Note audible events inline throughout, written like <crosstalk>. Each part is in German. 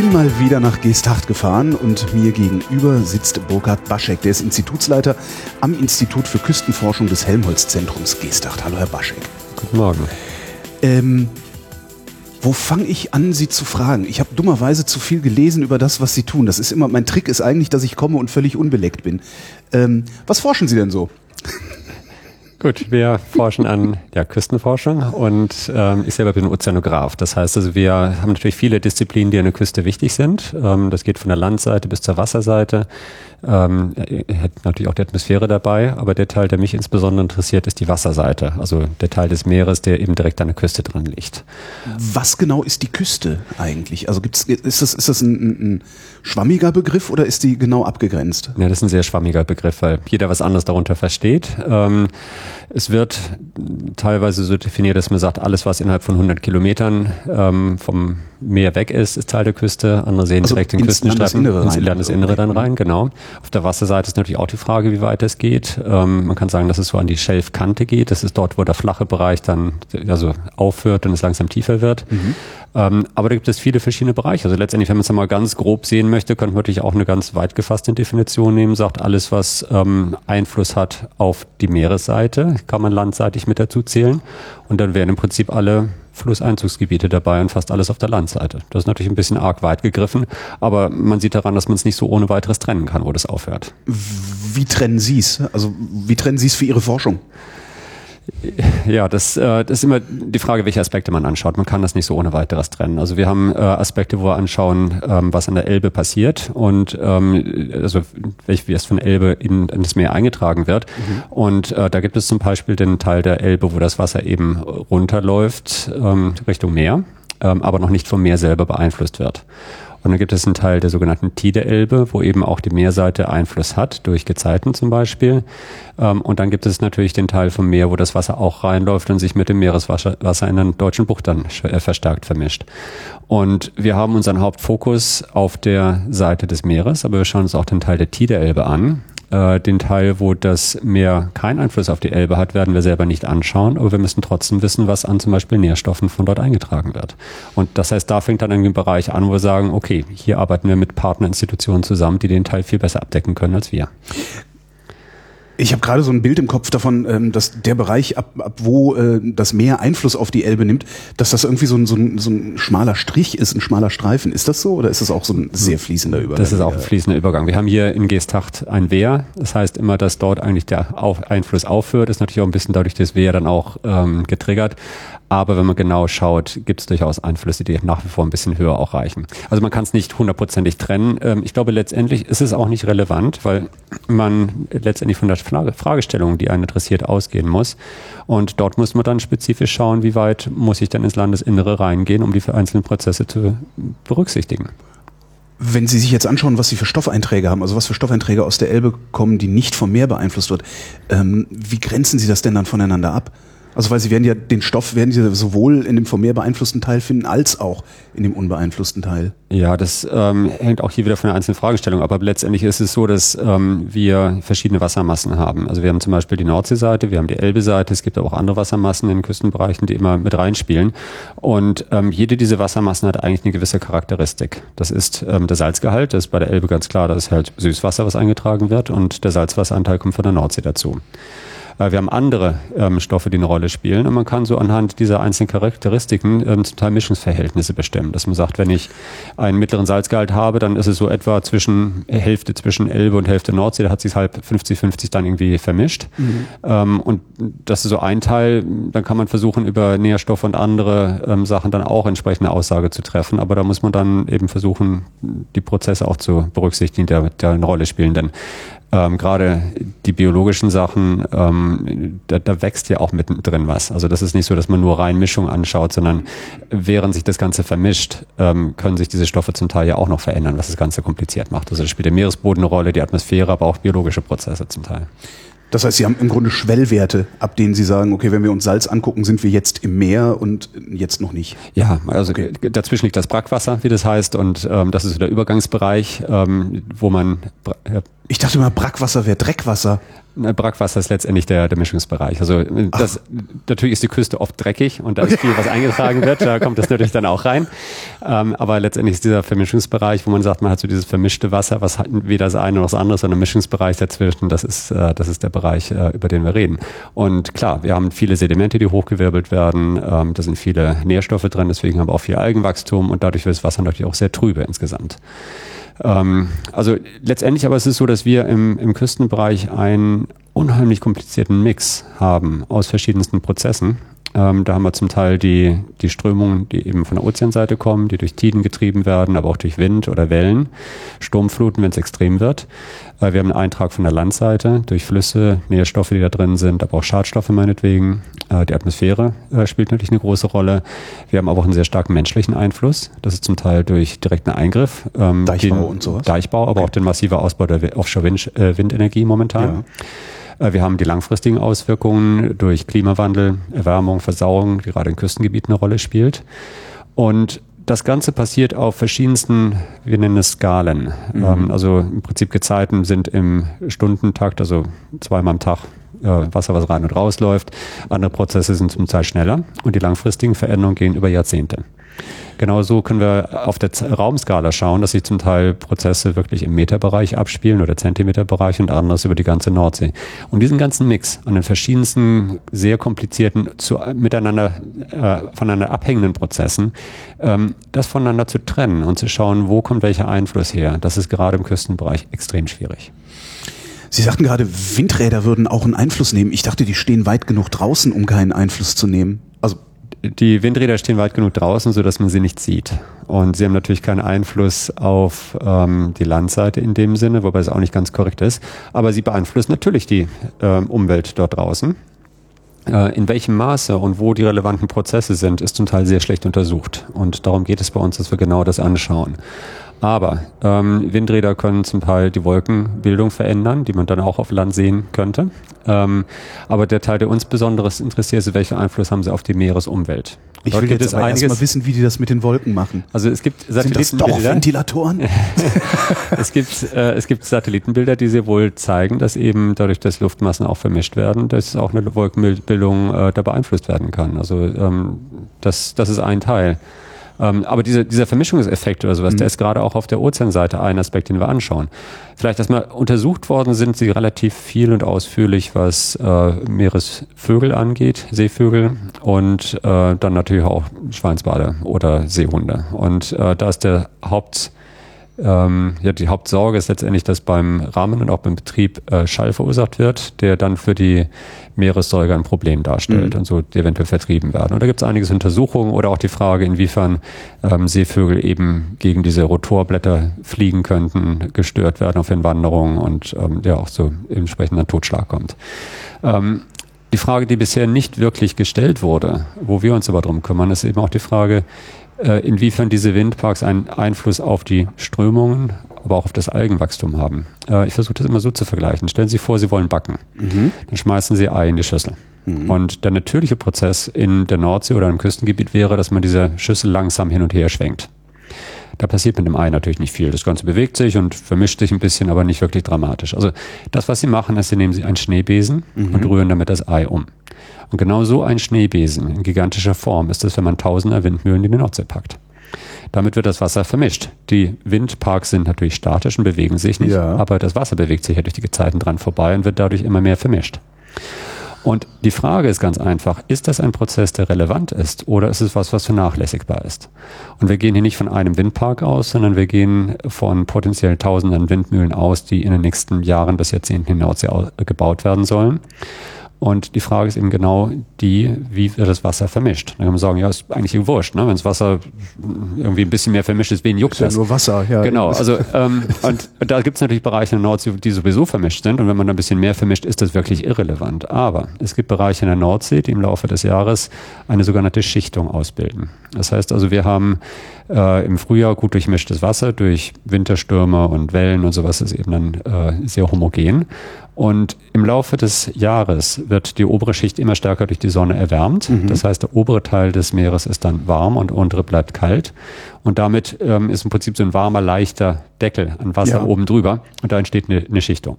Bin mal wieder nach Geesthacht gefahren und mir gegenüber sitzt Burkhard Baschek, der ist Institutsleiter am Institut für Küstenforschung des Helmholtz-Zentrums Geesthacht. Hallo, Herr Baschek. Guten Morgen. Ähm, wo fange ich an, Sie zu fragen? Ich habe dummerweise zu viel gelesen über das, was Sie tun. Das ist immer, mein Trick ist eigentlich, dass ich komme und völlig unbeleckt bin. Ähm, was forschen Sie denn so? Gut, wir forschen an der Küstenforschung und ähm, ich selber bin Ozeanograf. Das heißt also, wir haben natürlich viele Disziplinen, die an der Küste wichtig sind. Ähm, das geht von der Landseite bis zur Wasserseite. Ähm, er hat natürlich auch die Atmosphäre dabei, aber der Teil, der mich insbesondere interessiert, ist die Wasserseite, also der Teil des Meeres, der eben direkt an der Küste dran liegt. Was genau ist die Küste eigentlich? Also gibt's, ist das, ist das ein, ein schwammiger Begriff oder ist die genau abgegrenzt? Ja, das ist ein sehr schwammiger Begriff, weil jeder was anderes darunter versteht. Ähm, es wird teilweise so definiert, dass man sagt, alles, was innerhalb von 100 Kilometern ähm, vom Meer weg ist, ist Teil der Küste. Andere sehen also direkt den Küstenstreifen ins Landesinnere dann rein, genau. Auf der Wasserseite ist natürlich auch die Frage, wie weit es geht. Ähm, man kann sagen, dass es so an die Schelfkante geht. Das ist dort, wo der flache Bereich dann also aufhört und es langsam tiefer wird. Mhm. Ähm, aber da gibt es viele verschiedene Bereiche. Also letztendlich, wenn man es mal ganz grob sehen möchte, könnte man natürlich auch eine ganz weit gefasste Definition nehmen, sagt alles, was ähm, Einfluss hat auf die Meeresseite, kann man landseitig mit dazu zählen. Und dann wären im Prinzip alle Flusseinzugsgebiete dabei und fast alles auf der Landseite. Das ist natürlich ein bisschen arg weit gegriffen, aber man sieht daran, dass man es nicht so ohne weiteres trennen kann, wo das aufhört. Wie trennen Sie es? Also wie trennen Sie es für Ihre Forschung? <laughs> Ja, das, äh, das ist immer die Frage, welche Aspekte man anschaut. Man kann das nicht so ohne weiteres trennen. Also wir haben äh, Aspekte, wo wir anschauen, ähm, was an der Elbe passiert und ähm, also wie es von Elbe in, in das Meer eingetragen wird. Mhm. Und äh, da gibt es zum Beispiel den Teil der Elbe, wo das Wasser eben runterläuft ähm, Richtung Meer, ähm, aber noch nicht vom Meer selber beeinflusst wird. Und dann gibt es einen Teil der sogenannten Tide-Elbe, wo eben auch die Meerseite Einfluss hat, durch Gezeiten zum Beispiel. Ähm, und dann gibt es natürlich den Teil vom Meer, wo das Wasser auch reinläuft und sich mit dem Meereswasser in den deutschen Bucht dann äh, verstärkt vermischt. Und wir haben unseren Hauptfokus auf der Seite des Meeres, aber wir schauen uns auch den Teil der Tide-Elbe an. Äh, den Teil, wo das Meer keinen Einfluss auf die Elbe hat, werden wir selber nicht anschauen, aber wir müssen trotzdem wissen, was an zum Beispiel Nährstoffen von dort eingetragen wird. Und das heißt, da fängt dann ein Bereich an, wo wir sagen, okay, hier arbeiten wir mit Partnerinstitutionen zusammen, die den Teil viel besser abdecken können als wir. Ich habe gerade so ein Bild im Kopf davon, ähm, dass der Bereich, ab, ab wo äh, das Meer Einfluss auf die Elbe nimmt, dass das irgendwie so ein, so, ein, so ein schmaler Strich ist, ein schmaler Streifen. Ist das so oder ist das auch so ein sehr fließender Übergang? Das ist auch ein fließender Übergang. Wir haben hier in Geesthacht ein Wehr. Das heißt immer, dass dort eigentlich der Einfluss aufhört. Das ist natürlich auch ein bisschen dadurch das Wehr dann auch ähm, getriggert. Aber wenn man genau schaut, gibt es durchaus Einflüsse, die nach wie vor ein bisschen höher auch reichen. Also man kann es nicht hundertprozentig trennen. Ähm, ich glaube, letztendlich ist es auch nicht relevant, weil man letztendlich von der Fragestellung, die einen interessiert, ausgehen muss. Und dort muss man dann spezifisch schauen, wie weit muss ich dann ins Landesinnere reingehen, um die einzelnen Prozesse zu berücksichtigen. Wenn Sie sich jetzt anschauen, was Sie für Stoffeinträge haben, also was für Stoffeinträge aus der Elbe kommen, die nicht vom Meer beeinflusst wird, ähm, wie grenzen Sie das denn dann voneinander ab? Also weil sie werden ja den Stoff werden sie sowohl in dem vom Meer beeinflussten Teil finden als auch in dem unbeeinflussten Teil. Ja, das ähm, hängt auch hier wieder von der einzelnen Fragestellung ab. Aber letztendlich ist es so, dass ähm, wir verschiedene Wassermassen haben. Also wir haben zum Beispiel die Nordseeseite, wir haben die Elbe-Seite, es gibt aber auch andere Wassermassen in den Küstenbereichen, die immer mit reinspielen. Und ähm, jede dieser Wassermassen hat eigentlich eine gewisse Charakteristik. Das ist ähm, der Salzgehalt, das ist bei der Elbe ganz klar, das ist halt Süßwasser, was eingetragen wird und der Salzwasseranteil kommt von der Nordsee dazu. Wir haben andere ähm, Stoffe, die eine Rolle spielen und man kann so anhand dieser einzelnen Charakteristiken ähm, zum Teil Mischungsverhältnisse bestimmen. Dass man sagt, wenn ich einen mittleren Salzgehalt habe, dann ist es so etwa zwischen Hälfte zwischen Elbe und Hälfte Nordsee, da hat sich halb 50-50 dann irgendwie vermischt. Mhm. Ähm, und das ist so ein Teil, dann kann man versuchen, über Nährstoffe und andere ähm, Sachen dann auch entsprechende Aussage zu treffen. Aber da muss man dann eben versuchen, die Prozesse auch zu berücksichtigen, die da, da eine Rolle spielen. Denn ähm, gerade die biologischen Sachen, ähm, da, da wächst ja auch mittendrin was. Also das ist nicht so, dass man nur rein Mischung anschaut, sondern während sich das Ganze vermischt, ähm, können sich diese Stoffe zum Teil ja auch noch verändern, was das Ganze kompliziert macht. Also da spielt der Meeresboden eine Rolle, die Atmosphäre, aber auch biologische Prozesse zum Teil. Das heißt, Sie haben im Grunde Schwellwerte, ab denen Sie sagen, okay, wenn wir uns Salz angucken, sind wir jetzt im Meer und jetzt noch nicht. Ja, also okay. dazwischen liegt das Brackwasser, wie das heißt, und ähm, das ist so der Übergangsbereich, ähm, wo man. Äh, ich dachte immer, Brackwasser wäre Dreckwasser. Brackwasser ist letztendlich der, der Mischungsbereich. Also das, natürlich ist die Küste oft dreckig und da ist viel, was eingetragen wird, da kommt das natürlich dann auch rein. Ähm, aber letztendlich ist dieser Vermischungsbereich, wo man sagt, man hat so dieses vermischte Wasser, was weder das eine noch das andere, sondern ein Mischungsbereich dazwischen, das ist, äh, das ist der Bereich, äh, über den wir reden. Und klar, wir haben viele Sedimente, die hochgewirbelt werden, ähm, da sind viele Nährstoffe drin, deswegen haben wir auch viel Algenwachstum und dadurch wird das Wasser natürlich auch sehr trübe insgesamt. Ähm, also letztendlich aber ist es so, dass wir im, im Küstenbereich einen unheimlich komplizierten Mix haben aus verschiedensten Prozessen. Ähm, da haben wir zum Teil die, die Strömungen, die eben von der Ozeanseite kommen, die durch Tiden getrieben werden, aber auch durch Wind oder Wellen, Sturmfluten, wenn es extrem wird. Äh, wir haben einen Eintrag von der Landseite durch Flüsse, Nährstoffe, die da drin sind, aber auch Schadstoffe meinetwegen. Äh, die Atmosphäre äh, spielt natürlich eine große Rolle. Wir haben aber auch einen sehr starken menschlichen Einfluss. Das ist zum Teil durch direkten Eingriff. Ähm, Deichbau und sowas. Deichbau, aber okay. auch den massiven Ausbau der Offshore-Windenergie momentan. Ja. Äh, wir haben die langfristigen Auswirkungen durch Klimawandel, Erwärmung, Versauerung, die gerade in Küstengebieten eine Rolle spielt. Und das Ganze passiert auf verschiedensten, wir nennen es Skalen. Mhm. Ähm, also im Prinzip Gezeiten sind im Stundentakt, also zweimal am Tag äh, Wasser, was rein und rausläuft. Andere Prozesse sind zum Teil schneller und die langfristigen Veränderungen gehen über Jahrzehnte. Genauso können wir auf der Raumskala schauen, dass sich zum Teil Prozesse wirklich im Meterbereich abspielen oder Zentimeterbereich und anderes über die ganze Nordsee. Und diesen ganzen Mix an den verschiedensten, sehr komplizierten, zu, miteinander, äh, voneinander abhängenden Prozessen, ähm, das voneinander zu trennen und zu schauen, wo kommt welcher Einfluss her, das ist gerade im Küstenbereich extrem schwierig. Sie sagten gerade, Windräder würden auch einen Einfluss nehmen. Ich dachte, die stehen weit genug draußen, um keinen Einfluss zu nehmen. Also die Windräder stehen weit genug draußen, so dass man sie nicht sieht. Und sie haben natürlich keinen Einfluss auf ähm, die Landseite in dem Sinne, wobei es auch nicht ganz korrekt ist. Aber sie beeinflussen natürlich die ähm, Umwelt dort draußen. Äh, in welchem Maße und wo die relevanten Prozesse sind, ist zum Teil sehr schlecht untersucht. Und darum geht es bei uns, dass wir genau das anschauen. Aber ähm, Windräder können zum Teil die Wolkenbildung verändern, die man dann auch auf Land sehen könnte. Ähm, aber der Teil, der uns besonders interessiert, ist, welchen Einfluss haben sie auf die Meeresumwelt? Ich Dort will jetzt aber erstmal wissen, wie die das mit den Wolken machen. Also es gibt Satellitenbilder. Sind das doch Ventilatoren? <laughs> es gibt äh, es gibt Satellitenbilder, die sehr wohl zeigen, dass eben dadurch, dass Luftmassen auch vermischt werden, dass auch eine Wolkenbildung äh, da beeinflusst werden kann. Also ähm, das das ist ein Teil. Ähm, aber diese, dieser Vermischungseffekt oder sowas, mhm. der ist gerade auch auf der Ozeanseite ein Aspekt, den wir anschauen. Vielleicht erstmal untersucht worden sind sie relativ viel und ausführlich, was äh, Meeresvögel angeht, Seevögel und äh, dann natürlich auch Schweinsbade oder Seehunde. Und äh, da ist der Haupt ähm, ja, die Hauptsorge ist letztendlich, dass beim Rahmen und auch beim Betrieb äh, Schall verursacht wird, der dann für die Meeressäuger ein Problem darstellt mhm. und so eventuell vertrieben werden. Und da gibt es einiges Untersuchungen oder auch die Frage, inwiefern ähm, Seevögel eben gegen diese Rotorblätter fliegen könnten, gestört werden auf den Wanderungen und ähm, ja auch so entsprechenden Totschlag kommt. Ähm, die Frage, die bisher nicht wirklich gestellt wurde, wo wir uns aber drum kümmern, ist eben auch die Frage, inwiefern diese Windparks einen Einfluss auf die Strömungen, aber auch auf das Algenwachstum haben. Äh, ich versuche das immer so zu vergleichen. Stellen Sie vor, Sie wollen backen. Mhm. Dann schmeißen Sie Ei in die Schüssel. Mhm. Und der natürliche Prozess in der Nordsee oder im Küstengebiet wäre, dass man diese Schüssel langsam hin und her schwenkt. Da passiert mit dem Ei natürlich nicht viel. Das Ganze bewegt sich und vermischt sich ein bisschen, aber nicht wirklich dramatisch. Also das, was Sie machen, ist, Sie nehmen Sie einen Schneebesen mhm. und rühren damit das Ei um. Und genau so ein Schneebesen in gigantischer Form ist es, wenn man tausender Windmühlen in die Nordsee packt. Damit wird das Wasser vermischt. Die Windparks sind natürlich statisch und bewegen sich nicht, ja. aber das Wasser bewegt sich ja durch die Gezeiten dran vorbei und wird dadurch immer mehr vermischt. Und die Frage ist ganz einfach, ist das ein Prozess, der relevant ist oder ist es was, was vernachlässigbar ist? Und wir gehen hier nicht von einem Windpark aus, sondern wir gehen von potenziell tausenden Windmühlen aus, die in den nächsten Jahren bis Jahrzehnten hinaus gebaut werden sollen. Und die Frage ist eben genau die, wie wird das Wasser vermischt. Dann kann man sagen, ja, ist eigentlich wurscht, ne? wenn das Wasser irgendwie ein bisschen mehr vermischt ist, wen juckt ist das? Ja nur Wasser, ja. Genau, also ähm, und da gibt es natürlich Bereiche in der Nordsee, die sowieso vermischt sind und wenn man da ein bisschen mehr vermischt, ist das wirklich irrelevant. Aber es gibt Bereiche in der Nordsee, die im Laufe des Jahres eine sogenannte Schichtung ausbilden. Das heißt also, wir haben äh, im Frühjahr gut durchmischtes Wasser durch Winterstürme und Wellen und sowas ist eben dann äh, sehr homogen. Und im Laufe des Jahres wird die obere Schicht immer stärker durch die Sonne erwärmt. Mhm. Das heißt, der obere Teil des Meeres ist dann warm und der untere bleibt kalt. Und damit ähm, ist im Prinzip so ein warmer, leichter Deckel an Wasser ja. oben drüber. Und da entsteht eine, eine Schichtung.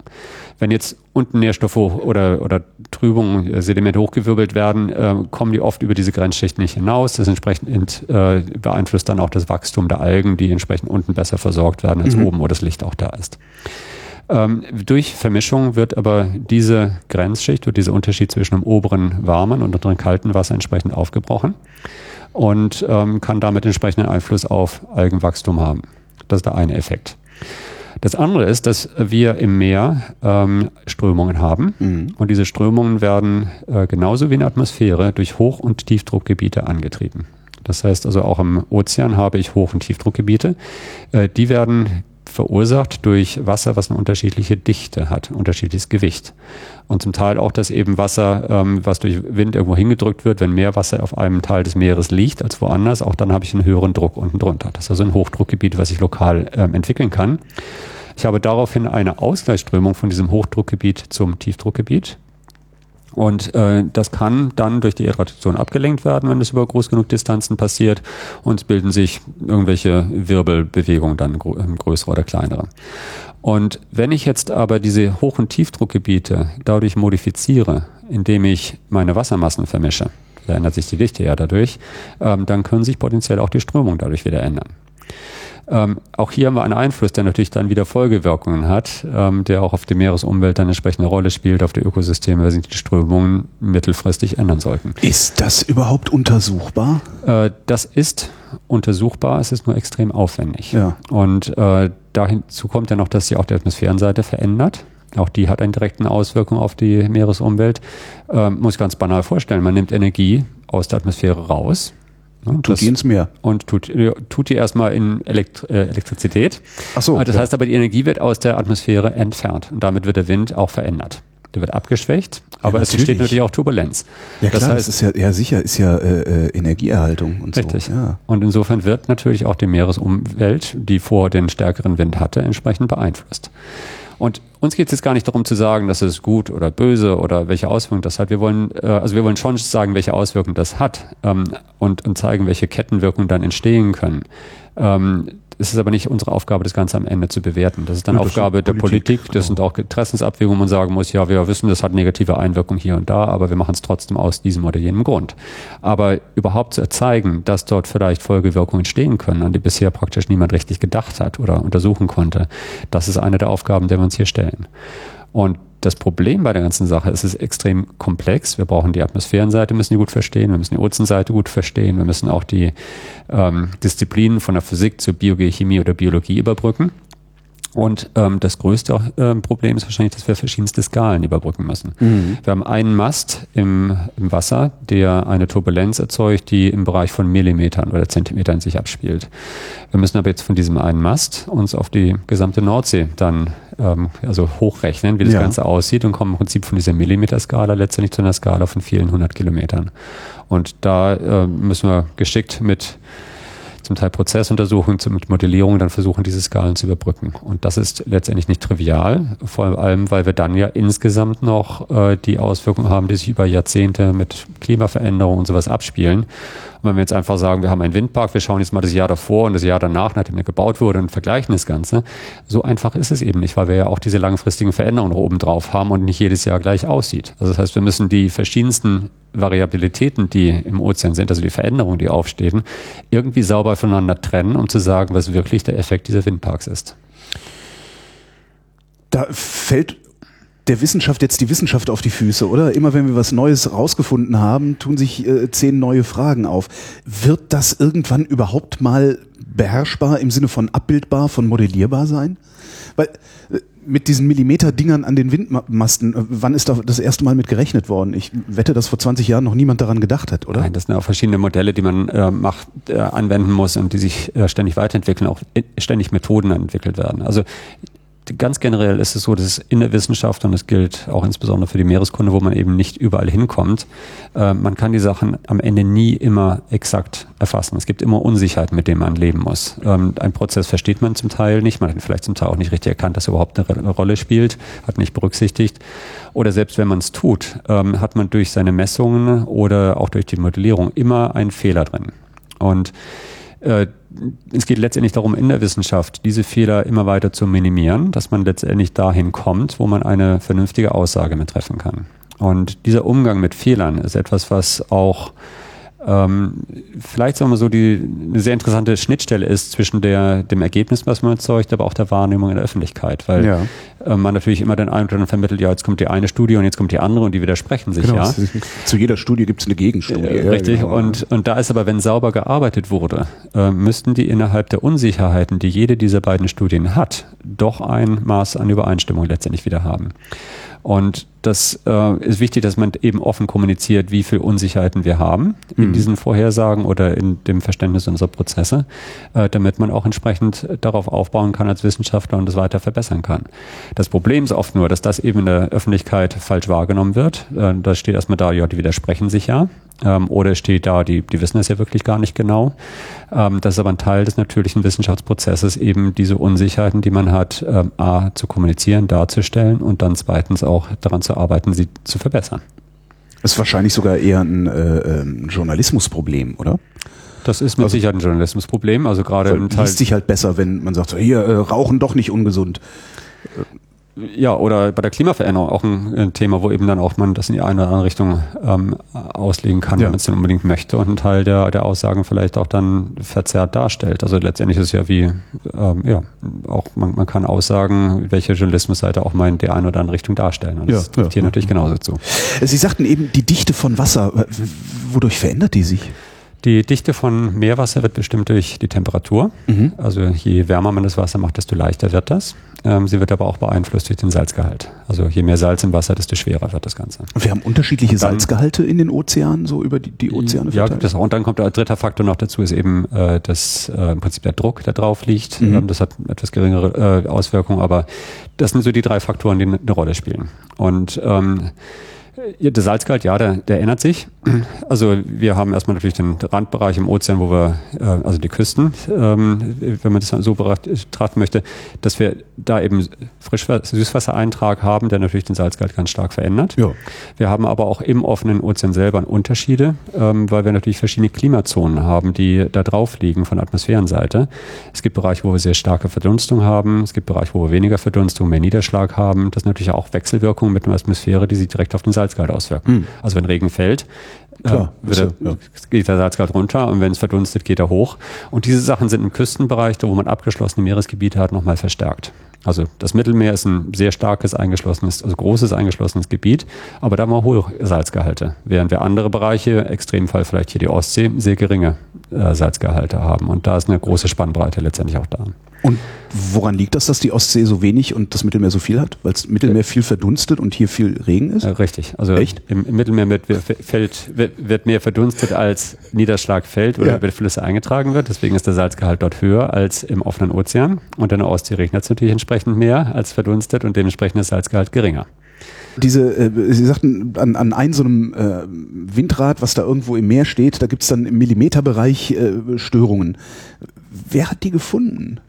Wenn jetzt unten Nährstoffe oder, oder Trübungen, äh, Sedimente hochgewirbelt werden, äh, kommen die oft über diese Grenzschicht nicht hinaus. Das entsprechend äh, beeinflusst dann auch das Wachstum der Algen, die entsprechend unten besser versorgt werden als mhm. oben, wo das Licht auch da ist. Ähm, durch Vermischung wird aber diese Grenzschicht oder dieser Unterschied zwischen dem oberen warmen und unteren kalten Wasser entsprechend aufgebrochen und ähm, kann damit entsprechenden Einfluss auf Algenwachstum haben. Das ist der eine Effekt. Das andere ist, dass wir im Meer ähm, Strömungen haben mhm. und diese Strömungen werden äh, genauso wie in der Atmosphäre durch Hoch- und Tiefdruckgebiete angetrieben. Das heißt also auch im Ozean habe ich Hoch- und Tiefdruckgebiete. Äh, die werden verursacht durch Wasser, was eine unterschiedliche Dichte hat, unterschiedliches Gewicht. Und zum Teil auch, dass eben Wasser, ähm, was durch Wind irgendwo hingedrückt wird, wenn mehr Wasser auf einem Teil des Meeres liegt als woanders, auch dann habe ich einen höheren Druck unten drunter. Das ist also ein Hochdruckgebiet, was sich lokal ähm, entwickeln kann. Ich habe daraufhin eine Ausgleichsströmung von diesem Hochdruckgebiet zum Tiefdruckgebiet. Und äh, das kann dann durch die Irradiation abgelenkt werden, wenn es über groß genug Distanzen passiert. Und es bilden sich irgendwelche Wirbelbewegungen dann ähm, größere oder kleinere. Und wenn ich jetzt aber diese Hoch- und Tiefdruckgebiete dadurch modifiziere, indem ich meine Wassermassen vermische, da ändert sich die Dichte ja dadurch, ähm, dann können sich potenziell auch die Strömungen dadurch wieder ändern. Ähm, auch hier haben wir einen Einfluss, der natürlich dann wieder Folgewirkungen hat, ähm, der auch auf die Meeresumwelt dann entsprechende Rolle spielt, auf die Ökosysteme, weil sich die Strömungen mittelfristig ändern sollten. Ist das überhaupt untersuchbar? Äh, das ist untersuchbar, es ist nur extrem aufwendig. Ja. Und äh, dazu kommt ja noch, dass sich auch die Atmosphärenseite verändert. Auch die hat eine direkte Auswirkung auf die Meeresumwelt. Ähm, muss ich ganz banal vorstellen, man nimmt Energie aus der Atmosphäre raus, Ne, tut die ins Meer. Und tut, tut die erstmal in Elekt äh, Elektrizität. Ach so. Das ja. heißt aber, die Energie wird aus der Atmosphäre entfernt. Und damit wird der Wind auch verändert. Der wird abgeschwächt, aber ja, es entsteht natürlich auch Turbulenz. Ja klar, das, heißt, das ist ja, ja sicher, ist ja äh, äh Energieerhaltung und richtig. so. Ja. Und insofern wird natürlich auch die Meeresumwelt, die vor den stärkeren Wind hatte, entsprechend beeinflusst. Und uns geht es jetzt gar nicht darum zu sagen, dass es gut oder böse oder welche Auswirkungen das hat. Wir wollen, äh, also wir wollen schon sagen, welche Auswirkungen das hat ähm, und, und zeigen, welche Kettenwirkungen dann entstehen können. Ähm, es ist aber nicht unsere Aufgabe, das Ganze am Ende zu bewerten. Das ist dann ja, Aufgabe der Politik. Politik. Das sind auch Interessensabwägungen, wo man sagen muss, ja, wir wissen, das hat negative Einwirkungen hier und da, aber wir machen es trotzdem aus diesem oder jenem Grund. Aber überhaupt zu erzeigen, dass dort vielleicht Folgewirkungen entstehen können, an die bisher praktisch niemand richtig gedacht hat oder untersuchen konnte, das ist eine der Aufgaben, der wir uns hier stellen. Und das Problem bei der ganzen Sache ist, es ist extrem komplex. Wir brauchen die Atmosphärenseite, müssen die gut verstehen, wir müssen die Ozeanseite gut verstehen, wir müssen auch die ähm, Disziplinen von der Physik zur Biochemie oder Biologie überbrücken. Und ähm, das größte ähm, Problem ist wahrscheinlich, dass wir verschiedenste Skalen überbrücken müssen. Mhm. Wir haben einen Mast im, im Wasser, der eine Turbulenz erzeugt, die im Bereich von Millimetern oder Zentimetern sich abspielt. Wir müssen aber jetzt von diesem einen Mast uns auf die gesamte Nordsee dann ähm, also hochrechnen, wie das ja. Ganze aussieht und kommen im Prinzip von dieser Millimeterskala letztendlich zu einer Skala von vielen hundert Kilometern. Und da äh, müssen wir geschickt mit zum Teil Prozessuntersuchungen, mit Modellierung dann versuchen, diese Skalen zu überbrücken. Und das ist letztendlich nicht trivial, vor allem, weil wir dann ja insgesamt noch äh, die Auswirkungen haben, die sich über Jahrzehnte mit Klimaveränderungen und sowas abspielen. Und wenn wir jetzt einfach sagen, wir haben einen Windpark, wir schauen jetzt mal das Jahr davor und das Jahr danach, nachdem er gebaut wurde und vergleichen das Ganze, so einfach ist es eben nicht, weil wir ja auch diese langfristigen Veränderungen oben drauf haben und nicht jedes Jahr gleich aussieht. Also das heißt, wir müssen die verschiedensten Variabilitäten, die im Ozean sind, also die Veränderungen, die aufstehen, irgendwie sauber voneinander trennen, um zu sagen, was wirklich der Effekt dieser Windparks ist. Da fällt der Wissenschaft jetzt die Wissenschaft auf die Füße, oder? Immer wenn wir was Neues rausgefunden haben, tun sich äh, zehn neue Fragen auf. Wird das irgendwann überhaupt mal beherrschbar im Sinne von abbildbar, von modellierbar sein? Weil äh, mit diesen Millimeter-Dingern an den Windmasten, äh, wann ist da das erste Mal mit gerechnet worden? Ich wette, dass vor 20 Jahren noch niemand daran gedacht hat, oder? Nein, das sind auch verschiedene Modelle, die man äh, macht, äh, anwenden muss und die sich äh, ständig weiterentwickeln, auch ständig Methoden entwickelt werden. Also ganz generell ist es so, dass es in der Wissenschaft, und das gilt auch insbesondere für die Meereskunde, wo man eben nicht überall hinkommt, äh, man kann die Sachen am Ende nie immer exakt erfassen. Es gibt immer Unsicherheiten, mit denen man leben muss. Ähm, ein Prozess versteht man zum Teil nicht, man hat vielleicht zum Teil auch nicht richtig erkannt, dass er überhaupt eine Rolle spielt, hat nicht berücksichtigt. Oder selbst wenn man es tut, ähm, hat man durch seine Messungen oder auch durch die Modellierung immer einen Fehler drin. Und es geht letztendlich darum, in der Wissenschaft diese Fehler immer weiter zu minimieren, dass man letztendlich dahin kommt, wo man eine vernünftige Aussage mit treffen kann. Und dieser Umgang mit Fehlern ist etwas, was auch ähm, vielleicht sagen wir so die eine sehr interessante Schnittstelle ist zwischen der dem Ergebnis, was man erzeugt, aber auch der Wahrnehmung in der Öffentlichkeit, weil ja. äh, man natürlich immer den Eindruck vermittelt, ja jetzt kommt die eine Studie und jetzt kommt die andere und die widersprechen sich. Genau, ja. Zu jeder Studie gibt es eine Gegenstudie. Äh, richtig. Ja, genau. Und und da ist aber, wenn sauber gearbeitet wurde, äh, müssten die innerhalb der Unsicherheiten, die jede dieser beiden Studien hat, doch ein Maß an Übereinstimmung letztendlich wieder haben. Und das äh, ist wichtig, dass man eben offen kommuniziert, wie viel Unsicherheiten wir haben in mhm. diesen Vorhersagen oder in dem Verständnis unserer Prozesse, äh, damit man auch entsprechend darauf aufbauen kann als Wissenschaftler und das weiter verbessern kann. Das Problem ist oft nur, dass das eben in der Öffentlichkeit falsch wahrgenommen wird. Äh, da steht erstmal da, ja, die widersprechen sich ja. Ähm, oder steht da, die, die wissen es ja wirklich gar nicht genau. Ähm, das ist aber ein Teil des natürlichen Wissenschaftsprozesses, eben diese Unsicherheiten, die man hat, ähm, A, zu kommunizieren, darzustellen und dann zweitens auch daran zu arbeiten, sie zu verbessern. Das ist wahrscheinlich sogar eher ein, äh, ein Journalismusproblem, oder? Das ist mit also, Sicherheit ein Journalismusproblem. Also gerade im Teil. liest sich halt besser, wenn man sagt, so, hier, äh, Rauchen doch nicht ungesund. Ja, oder bei der Klimaveränderung auch ein, ein, Thema, wo eben dann auch man das in die eine oder andere Richtung ähm, auslegen kann, ja. wenn man es denn unbedingt möchte und ein Teil der, der Aussagen vielleicht auch dann verzerrt darstellt. Also letztendlich ist es ja wie, ähm, ja, auch man, man kann Aussagen, welche Journalismusseite auch mal in der einen oder anderen Richtung darstellen. Und das ja, trifft ja. hier natürlich genauso zu. Sie sagten eben, die Dichte von Wasser, wodurch verändert die sich? Die Dichte von Meerwasser wird bestimmt durch die Temperatur. Mhm. Also je wärmer man das Wasser macht, desto leichter wird das. Ähm, sie wird aber auch beeinflusst durch den Salzgehalt. Also je mehr Salz im Wasser, desto schwerer wird das Ganze. Wir haben unterschiedliche dann, Salzgehalte in den Ozeanen, so über die, die Ozeane verteilt? Ja, das auch. Und dann kommt ein dritter Faktor noch dazu, ist eben äh, das äh, im Prinzip der Druck, der drauf liegt. Mhm. Ähm, das hat etwas geringere äh, Auswirkungen, aber das sind so die drei Faktoren, die eine Rolle spielen. Und ähm, der Salzgehalt, ja, der, der ändert sich. Also wir haben erstmal natürlich den Randbereich im Ozean, wo wir, äh, also die Küsten, ähm, wenn man das so betrachten möchte, dass wir da eben Frischwasser-Süßwassereintrag haben, der natürlich den Salzgehalt ganz stark verändert. Ja. Wir haben aber auch im offenen Ozean selber Unterschiede, ähm, weil wir natürlich verschiedene Klimazonen haben, die da drauf liegen von Atmosphärenseite. Es gibt Bereiche, wo wir sehr starke Verdunstung haben. Es gibt Bereiche, wo wir weniger Verdunstung, mehr Niederschlag haben. Das sind natürlich auch Wechselwirkungen mit der Atmosphäre, die sich direkt auf den Salzgehalt auswirken. Mhm. Also wenn Regen fällt, Klar, äh, er, ja. geht der Salzgehalt runter und wenn es verdunstet, geht er hoch. Und diese Sachen sind im Küstenbereich, da wo man abgeschlossene Meeresgebiete hat, nochmal verstärkt. Also das Mittelmeer ist ein sehr starkes eingeschlossenes, also großes eingeschlossenes Gebiet, aber da haben wir hohe Salzgehalte, während wir andere Bereiche, Extremfall vielleicht hier die Ostsee, sehr geringe äh, Salzgehalte haben. Und da ist eine große Spannbreite letztendlich auch da. Und woran liegt das, dass die Ostsee so wenig und das Mittelmeer so viel hat? Weil das Mittelmeer viel verdunstet und hier viel Regen ist? richtig. Also Echt? Im, im Mittelmeer wird, fällt, wird, wird, mehr verdunstet, als Niederschlag fällt oder ja. über Flüsse eingetragen wird. Deswegen ist der Salzgehalt dort höher als im offenen Ozean. Und in der Ostsee regnet es natürlich entsprechend mehr als verdunstet und dementsprechend ist Salzgehalt geringer. Diese, äh, Sie sagten, an, an einem so einem äh, Windrad, was da irgendwo im Meer steht, da gibt es dann im Millimeterbereich äh, Störungen. Wer hat die gefunden?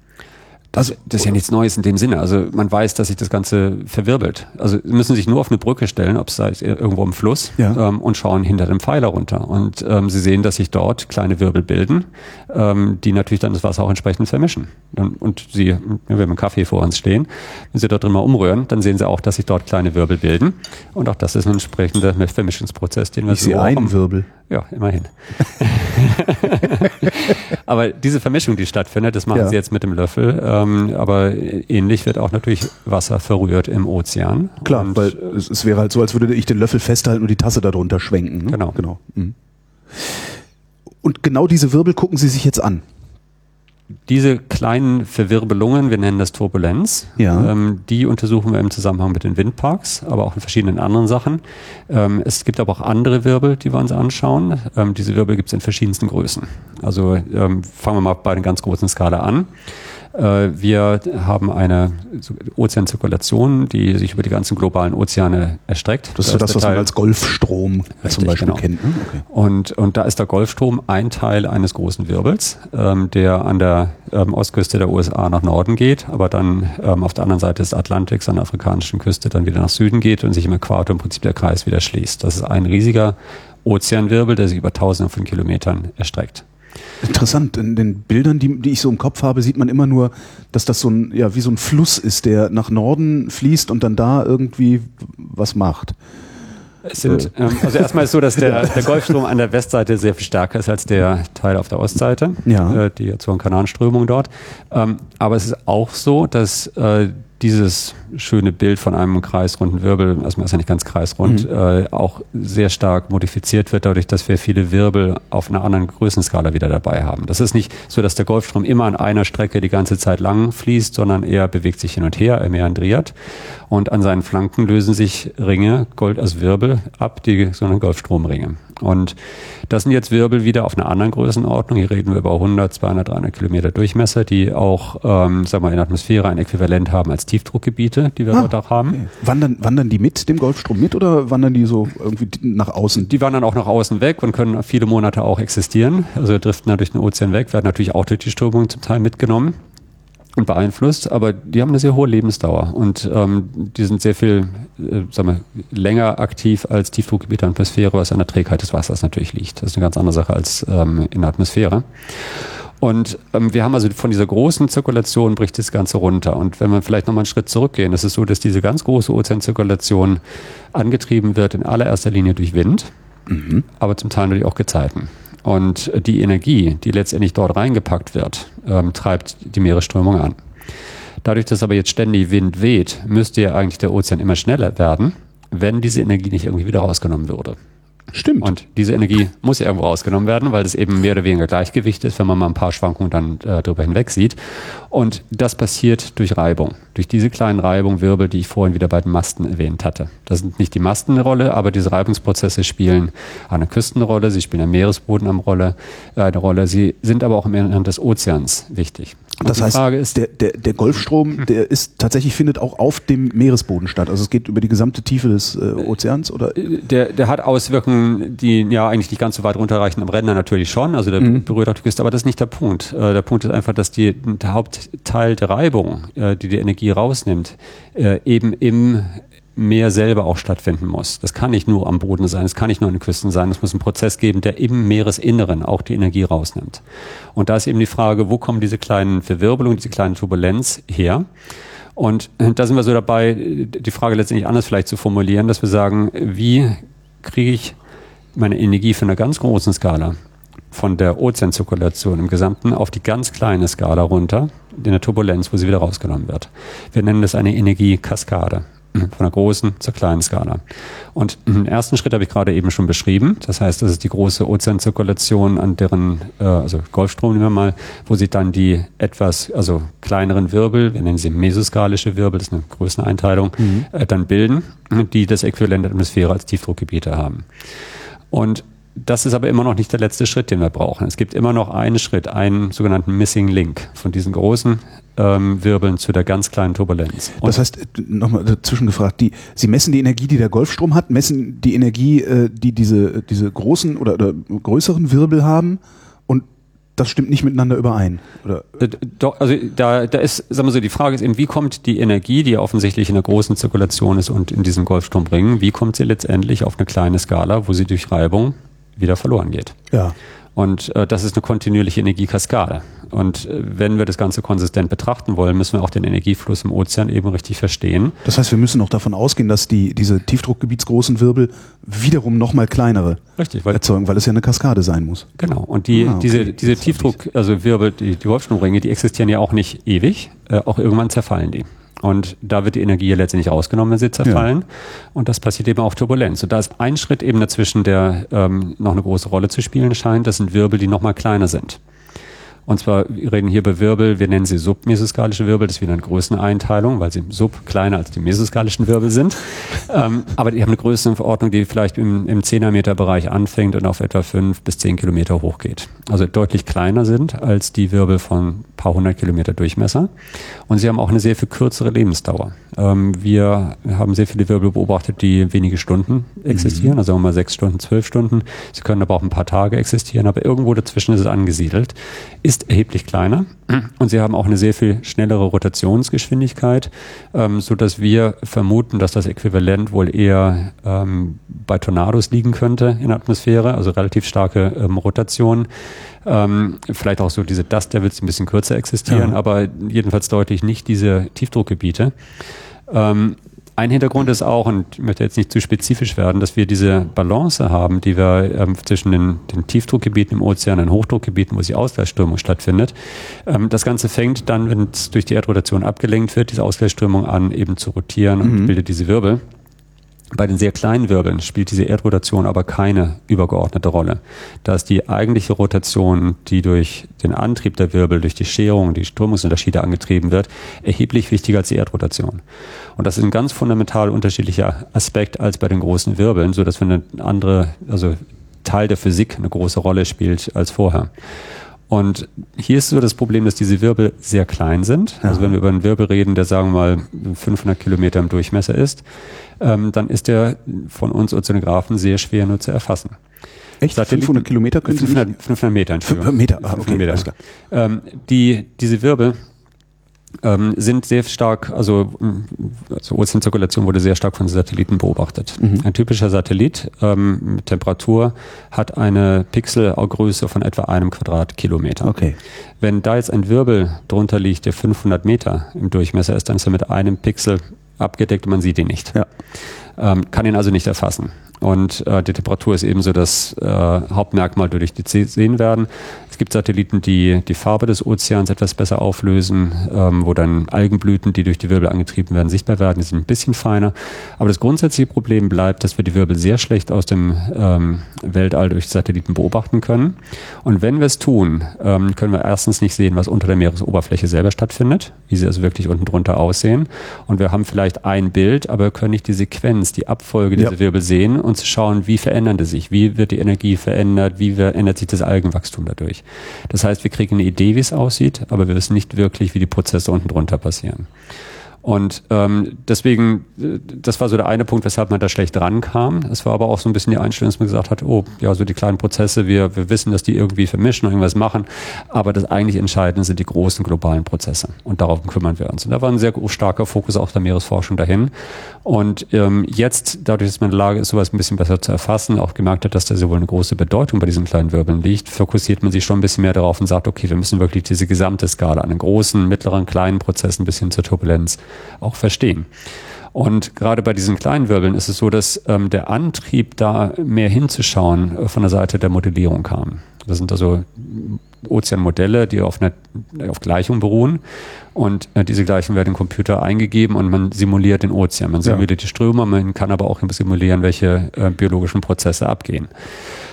Das, also, das ist ja nichts Neues in dem Sinne. Also man weiß, dass sich das Ganze verwirbelt. Also Sie müssen sich nur auf eine Brücke stellen, ob es da ist irgendwo im Fluss, ja. ähm, und schauen hinter dem Pfeiler runter. Und ähm, Sie sehen, dass sich dort kleine Wirbel bilden, ähm, die natürlich dann das Wasser auch entsprechend vermischen. Und, und Sie, wir haben einen Kaffee vor uns stehen, wenn Sie dort drin mal umrühren, dann sehen Sie auch, dass sich dort kleine Wirbel bilden. Und auch das ist ein entsprechender Vermischungsprozess, den wir ich so sehe einen Wirbel. Ja, immerhin. <laughs> aber diese Vermischung, die stattfindet, das machen ja. sie jetzt mit dem Löffel. Ähm, aber ähnlich wird auch natürlich Wasser verrührt im Ozean. Klar, und weil es, es, wäre halt so, als würde ich den Löffel festhalten und die Tasse darunter schwenken. Ne? Genau. genau. Mhm. Und genau diese Wirbel gucken Sie sich jetzt an diese kleinen Verwirbelungen, wir nennen das Turbulenz, ja. ähm, die untersuchen wir im Zusammenhang mit den Windparks, aber auch in verschiedenen anderen Sachen. Ähm, es gibt aber auch andere Wirbel, die wir uns anschauen. Ähm, diese Wirbel gibt es in verschiedensten Größen. Also ähm, fangen wir mal bei einer ganz großen Skala an. Äh, wir haben eine Ozeanzirkulation, die sich über die ganzen globalen Ozeane erstreckt. Das ist da das, was man als Golfstrom Richtig, zum Beispiel genau. kennt. Ne? Okay. Und, und da ist der Golfstrom ein Teil eines großen Wirbels, ähm, der an der ähm, Ostküste der USA nach Norden geht, aber dann ähm, auf der anderen Seite des Atlantiks, an der afrikanischen Küste, dann wieder nach Süden geht und sich im Äquator im Prinzip der Kreis wieder schließt. Das ist ein riesiger Ozeanwirbel, der sich über tausende von Kilometern erstreckt. Interessant. In den Bildern, die, die ich so im Kopf habe, sieht man immer nur, dass das so ein, ja, wie so ein Fluss ist, der nach Norden fließt und dann da irgendwie was macht. Es sind, äh. ähm, also erstmal ist so, dass <laughs> der, der Golfstrom an der Westseite sehr viel stärker ist als der Teil auf der Ostseite, ja. äh, die Azoren-Kanalströmung dort. Ähm, aber es ist auch so, dass äh, dieses schöne Bild von einem kreisrunden Wirbel, also man ist ja nicht ganz kreisrund, mhm. äh, auch sehr stark modifiziert wird, dadurch, dass wir viele Wirbel auf einer anderen Größenskala wieder dabei haben. Das ist nicht so, dass der Golfstrom immer an einer Strecke die ganze Zeit lang fließt, sondern er bewegt sich hin und her, er meandriert und an seinen Flanken lösen sich Ringe, Gold, also Wirbel ab, die sogenannten Golfstromringe. Und das sind jetzt Wirbel wieder auf einer anderen Größenordnung. Hier reden wir über 100, 200, 300 Kilometer Durchmesser, die auch, ähm, sagen wir, in der Atmosphäre ein Äquivalent haben als Tiefdruckgebiete, die wir ah, dort auch haben. Okay. Wandern, wandern die mit dem Golfstrom mit oder wandern die so irgendwie nach außen? Die wandern auch nach außen weg und können viele Monate auch existieren. Also driften dann durch den Ozean weg, werden natürlich auch durch die Strömung zum Teil mitgenommen und beeinflusst, aber die haben eine sehr hohe Lebensdauer und ähm, die sind sehr viel äh, sagen wir, länger aktiv als Tiefdruckgebiete der Atmosphäre, was an der Trägheit des Wassers natürlich liegt. Das ist eine ganz andere Sache als ähm, in der Atmosphäre. Und ähm, wir haben also von dieser großen Zirkulation bricht das Ganze runter. Und wenn wir vielleicht nochmal einen Schritt zurückgehen, ist es so, dass diese ganz große Ozeanzirkulation angetrieben wird in allererster Linie durch Wind, mhm. aber zum Teil natürlich auch Gezeiten. Und die Energie, die letztendlich dort reingepackt wird, ähm, treibt die Meeresströmung an. Dadurch, dass aber jetzt ständig Wind weht, müsste ja eigentlich der Ozean immer schneller werden, wenn diese Energie nicht irgendwie wieder rausgenommen würde. Stimmt. Und diese Energie muss ja irgendwo rausgenommen werden, weil das eben mehr oder weniger Gleichgewicht ist, wenn man mal ein paar Schwankungen dann äh, darüber hinweg sieht. Und das passiert durch Reibung, durch diese kleinen Reibungwirbel, die ich vorhin wieder bei den Masten erwähnt hatte. Das sind nicht die Masten eine Rolle, aber diese Reibungsprozesse spielen an der Küste eine Rolle, sie spielen am Meeresboden eine Rolle, äh, eine Rolle. Sie sind aber auch im Inneren des Ozeans wichtig. Und das heißt, ist, der, der, der Golfstrom, hm. der ist tatsächlich findet auch auf dem Meeresboden statt. Also es geht über die gesamte Tiefe des äh, Ozeans, oder? Äh, der, der hat Auswirkungen, die ja eigentlich nicht ganz so weit runterreichen. Am Ränder natürlich schon, also der mhm. berührt auch die Küste, aber das ist nicht der Punkt. Äh, der Punkt ist einfach, dass die, der Hauptteil der Reibung, äh, die die Energie rausnimmt, äh, eben im Meer selber auch stattfinden muss. Das kann nicht nur am Boden sein, es kann nicht nur an den Küsten sein. Es muss einen Prozess geben, der im Meeresinneren auch die Energie rausnimmt. Und da ist eben die Frage, wo kommen diese kleinen Verwirbelungen, diese kleinen Turbulenz her? Und da sind wir so dabei, die Frage letztendlich anders vielleicht zu formulieren, dass wir sagen, wie kriege ich meine Energie von einer ganz großen Skala, von der Ozeanzirkulation im Gesamten auf die ganz kleine Skala runter, in der Turbulenz, wo sie wieder rausgenommen wird. Wir nennen das eine Energiekaskade von der großen zur kleinen Skala. Und den ersten Schritt habe ich gerade eben schon beschrieben. Das heißt, das ist die große Ozeanzirkulation, an deren, äh, also Golfstrom nehmen wir mal, wo sich dann die etwas, also kleineren Wirbel, wir nennen sie mesoskalische Wirbel, das ist eine Größeneinteilung, mhm. äh, dann bilden, die das Äquivalent der Atmosphäre als Tiefdruckgebiete haben. Und das ist aber immer noch nicht der letzte Schritt, den wir brauchen. Es gibt immer noch einen Schritt, einen sogenannten Missing Link von diesen großen ähm, Wirbeln zu der ganz kleinen Turbulenz. Und das heißt, nochmal dazwischen gefragt, die, Sie messen die Energie, die der Golfstrom hat, messen die Energie, äh, die diese, diese großen oder, oder größeren Wirbel haben und das stimmt nicht miteinander überein, oder? Äh, doch, also da, da ist, sagen wir so, die Frage ist eben, wie kommt die Energie, die ja offensichtlich in der großen Zirkulation ist und in diesen Golfstrom bringen, wie kommt sie letztendlich auf eine kleine Skala, wo sie durch Reibung wieder verloren geht. Ja. Und äh, das ist eine kontinuierliche Energiekaskade. Und äh, wenn wir das Ganze konsistent betrachten wollen, müssen wir auch den Energiefluss im Ozean eben richtig verstehen. Das heißt, wir müssen auch davon ausgehen, dass die, diese tiefdruckgebietsgroßen Wirbel wiederum nochmal kleinere richtig, weil, erzeugen, weil es ja eine Kaskade sein muss. Genau. Und die, ah, okay. diese, diese Tiefdruck, also Wirbel, die, die Wolfsstromringe, die existieren ja auch nicht ewig. Äh, auch irgendwann zerfallen die. Und da wird die Energie ja letztendlich rausgenommen, wenn sie zerfallen. Ja. Und das passiert eben auch Turbulenz. Und da ist ein Schritt eben dazwischen, der ähm, noch eine große Rolle zu spielen scheint. Das sind Wirbel, die noch mal kleiner sind. Und zwar, wir reden hier bei Wirbel, wir nennen sie submesoskalische Wirbel, das ist wieder eine Größeneinteilung, weil sie sub kleiner als die mesoskalischen Wirbel sind. <laughs> ähm, aber die haben eine Größenverordnung, die vielleicht im, im 10er Meter Bereich anfängt und auf etwa fünf bis zehn Kilometer hochgeht. Also deutlich kleiner sind als die Wirbel von paar hundert Kilometer Durchmesser. Und sie haben auch eine sehr viel kürzere Lebensdauer. Ähm, wir haben sehr viele Wirbel beobachtet, die wenige Stunden existieren, mhm. also mal sechs Stunden, zwölf Stunden. Sie können aber auch ein paar Tage existieren, aber irgendwo dazwischen ist es angesiedelt. Ist ist erheblich kleiner und sie haben auch eine sehr viel schnellere Rotationsgeschwindigkeit, ähm, so dass wir vermuten, dass das Äquivalent wohl eher ähm, bei Tornados liegen könnte in der Atmosphäre, also relativ starke ähm, Rotation. Ähm, vielleicht auch so diese Dust Devils ein bisschen kürzer existieren, ja. aber jedenfalls deutlich nicht diese Tiefdruckgebiete. Ähm, ein Hintergrund ist auch, und ich möchte jetzt nicht zu spezifisch werden, dass wir diese Balance haben, die wir ähm, zwischen den, den, Tiefdruckgebieten im Ozean und Hochdruckgebieten, wo die Ausgleichsströmung stattfindet. Ähm, das Ganze fängt dann, wenn es durch die Erdrotation abgelenkt wird, diese Ausgleichsströmung an, eben zu rotieren und mhm. bildet diese Wirbel. Bei den sehr kleinen Wirbeln spielt diese Erdrotation aber keine übergeordnete Rolle. Da ist die eigentliche Rotation, die durch den Antrieb der Wirbel, durch die Scherung, die Strömungsunterschiede angetrieben wird, erheblich wichtiger als die Erdrotation. Und das ist ein ganz fundamental unterschiedlicher Aspekt als bei den großen Wirbeln, so dass eine andere, also Teil der Physik eine große Rolle spielt als vorher. Und hier ist so das Problem, dass diese Wirbel sehr klein sind. Also wenn wir über einen Wirbel reden, der sagen wir mal 500 Kilometer im Durchmesser ist, ähm, dann ist der von uns Ozeanographen sehr schwer nur zu erfassen. Echt? Satelliten, 500 Kilometer können 500, Sie 500 Meter, Entschuldigung. Meter, ah, okay, 500 Meter. Ähm, die, diese Wirbel ähm, sind sehr stark, also, also Ozeanzirkulation wurde sehr stark von Satelliten beobachtet. Mhm. Ein typischer Satellit ähm, mit Temperatur hat eine Pixelgröße von etwa einem Quadratkilometer. Okay. Wenn da jetzt ein Wirbel drunter liegt, der 500 Meter im Durchmesser ist, dann ist er mit einem Pixel abgedeckt und man sieht ihn nicht. Ja. Ähm, kann ihn also nicht erfassen. Und äh, die Temperatur ist ebenso das äh, Hauptmerkmal, durch die sehen werden. Es gibt Satelliten, die die Farbe des Ozeans etwas besser auflösen, ähm, wo dann Algenblüten, die durch die Wirbel angetrieben werden, sichtbar werden. Die sind ein bisschen feiner. Aber das grundsätzliche Problem bleibt, dass wir die Wirbel sehr schlecht aus dem ähm, Weltall durch Satelliten beobachten können. Und wenn wir es tun, ähm, können wir erstens nicht sehen, was unter der Meeresoberfläche selber stattfindet, wie sie also wirklich unten drunter aussehen. Und wir haben vielleicht ein Bild, aber können nicht die Sequenz, die Abfolge dieser ja. Wirbel sehen und zu schauen, wie verändern die sich, wie wird die Energie verändert, wie verändert sich das Algenwachstum dadurch. Das heißt, wir kriegen eine Idee, wie es aussieht, aber wir wissen nicht wirklich, wie die Prozesse unten drunter passieren. Und ähm, deswegen, äh, das war so der eine Punkt, weshalb man da schlecht rankam. Es war aber auch so ein bisschen die Einstellung, dass man gesagt hat, oh, ja, so die kleinen Prozesse, wir, wir wissen, dass die irgendwie vermischen und irgendwas machen, aber das eigentlich Entscheidende sind die großen globalen Prozesse. Und darauf kümmern wir uns. Und da war ein sehr starker Fokus auch der Meeresforschung dahin. Und ähm, jetzt, dadurch, dass man in der Lage ist, sowas ein bisschen besser zu erfassen, auch gemerkt hat, dass da sowohl eine große Bedeutung bei diesen kleinen Wirbeln liegt, fokussiert man sich schon ein bisschen mehr darauf und sagt, okay, wir müssen wirklich diese gesamte Skala an den großen, mittleren, kleinen Prozessen bis hin zur Turbulenz auch verstehen. Und gerade bei diesen kleinen Wirbeln ist es so, dass ähm, der Antrieb, da mehr hinzuschauen, äh, von der Seite der Modellierung kam. Das sind also Ozeanmodelle, die auf, einer, auf Gleichung beruhen. Und äh, diese Gleichungen werden im Computer eingegeben und man simuliert den Ozean. Man simuliert ja. die Ströme, man kann aber auch simulieren, welche äh, biologischen Prozesse abgehen.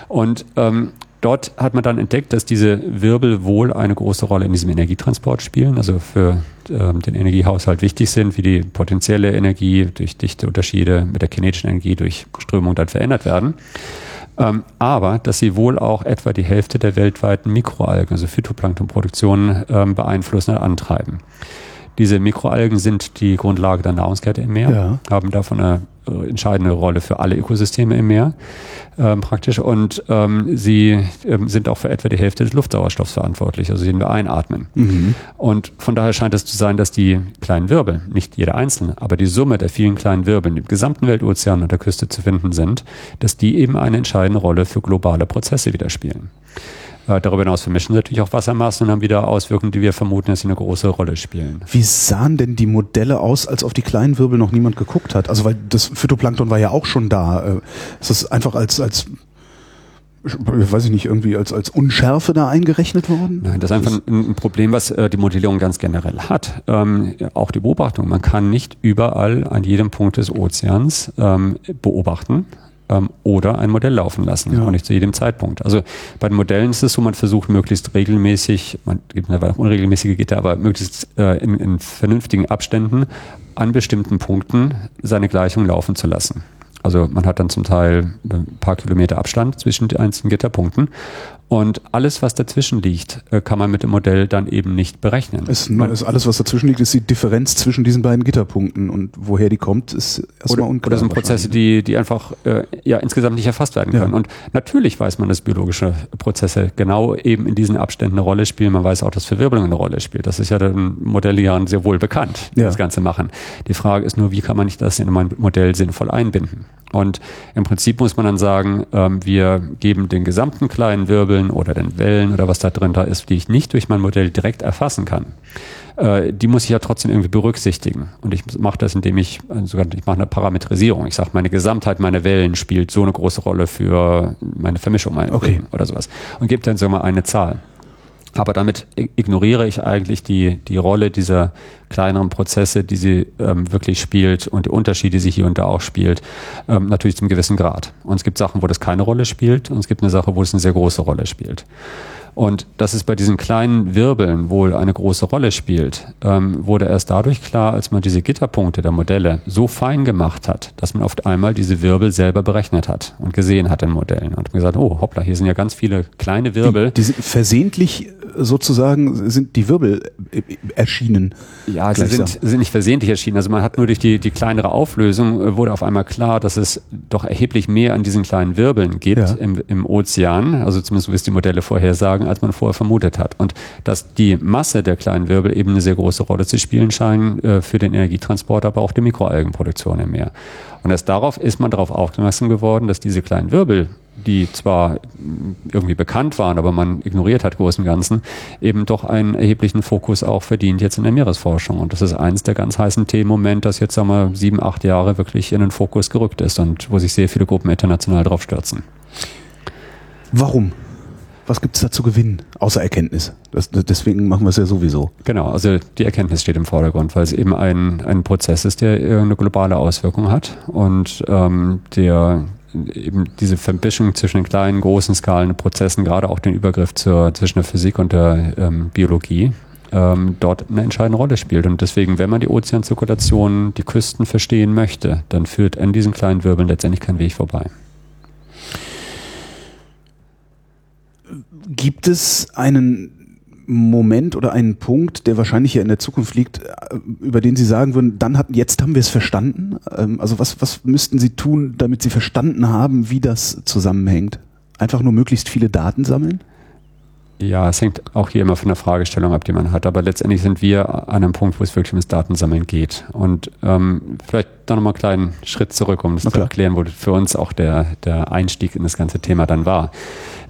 Und ähm, Dort hat man dann entdeckt, dass diese Wirbel wohl eine große Rolle in diesem Energietransport spielen, also für ähm, den Energiehaushalt wichtig sind, wie die potenzielle Energie durch dichte Unterschiede mit der kinetischen Energie durch Strömung dann verändert werden. Ähm, aber dass sie wohl auch etwa die Hälfte der weltweiten Mikroalgen, also Phytoplanktonproduktion, ähm, beeinflussen und antreiben. Diese Mikroalgen sind die Grundlage der Nahrungskette im Meer, ja. haben davon eine äh, entscheidende Rolle für alle Ökosysteme im Meer ähm, praktisch und ähm, sie ähm, sind auch für etwa die Hälfte des Luftsauerstoffs verantwortlich, also den wir einatmen. Mhm. Und von daher scheint es zu sein, dass die kleinen Wirbel, nicht jeder einzelne, aber die Summe der vielen kleinen Wirbel, die im gesamten Weltozean und der Küste zu finden sind, dass die eben eine entscheidende Rolle für globale Prozesse wieder spielen. Äh, darüber hinaus vermischen sie natürlich auch Wassermassen und haben wieder Auswirkungen, die wir vermuten, dass sie eine große Rolle spielen. Wie sahen denn die Modelle aus, als auf die kleinen Wirbel noch niemand geguckt hat? Also weil das Phytoplankton war ja auch schon da. Äh, ist das einfach als, als weiß ich nicht, irgendwie als, als Unschärfe da eingerechnet worden? Nein, das ist einfach ein, ein Problem, was äh, die Modellierung ganz generell hat. Ähm, auch die Beobachtung. Man kann nicht überall an jedem Punkt des Ozeans ähm, beobachten ähm, oder ein Modell laufen lassen, ja. auch nicht zu jedem Zeitpunkt. Also bei den Modellen ist es so, man versucht möglichst regelmäßig, man gibt auch unregelmäßige Gitter, aber möglichst äh, in, in vernünftigen Abständen an bestimmten Punkten seine Gleichung laufen zu lassen. Also man hat dann zum Teil ein paar Kilometer Abstand zwischen den einzelnen Gitterpunkten und alles, was dazwischen liegt, äh, kann man mit dem Modell dann eben nicht berechnen. Es, man, ist alles, was dazwischen liegt, ist die Differenz zwischen diesen beiden Gitterpunkten. Und woher die kommt, ist erstmal unklar. Oder sind Prozesse, die, die einfach äh, ja insgesamt nicht erfasst werden können. Ja. Und natürlich weiß man, dass biologische Prozesse genau eben in diesen Abständen eine Rolle spielen. Man weiß auch, dass Verwirbelung eine Rolle spielt. Das ist ja den Modellierern sehr wohl bekannt, die ja. das Ganze machen. Die Frage ist nur, wie kann man nicht das in mein Modell sinnvoll einbinden? Und im Prinzip muss man dann sagen, ähm, wir geben den gesamten kleinen Wirbeln oder den Wellen oder was da drin da ist, die ich nicht durch mein Modell direkt erfassen kann, äh, die muss ich ja trotzdem irgendwie berücksichtigen. Und ich mache das, indem ich äh, sogar ich mache eine Parametrisierung. Ich sage, meine Gesamtheit meiner Wellen spielt so eine große Rolle für meine Vermischung meine okay. oder sowas und gebe dann sogar mal eine Zahl. Aber damit ignoriere ich eigentlich die, die Rolle dieser kleineren Prozesse, die sie ähm, wirklich spielt und die Unterschiede, die sie hier und da auch spielt, ähm, natürlich zum gewissen Grad. Und es gibt Sachen, wo das keine Rolle spielt und es gibt eine Sache, wo es eine sehr große Rolle spielt. Und dass es bei diesen kleinen Wirbeln wohl eine große Rolle spielt, ähm, wurde erst dadurch klar, als man diese Gitterpunkte der Modelle so fein gemacht hat, dass man oft einmal diese Wirbel selber berechnet hat und gesehen hat in Modellen. Und gesagt, oh hoppla, hier sind ja ganz viele kleine Wirbel. Die, die sind versehentlich sozusagen sind die Wirbel äh, erschienen. Ja, sie sind, sind nicht versehentlich erschienen. Also man hat nur durch die, die kleinere Auflösung äh, wurde auf einmal klar, dass es doch erheblich mehr an diesen kleinen Wirbeln gibt ja. im, im Ozean. Also zumindest so wie es die Modelle vorhersagen, als man vorher vermutet hat. Und dass die Masse der kleinen Wirbel eben eine sehr große Rolle zu spielen scheint äh, für den Energietransport, aber auch die Mikroalgenproduktion im Meer. Und erst darauf ist man darauf aufmerksam geworden, dass diese kleinen Wirbel die zwar irgendwie bekannt waren, aber man ignoriert hat großen Ganzen, eben doch einen erheblichen Fokus auch verdient jetzt in der Meeresforschung. Und das ist eins der ganz heißen Themen Moment, das jetzt, sagen wir, sieben, acht Jahre wirklich in den Fokus gerückt ist und wo sich sehr viele Gruppen international drauf stürzen. Warum? Was gibt es da zu gewinnen, außer Erkenntnis? Das, deswegen machen wir es ja sowieso. Genau, also die Erkenntnis steht im Vordergrund, weil es eben ein, ein Prozess ist, der eine globale Auswirkung hat und ähm, der eben diese Vermischung zwischen den kleinen, großen Skalen Prozessen, gerade auch den Übergriff zur, zwischen der Physik und der ähm, Biologie, ähm, dort eine entscheidende Rolle spielt. Und deswegen, wenn man die Ozeanzirkulation, die Küsten verstehen möchte, dann führt an diesen kleinen Wirbeln letztendlich kein Weg vorbei. Gibt es einen Moment oder einen Punkt, der wahrscheinlich ja in der Zukunft liegt, äh, über den Sie sagen würden, dann hat, jetzt haben wir es verstanden? Ähm, also was, was müssten Sie tun, damit Sie verstanden haben, wie das zusammenhängt? Einfach nur möglichst viele Daten sammeln? Ja, es hängt auch hier immer von der Fragestellung ab, die man hat. Aber letztendlich sind wir an einem Punkt, wo es wirklich ums Datensammeln geht. Und ähm, vielleicht da nochmal einen kleinen Schritt zurück, um das okay. zu erklären, wo für uns auch der, der Einstieg in das ganze Thema dann war.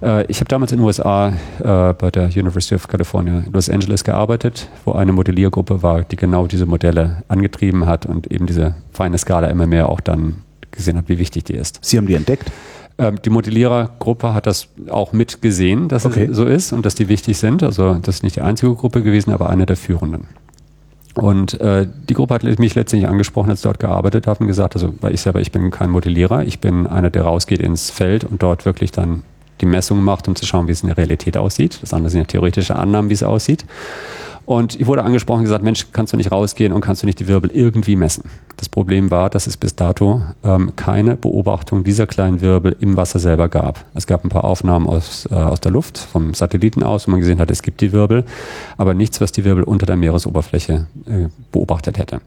Äh, ich habe damals in den USA äh, bei der University of California Los Angeles gearbeitet, wo eine Modelliergruppe war, die genau diese Modelle angetrieben hat und eben diese feine Skala immer mehr auch dann gesehen hat, wie wichtig die ist. Sie haben die entdeckt? Ähm, die Modellierergruppe hat das auch mitgesehen, dass okay. es so ist und dass die wichtig sind. Also das ist nicht die einzige Gruppe gewesen, aber eine der führenden. Und äh, die Gruppe hat mich letztendlich angesprochen, als ich dort gearbeitet habe und gesagt, also weil ich selber, ich bin kein Modellierer, ich bin einer, der rausgeht ins Feld und dort wirklich dann die Messungen macht, um zu schauen, wie es in der Realität aussieht. Das andere sind ja theoretische Annahmen, wie es aussieht. Und ich wurde angesprochen und gesagt, Mensch, kannst du nicht rausgehen und kannst du nicht die Wirbel irgendwie messen? Das Problem war, dass es bis dato ähm, keine Beobachtung dieser kleinen Wirbel im Wasser selber gab. Es gab ein paar Aufnahmen aus, äh, aus der Luft, vom Satelliten aus, wo man gesehen hat, es gibt die Wirbel, aber nichts, was die Wirbel unter der Meeresoberfläche äh, beobachtet hätte.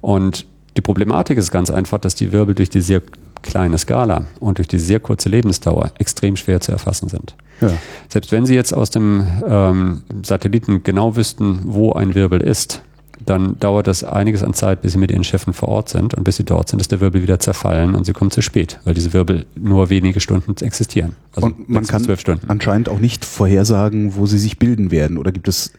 Und die Problematik ist ganz einfach, dass die Wirbel durch die sehr kleine Skala und durch die sehr kurze Lebensdauer extrem schwer zu erfassen sind. Ja. Selbst wenn Sie jetzt aus dem ähm, Satelliten genau wüssten, wo ein Wirbel ist, dann dauert das einiges an Zeit, bis sie mit ihren Schiffen vor Ort sind. Und bis sie dort sind, ist der Wirbel wieder zerfallen und sie kommen zu spät, weil diese Wirbel nur wenige Stunden existieren. Also und man kann anscheinend auch nicht vorhersagen, wo sie sich bilden werden. Oder gibt es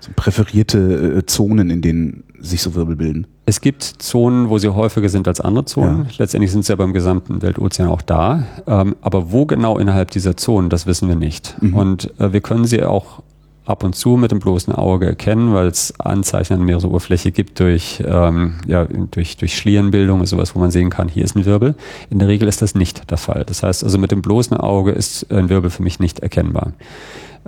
so präferierte äh, Zonen, in denen sich so Wirbel bilden? Es gibt Zonen, wo sie häufiger sind als andere Zonen. Ja. Letztendlich sind sie ja beim gesamten Weltozean auch da. Ähm, aber wo genau innerhalb dieser Zonen, das wissen wir nicht. Mhm. Und äh, wir können sie auch ab und zu mit dem bloßen Auge erkennen, weil es Anzeichen an der Meeresoberfläche gibt durch, ähm, ja, durch, durch Schlierenbildung und sowas, wo man sehen kann, hier ist ein Wirbel. In der Regel ist das nicht der Fall. Das heißt also, mit dem bloßen Auge ist ein Wirbel für mich nicht erkennbar.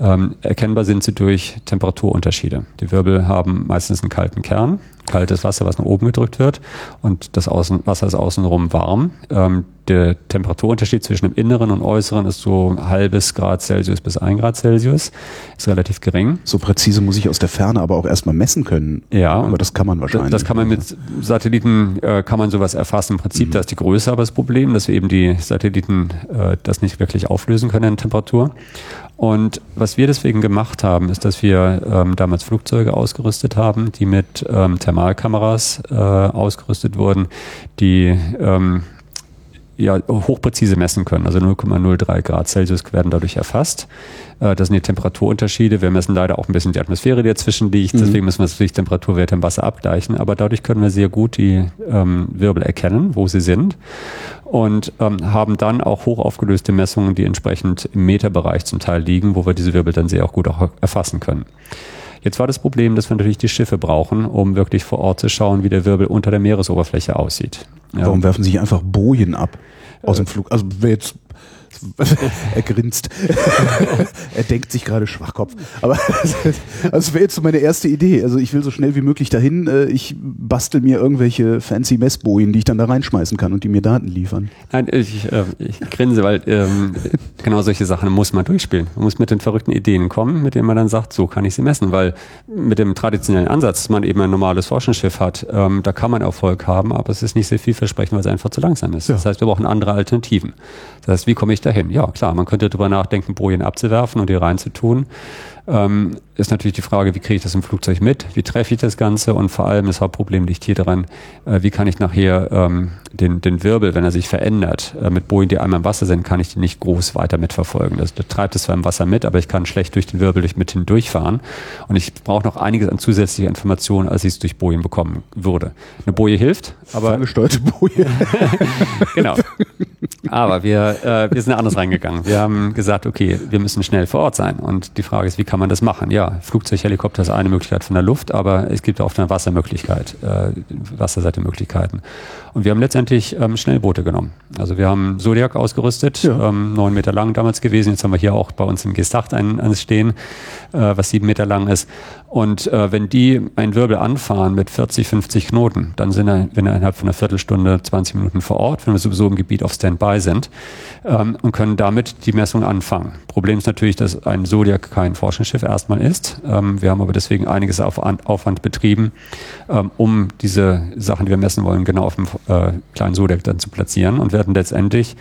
Ähm, erkennbar sind sie durch Temperaturunterschiede. Die Wirbel haben meistens einen kalten Kern, kaltes Wasser, was nach oben gedrückt wird und das Außen, Wasser ist außenrum warm. Ähm, der Temperaturunterschied zwischen dem Inneren und Äußeren ist so ein halbes Grad Celsius bis ein Grad Celsius. Ist relativ gering. So präzise muss ich aus der Ferne aber auch erstmal messen können. Ja. Aber das kann man wahrscheinlich. Das kann man mit Satelliten, äh, kann man sowas erfassen. Im Prinzip, mhm. da ist die Größe aber das Problem, dass wir eben die Satelliten äh, das nicht wirklich auflösen können in Temperatur. Und was wir deswegen gemacht haben, ist, dass wir ähm, damals Flugzeuge ausgerüstet haben, die mit ähm, Thermalkameras äh, ausgerüstet wurden, die ähm, ja, hochpräzise messen können. Also 0,03 Grad Celsius werden dadurch erfasst. Äh, das sind die Temperaturunterschiede. Wir messen leider auch ein bisschen die Atmosphäre, die dazwischen liegt. Mhm. Deswegen müssen wir natürlich Temperaturwerte im Wasser abgleichen. Aber dadurch können wir sehr gut die ähm, Wirbel erkennen, wo sie sind. Und ähm, haben dann auch hoch aufgelöste Messungen, die entsprechend im Meterbereich zum Teil liegen, wo wir diese Wirbel dann sehr auch gut auch erfassen können. Jetzt war das Problem, dass wir natürlich die Schiffe brauchen, um wirklich vor Ort zu schauen, wie der Wirbel unter der Meeresoberfläche aussieht. Warum ja. werfen Sie einfach Bojen ab aus dem Flug? Also wer jetzt <laughs> er grinst. <laughs> er denkt sich gerade Schwachkopf. Aber das <laughs> wäre jetzt so meine erste Idee. Also ich will so schnell wie möglich dahin. Äh, ich bastel mir irgendwelche fancy Messbojen, die ich dann da reinschmeißen kann und die mir Daten liefern. Nein, ich, äh, ich grinse, weil ähm, genau solche Sachen muss man durchspielen. Man muss mit den verrückten Ideen kommen, mit denen man dann sagt, so kann ich sie messen. Weil mit dem traditionellen Ansatz, dass man eben ein normales Forschungsschiff hat, ähm, da kann man Erfolg haben, aber es ist nicht sehr vielversprechend, weil es einfach zu langsam ist. Ja. Das heißt, wir brauchen andere Alternativen. Das heißt, wie komme ich dahin? Ja, klar, man könnte darüber nachdenken, Bojen abzuwerfen und die reinzutun. Ähm, ist natürlich die Frage, wie kriege ich das im Flugzeug mit? Wie treffe ich das Ganze? Und vor allem das Hauptproblem liegt hier daran, äh, wie kann ich nachher ähm, den, den Wirbel, wenn er sich verändert, äh, mit Bojen, die einmal im Wasser sind, kann ich den nicht groß weiter mitverfolgen. Das, das treibt es zwar im Wasser mit, aber ich kann schlecht durch den Wirbel durch, mit hindurchfahren. Und ich brauche noch einiges an zusätzlicher Informationen, als ich es durch Bojen bekommen würde. Eine Boje hilft, aber... Angesteuerte <laughs> Boje. genau. Aber wir, äh, wir sind anders reingegangen. Wir haben gesagt, okay, wir müssen schnell vor Ort sein. Und die Frage ist, wie kann man das machen? Ja, Flugzeug, Helikopter ist eine Möglichkeit von der Luft, aber es gibt auch eine Wassermöglichkeit, äh, Wasserseite-Möglichkeiten. Und wir haben letztendlich ähm, Schnellboote genommen. Also wir haben Zodiac ausgerüstet, ja. ähm, neun Meter lang damals gewesen. Jetzt haben wir hier auch bei uns im G8 eines stehen, äh, was sieben Meter lang ist. Und äh, wenn die einen Wirbel anfahren mit 40, 50 Knoten, dann sind wir innerhalb von einer Viertelstunde, 20 Minuten vor Ort, wenn wir sowieso im Gebiet auf Standby sind ähm, und können damit die Messung anfangen. Problem ist natürlich, dass ein Zodiac kein Forschungsschiff erstmal ist. Ähm, wir haben aber deswegen einiges auf Aufwand betrieben, ähm, um diese Sachen, die wir messen wollen, genau auf dem äh, kleinen Zodiac dann zu platzieren und werden letztendlich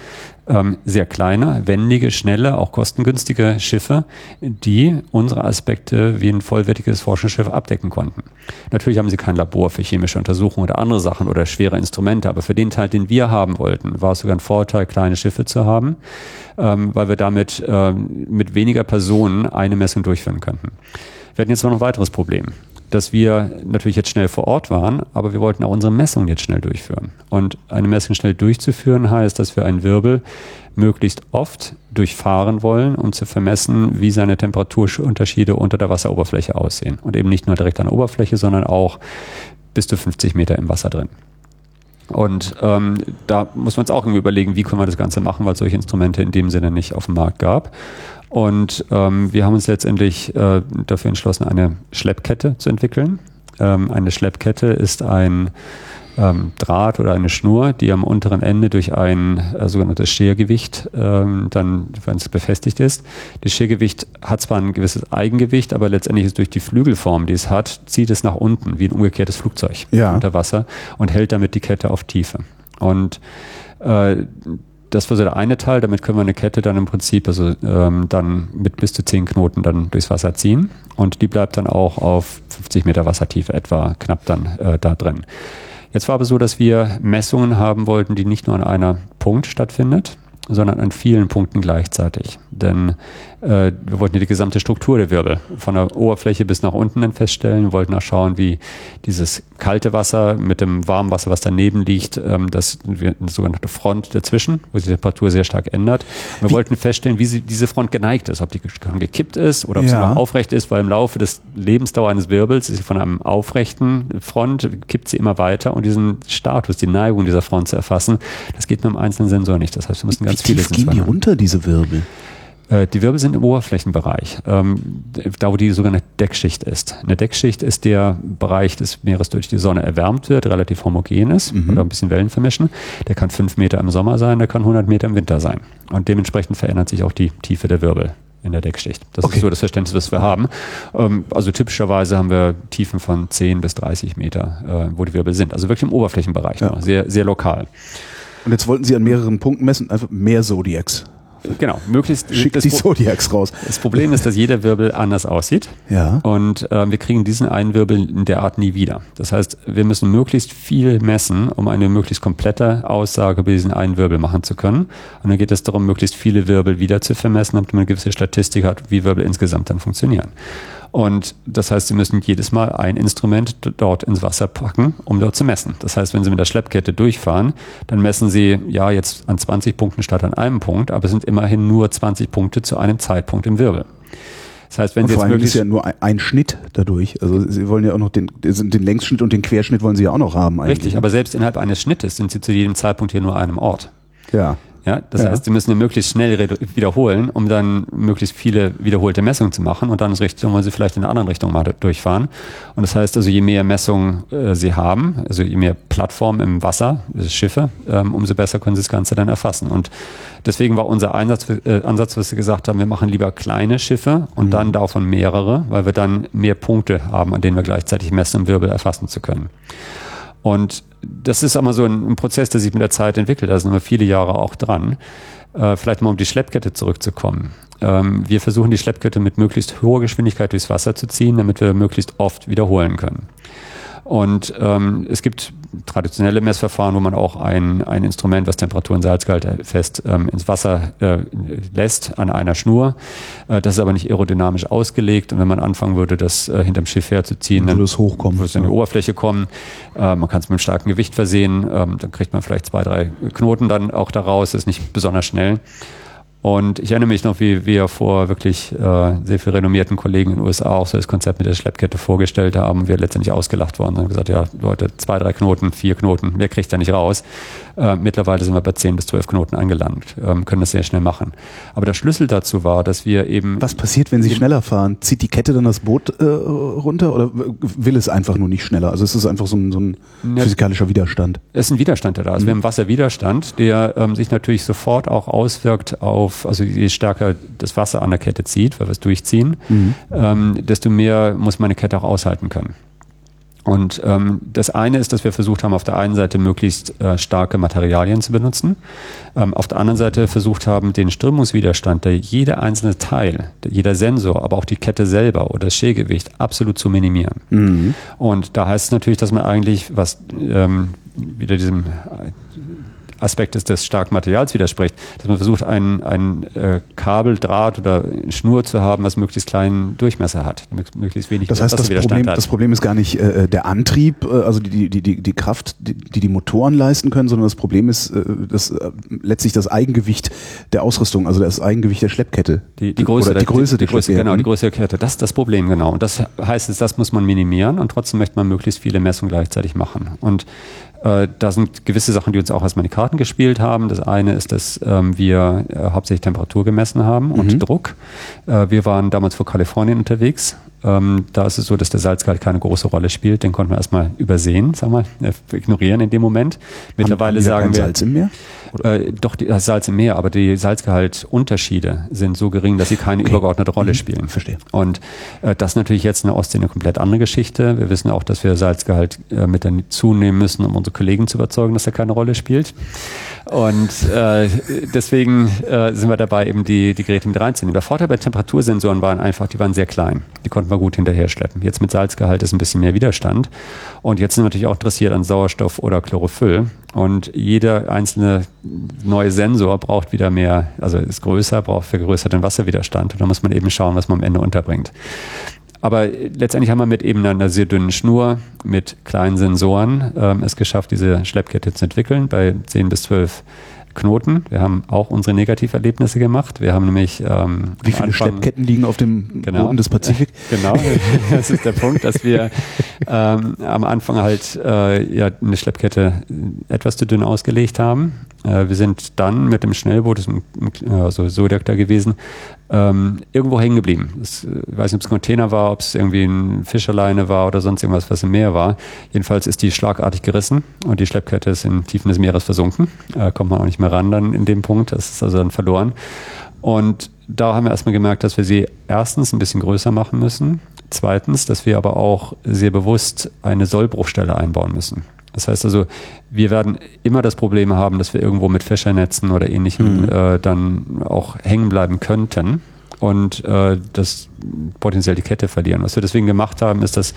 ähm, sehr kleine, wendige, schnelle, auch kostengünstige Schiffe, die unsere Aspekte wie ein vollwertiges Forschungsschiff abdecken konnten. Natürlich haben sie kein Labor für chemische Untersuchungen oder andere Sachen oder schwere Instrumente, aber für den Teil, den wir haben wollten, war es sogar ein Vorteil, kleine Schiffe zu haben, ähm, weil wir damit ähm, mit weniger Personen eine Messung durchführen könnten. Wir hatten jetzt noch ein weiteres Problem dass wir natürlich jetzt schnell vor Ort waren, aber wir wollten auch unsere Messungen jetzt schnell durchführen. Und eine Messung schnell durchzuführen heißt, dass wir einen Wirbel möglichst oft durchfahren wollen, um zu vermessen, wie seine Temperaturunterschiede unter der Wasseroberfläche aussehen. Und eben nicht nur direkt an der Oberfläche, sondern auch bis zu 50 Meter im Wasser drin. Und ähm, da muss man uns auch irgendwie überlegen, wie können wir das Ganze machen, weil es solche Instrumente in dem Sinne nicht auf dem Markt gab. Und ähm, wir haben uns letztendlich äh, dafür entschlossen, eine Schleppkette zu entwickeln. Ähm, eine Schleppkette ist ein ähm, Draht oder eine Schnur, die am unteren Ende durch ein äh, sogenanntes Schergewicht ähm, dann, wenn es befestigt ist. Das Schergewicht hat zwar ein gewisses Eigengewicht, aber letztendlich ist durch die Flügelform, die es hat, zieht es nach unten wie ein umgekehrtes Flugzeug ja. unter Wasser und hält damit die Kette auf Tiefe. Und äh, das war so der eine Teil, damit können wir eine Kette dann im Prinzip, also ähm, dann mit bis zu zehn Knoten dann durchs Wasser ziehen und die bleibt dann auch auf 50 Meter Wassertiefe etwa knapp dann äh, da drin. Jetzt war aber so, dass wir Messungen haben wollten, die nicht nur an einer Punkt stattfindet, sondern an vielen Punkten gleichzeitig. Denn äh, wir wollten die gesamte Struktur der Wirbel von der Oberfläche bis nach unten dann feststellen. Wir wollten auch schauen, wie dieses kalte Wasser mit dem warmen Wasser, was daneben liegt, ähm, das eine sogenannte Front dazwischen, wo sich die Temperatur sehr stark ändert. Wir wie? wollten feststellen, wie sie, diese Front geneigt ist, ob die gekippt ist oder ob ja. sie noch aufrecht ist, weil im Laufe des Lebensdauer eines Wirbels ist sie von einem aufrechten Front, kippt sie immer weiter und diesen Status, die Neigung dieser Front zu erfassen, das geht mit einem einzelnen Sensor nicht. Das heißt, wir müssen ganz wie viele tief gehen die runter, diese Wirbel? Äh, die Wirbel sind im Oberflächenbereich, ähm, da wo die sogenannte Deckschicht ist. Eine Deckschicht ist der Bereich des Meeres, durch die Sonne erwärmt wird, relativ homogen ist mhm. oder ein bisschen Wellen vermischen. Der kann fünf Meter im Sommer sein, der kann 100 Meter im Winter sein. Und dementsprechend verändert sich auch die Tiefe der Wirbel in der Deckschicht. Das okay. ist so das Verständnis, was wir haben. Ähm, also typischerweise haben wir Tiefen von 10 bis 30 Meter, äh, wo die Wirbel sind. Also wirklich im Oberflächenbereich, ja. sehr, sehr lokal. Und jetzt wollten Sie an mehreren Punkten messen, einfach mehr Zodiacs. Genau, möglichst. Schickt die Zodiacs raus. Das Problem ist, dass jeder Wirbel anders aussieht. Ja. Und äh, wir kriegen diesen einen Wirbel in der Art nie wieder. Das heißt, wir müssen möglichst viel messen, um eine möglichst komplette Aussage über diesen einen Wirbel machen zu können. Und dann geht es darum, möglichst viele Wirbel wieder zu vermessen, damit man eine gewisse Statistik hat, wie Wirbel insgesamt dann funktionieren. Und das heißt, Sie müssen jedes Mal ein Instrument dort ins Wasser packen, um dort zu messen. Das heißt, wenn Sie mit der Schleppkette durchfahren, dann messen Sie ja jetzt an 20 Punkten statt an einem Punkt, aber es sind immerhin nur 20 Punkte zu einem Zeitpunkt im Wirbel. Das heißt, wenn und Sie jetzt wirklich ist ja nur ein, ein, Schnitt dadurch. Also Sie wollen ja auch noch den, den Längsschnitt und den Querschnitt wollen Sie ja auch noch haben. Eigentlich. Richtig, aber selbst innerhalb eines Schnittes sind Sie zu jedem Zeitpunkt hier nur an einem Ort. Ja. Ja, das ja. heißt, sie müssen möglichst schnell wiederholen, um dann möglichst viele wiederholte Messungen zu machen und dann ist Richtung, wollen sie vielleicht in eine andere Richtung mal durchfahren. Und das heißt also, je mehr Messungen äh, sie haben, also je mehr Plattformen im Wasser, also Schiffe, ähm, umso besser können sie das Ganze dann erfassen. Und deswegen war unser Einsatz, äh, Ansatz, was wir gesagt haben, wir machen lieber kleine Schiffe und mhm. dann davon mehrere, weil wir dann mehr Punkte haben, an denen wir gleichzeitig messen, um Wirbel erfassen zu können. Und das ist aber so ein, ein, Prozess, der sich mit der Zeit entwickelt. Da sind wir viele Jahre auch dran. Äh, vielleicht mal um die Schleppkette zurückzukommen. Ähm, wir versuchen die Schleppkette mit möglichst hoher Geschwindigkeit durchs Wasser zu ziehen, damit wir möglichst oft wiederholen können. Und ähm, es gibt traditionelle Messverfahren, wo man auch ein, ein Instrument, was Temperatur und Salzgehalt fest ähm, ins Wasser äh, lässt an einer Schnur. Äh, das ist aber nicht aerodynamisch ausgelegt. Und wenn man anfangen würde, das äh, hinterm Schiff herzuziehen, dann würde es hochkommen. Würde es an die Oberfläche kommen. Äh, man kann es mit einem starken Gewicht versehen. Ähm, dann kriegt man vielleicht zwei, drei Knoten dann auch daraus. Das ist nicht besonders schnell. Und ich erinnere mich noch, wie wir vor wirklich äh, sehr viel renommierten Kollegen in den USA auch so das Konzept mit der Schleppkette vorgestellt haben. Wir letztendlich ausgelacht worden und haben gesagt, ja, Leute, zwei, drei Knoten, vier Knoten, wer kriegt da nicht raus? Äh, mittlerweile sind wir bei zehn bis zwölf Knoten angelangt, ähm, können das sehr schnell machen. Aber der Schlüssel dazu war, dass wir eben... Was passiert, wenn Sie schneller fahren? Zieht die Kette dann das Boot äh, runter oder will es einfach nur nicht schneller? Also es ist einfach so ein, so ein ja, physikalischer Widerstand. Es ist ein Widerstand, der da ist. Mhm. Wir haben Wasserwiderstand, der ähm, sich natürlich sofort auch auswirkt auf auf, also je stärker das Wasser an der Kette zieht, weil wir es durchziehen, mhm. ähm, desto mehr muss meine Kette auch aushalten können. Und ähm, das eine ist, dass wir versucht haben, auf der einen Seite möglichst äh, starke Materialien zu benutzen, ähm, auf der anderen Seite versucht haben, den Strömungswiderstand, der jeder einzelne Teil, jeder Sensor, aber auch die Kette selber oder das Schälgewicht absolut zu minimieren. Mhm. Und da heißt es natürlich, dass man eigentlich, was ähm, wieder diesem Aspekt ist, des starken Materials widerspricht, dass man versucht, ein, ein äh, Kabel, Draht oder Schnur zu haben, was möglichst kleinen Durchmesser hat, möglichst wenig Das heißt, das Problem, das Problem ist gar nicht äh, äh der Antrieb, äh, also die, die, die, die Kraft, die, die die Motoren leisten können, sondern das Problem ist äh, das, äh, letztlich das Eigengewicht der Ausrüstung, also das Eigengewicht der Schleppkette. Die, die Größe, Oder die, Größe die, der Größe, Genau, die Größe der Kette. Das ist das Problem, genau. Und das heißt, das muss man minimieren und trotzdem möchte man möglichst viele Messungen gleichzeitig machen. Und äh, da sind gewisse Sachen, die uns auch erstmal in die Karten gespielt haben. Das eine ist, dass ähm, wir äh, hauptsächlich Temperatur gemessen haben und mhm. Druck. Äh, wir waren damals vor Kalifornien unterwegs Ähm, da ist es so, dass der Salzgehalt keine große Rolle spielt. Den konnten wir erstmal übersehen, sagen wir, äh, ignorieren in dem Moment. Mittlerweile haben, haben sagen wir. Salz im Meer? Äh, doch, das Salz im Meer, aber die Salzgehaltunterschiede sind so gering, dass sie keine okay. übergeordnete Rolle mhm. spielen. Verstehe. Und äh, das ist natürlich jetzt in der Ostsee eine komplett andere Geschichte. Wir wissen auch, dass wir Salzgehalt äh, mit zunehmen müssen, um unsere Kollegen zu überzeugen, dass er keine Rolle spielt. Und äh, deswegen äh, sind wir dabei, eben die, die Geräte mit reinzunehmen. Der Vorteil bei Temperatursensoren waren einfach, die waren sehr klein. Die konnten wir gut hinterher schleppen. Jetzt mit Salzgehalt ist ein bisschen mehr Widerstand. Und jetzt sind wir natürlich auch interessiert an Sauerstoff oder Chlorophyll. Und jeder einzelne neue Sensor braucht wieder mehr, also ist größer, braucht vergrößerten Wasserwiderstand. Und da muss man eben schauen, was man am Ende unterbringt. Aber letztendlich haben wir mit eben einer sehr dünnen Schnur, mit kleinen Sensoren ähm, es geschafft, diese Schleppkette zu entwickeln bei 10 bis 12 Knoten. Wir haben auch unsere Negativerlebnisse gemacht. Wir haben nämlich ähm, wie viele Anfang, Schleppketten liegen auf dem genau, Boden des Pazifik? <laughs> Genau, das ist der Punkt, dass wir ähm, am Anfang halt äh, ja eine Schleppkette etwas zu dünn ausgelegt haben. Äh, wir sind dann mit dem Schnellboot, das ist ein, also Zodiac da gewesen, ähm, irgendwo hängen geblieben. Äh, ich weiß nicht, ob es ein Container war, ob es irgendwie ein Fischerleine war oder sonst irgendwas, was im Meer war. Jedenfalls ist die schlagartig gerissen und die Schleppkette ist in Tiefen des Meeres versunken. Äh, kommt man auch nicht mehr ran dann in dem Punkt. Das ist also dann verloren. Und da haben wir erstmal gemerkt, dass wir sie erstens ein bisschen größer machen müssen. Zweitens, dass wir aber auch sehr bewusst eine Sollbruchstelle einbauen müssen. Das heißt also, wir werden immer das Problem haben, dass wir irgendwo mit Fischernetzen oder ähnlichem mhm. äh, dann auch hängen bleiben könnten und äh, das potenziell die Kette verlieren. Was wir deswegen gemacht haben, ist, dass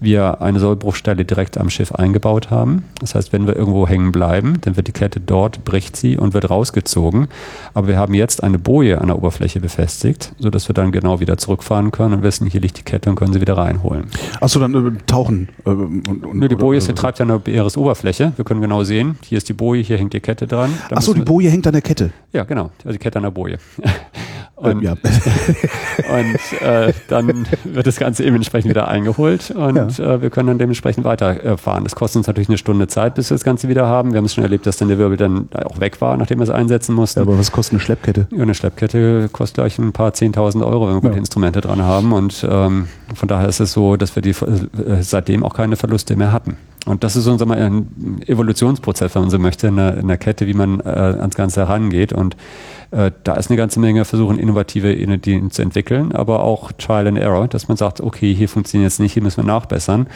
wir eine Sollbruchstelle direkt am Schiff eingebaut haben. Das heißt, wenn wir irgendwo hängen bleiben, dann wird die Kette dort, bricht sie und wird rausgezogen. Aber wir haben jetzt eine Boje an der Oberfläche befestigt, sodass wir dann genau wieder zurückfahren können und wissen, hier liegt die Kette und können sie wieder reinholen. Achso, dann äh, tauchen. Äh, und, und, Nö, die Boje ist, treibt ja eine Meeresoberfläche. Wir können genau sehen, hier ist die Boje, hier hängt die Kette dran. Achso, die Boje hängt an der Kette. Ja, genau. Also die Kette an der Boje. <laughs> Und, ja. <laughs> und äh, dann wird das Ganze eben entsprechend wieder eingeholt und ja. äh, wir können dann dementsprechend weiterfahren. Das kostet uns natürlich eine Stunde Zeit, bis wir das Ganze wieder haben. Wir haben es schon erlebt, dass dann der Wirbel dann auch weg war, nachdem wir es einsetzen mussten. Ja, aber was kostet eine Schleppkette? Ja, eine Schleppkette kostet gleich ein paar Zehntausend Euro, wenn wir gute Instrumente dran haben. Und ähm, von daher ist es so, dass wir die äh, seitdem auch keine Verluste mehr hatten. Und das ist unser mal ein Evolutionsprozess, wenn man so möchte, in der, in der Kette, wie man äh, ans Ganze herangeht. Und äh, da ist eine ganze Menge versuchen, innovative Ideen zu entwickeln, aber auch Trial and Error, dass man sagt, okay, hier funktioniert es nicht, hier müssen wir nachbessern.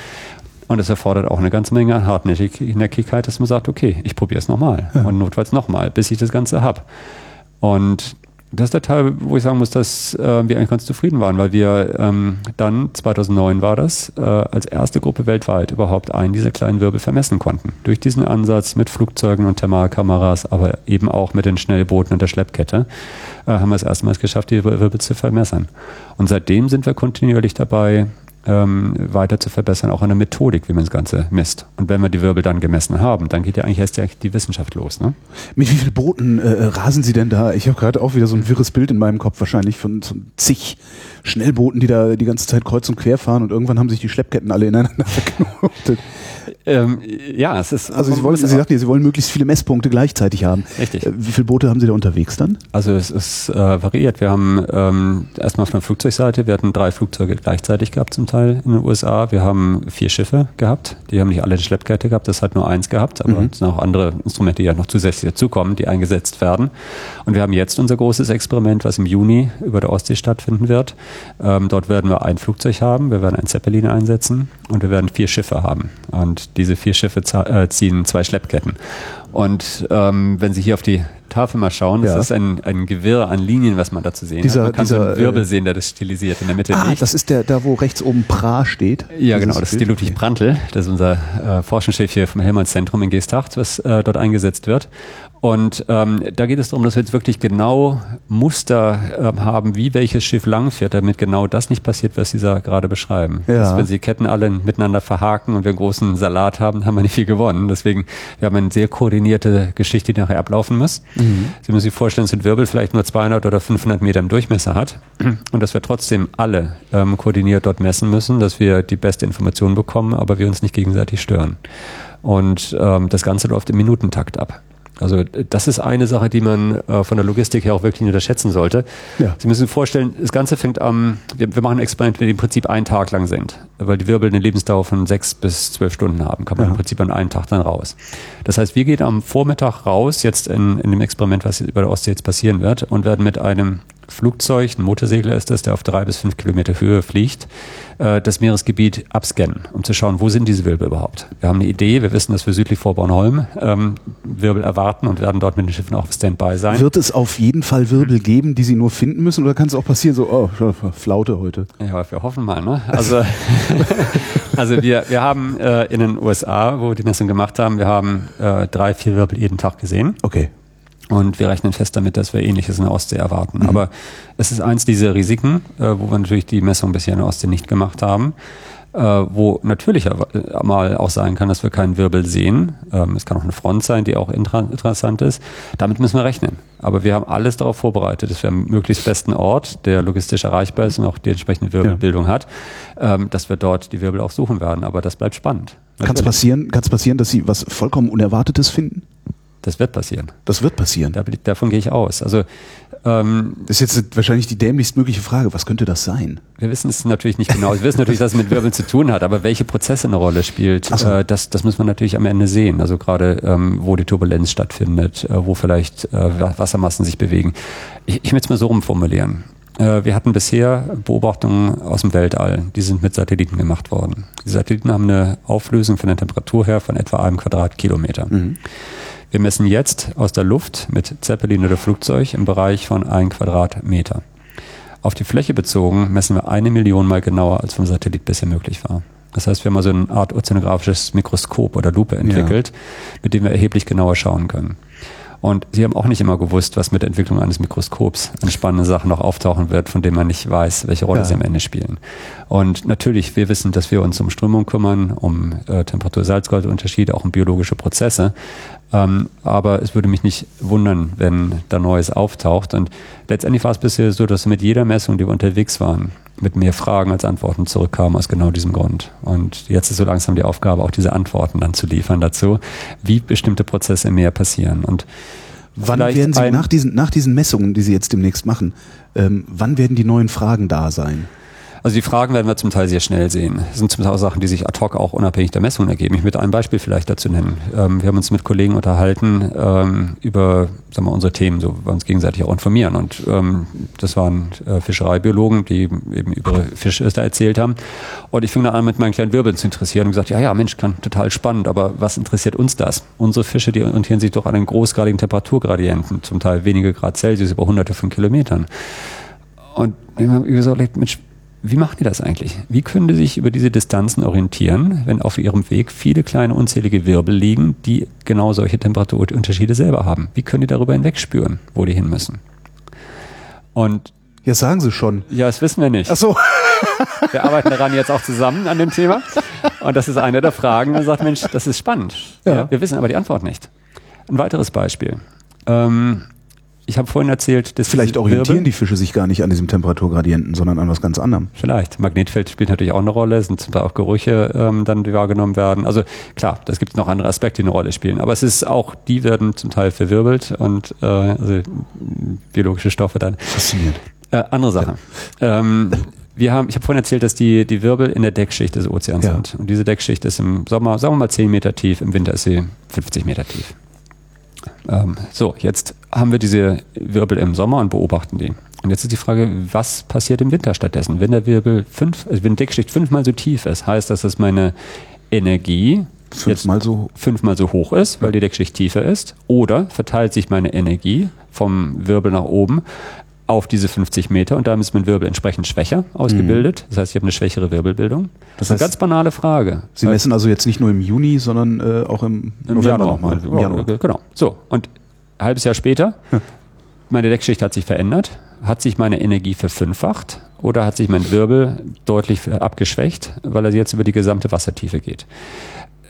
Und es erfordert auch eine ganze Menge Hartnäckigkeit, dass man sagt, okay, ich probiere es nochmal ja. und notfalls nochmal, bis ich das Ganze habe. Und das ist der Teil, wo ich sagen muss, dass äh, wir eigentlich ganz zufrieden waren, weil wir ähm, dann, 2009 war das, äh, als erste Gruppe weltweit überhaupt einen dieser kleinen Wirbel vermessen konnten. Durch diesen Ansatz mit Flugzeugen und Thermalkameras, aber eben auch mit den Schnellbooten und der Schleppkette, äh, haben wir es erstmals geschafft, die Wirbel zu vermessen. Und seitdem sind wir kontinuierlich dabei, ähm, weiter zu verbessern, auch an der Methodik, wie man das Ganze misst. Und wenn wir die Wirbel dann gemessen haben, dann geht ja eigentlich erst die Wissenschaft los. Ne? Mit wie vielen Booten äh, rasen Sie denn da? Ich habe gerade auch wieder so ein wirres Bild in meinem Kopf wahrscheinlich von so zig Schnellbooten, die da die ganze Zeit kreuz und quer fahren und irgendwann haben sich die Schleppketten alle ineinander <laughs> verknotet. Ähm, ja, es ist. Also Sie wollen, Sie sagten, Sie wollen möglichst viele Messpunkte gleichzeitig haben. Richtig. Äh, wie viele Boote haben Sie da unterwegs dann? Also es ist äh, variiert. Wir haben ähm, erstmal auf der Flugzeugseite, wir hatten drei Flugzeuge gleichzeitig gehabt zum Teil in den USA. Wir haben vier Schiffe gehabt. Die haben nicht alle eine Schleppkette gehabt, das hat nur eins gehabt, aber mhm. es sind auch andere Instrumente, die ja noch zusätzlich dazukommen, die eingesetzt werden. Und wir haben jetzt unser großes Experiment, was im Juni über der Ostsee stattfinden wird. Ähm, dort werden wir ein Flugzeug haben, wir werden ein Zeppelin einsetzen und wir werden vier Schiffe haben. Und diese vier Schiffe äh, ziehen zwei Schleppketten. Und ähm, wenn Sie hier auf die Tafel mal schauen, das ja. ist ein, ein Gewirr an Linien, was man da zu sehen dieser, hat. Man kann dieser, so einen Wirbel äh, sehen, der das stilisiert in der Mitte. Ah, nicht. das ist der, da wo rechts oben Pra steht. Ja, genau, das ist die Ludwig Prantl. Das ist unser äh, Forschungschef hier vom Helmholtz-Zentrum in Geesthacht, was äh, dort eingesetzt wird. Und ähm, da geht es darum, dass wir jetzt wirklich genau Muster äh, haben, wie welches Schiff langfährt, damit genau das nicht passiert, was Sie da gerade beschreiben. Ja. Dass, wenn Sie Ketten alle miteinander verhaken und wir einen großen Salat haben, haben wir nicht viel gewonnen. Deswegen, wir haben eine sehr koordinierte Geschichte, die nachher ablaufen muss. Mhm. Sie müssen sich vorstellen, dass ein Wirbel vielleicht nur 200 oder 500 Meter im Durchmesser hat und dass wir trotzdem alle ähm, koordiniert dort messen müssen, dass wir die beste Information bekommen, aber wir uns nicht gegenseitig stören. Und ähm, das Ganze läuft im Minutentakt ab. Also das ist eine Sache, die man äh, von der Logistik her auch wirklich nicht unterschätzen sollte. Ja. Sie müssen sich vorstellen, das Ganze fängt am, wir, wir machen ein Experiment, die im Prinzip einen Tag lang sind, weil die Wirbel eine Lebensdauer von sechs bis zwölf Stunden haben, kann man ja. im Prinzip an einem Tag dann raus. Das heißt, wir gehen am Vormittag raus, jetzt in, in dem Experiment, was über der Ostsee jetzt passieren wird, und werden mit einem Flugzeug, ein Motorsegler ist das, der auf drei bis fünf Kilometer Höhe fliegt, äh, das Meeresgebiet abscannen, um zu schauen, wo sind diese Wirbel überhaupt. Wir haben eine Idee, wir wissen, dass wir südlich vor Bornholm ähm, Wirbel erwarten und werden dort mit den Schiffen auch Standby sein. Wird es auf jeden Fall Wirbel geben, die Sie nur finden müssen oder kann es auch passieren, so, oh, Flaute heute? Ja, wir hoffen mal, ne? Also, <laughs> also wir, wir haben äh, in den USA, wo wir die Messung gemacht haben, wir haben äh, drei, vier Wirbel jeden Tag gesehen. Okay. Und wir rechnen fest damit, dass wir Ähnliches in der Ostsee erwarten. Mhm. Aber es ist eins dieser Risiken, äh, wo wir natürlich die Messung bisher in der Ostsee nicht gemacht haben, äh, wo natürlich mal auch sein kann, dass wir keinen Wirbel sehen. Ähm, es kann auch eine Front sein, die auch interessant ist. Damit müssen wir rechnen. Aber wir haben alles darauf vorbereitet, dass wir am möglichst besten Ort, der logistisch erreichbar ist und auch die entsprechende Wirbelbildung ja. hat, ähm, dass wir dort die Wirbel auch suchen werden. Aber das bleibt spannend. Kann es passieren, kann's passieren, dass Sie was vollkommen Unerwartetes finden? Das wird passieren. Das wird passieren. Da, davon gehe ich aus. Also ähm, das ist jetzt wahrscheinlich die dämlichst mögliche Frage. Was könnte das sein? Wir wissen es natürlich nicht genau. Wir wissen natürlich, dass es mit Wirbeln zu tun hat, aber welche Prozesse eine Rolle spielt, so. äh, das, das muss man natürlich am Ende sehen. Also gerade ähm, wo die Turbulenz stattfindet, äh, wo vielleicht äh, Wassermassen sich bewegen. Ich, ich will es mal so rumformulieren. Äh, wir hatten bisher Beobachtungen aus dem Weltall. Die sind mit Satelliten gemacht worden. Die Satelliten haben eine Auflösung von der Temperatur her von etwa einem Quadratkilometer. Mhm. Wir messen jetzt aus der Luft mit Zeppelin oder Flugzeug im Bereich von 1 Quadratmeter. Auf die Fläche bezogen messen wir eine Million mal genauer, als vom Satellit bisher möglich war. Das heißt, wir haben also eine Art ozeanografisches Mikroskop oder Lupe entwickelt, ja. mit dem wir erheblich genauer schauen können. Und sie haben auch nicht immer gewusst, was mit der Entwicklung eines Mikroskops an spannenden Sachen noch auftauchen wird, von denen man nicht weiß, welche Rolle ja. sie am Ende spielen. Und natürlich, wir wissen, dass wir uns um Strömung kümmern, um äh, Temperatur-Salzgoldunterschiede, auch um biologische Prozesse. Ähm, aber es würde mich nicht wundern, wenn da Neues auftaucht. Und letztendlich war es bisher so, dass mit jeder Messung, die wir unterwegs waren, mit mehr Fragen als Antworten zurückkamen aus genau diesem Grund. Und jetzt ist so langsam die Aufgabe, auch diese Antworten dann zu liefern dazu, wie bestimmte Prozesse mehr passieren. Und Wann werden Sie nach diesen, nach diesen Messungen, die Sie jetzt demnächst machen, ähm, wann werden die neuen Fragen da sein? Also die Fragen werden wir zum Teil sehr schnell sehen. Das sind zum Teil auch Sachen, die sich ad hoc auch unabhängig der Messungen ergeben. Ich möchte ein Beispiel vielleicht dazu nennen. Ähm, wir haben uns mit Kollegen unterhalten ähm, über sagen wir, unsere Themen, so wir uns gegenseitig auch informieren. Und ähm, das waren äh, Fischereibiologen, die eben über Fische da erzählt haben. Und ich fing dann an, mit meinen kleinen Wirbeln zu interessieren und gesagt, ja, ja, Mensch, kann total spannend, aber was interessiert uns das? Unsere Fische, die orientieren sich doch an den großgradigen Temperaturgradienten, zum Teil wenige Grad Celsius über hunderte von Kilometern. Und ich habe gesagt, Mensch, wie machen die das eigentlich? Wie können die sich über diese Distanzen orientieren, wenn auf ihrem Weg viele kleine unzählige Wirbel liegen, die genau solche Temperaturunterschiede selber haben? Wie können die darüber hinwegspüren, wo die hin müssen? Und ja, sagen Sie schon. Ja, das wissen wir nicht. Ach so. <laughs> Wir arbeiten daran jetzt auch zusammen an dem Thema. Und das ist eine der Fragen. Man sagt, Mensch, das ist spannend. Ja. ja wir wissen aber die Antwort nicht. Ein weiteres Beispiel. Ähm, ich habe vorhin erzählt, dass vielleicht orientieren Wirbel, die Fische sich gar nicht an diesem Temperaturgradienten, sondern an was ganz anderem. Vielleicht. Magnetfeld spielt natürlich auch eine Rolle, sind zum Beispiel auch Gerüche ähm, dann, die wahrgenommen werden. Also klar, das gibt noch andere Aspekte, die eine Rolle spielen. Aber es ist auch, die werden zum Teil verwirbelt und äh, also biologische Stoffe dann. Faszinierend. Äh, andere Sache. Ja. Ähm, wir haben, ich habe vorhin erzählt, dass die, die Wirbel in der Deckschicht des Ozeans ja. sind. Und diese Deckschicht ist im Sommer, sagen wir mal 10 Meter tief, im Winter ist sie 50 Meter tief. Ähm, so, jetzt haben wir diese Wirbel im Sommer und beobachten die. Und jetzt ist die Frage, was passiert im Winter stattdessen? Wenn der Wirbel fünf, also wenn die Deckschicht fünfmal so tief ist, heißt das, dass meine Energie fünfmal so, fünfmal so hoch ist, weil die Deckschicht tiefer ist, oder verteilt sich meine Energie vom Wirbel nach oben auf diese 50 Meter und damit ist mein Wirbel entsprechend schwächer ausgebildet. Mhm. Das heißt, ich habe eine schwächere Wirbelbildung. Das ist eine ganz banale Frage. Sie messen also jetzt nicht nur im Juni, sondern äh, auch im, im November nochmal. Im Januar. Genau. So, und ein halbes Jahr später, hm. <laughs> meine Deckschicht hat sich verändert. Hat sich meine Energie verfünffacht oder hat sich mein Wirbel deutlich abgeschwächt, weil er jetzt über die gesamte Wassertiefe geht?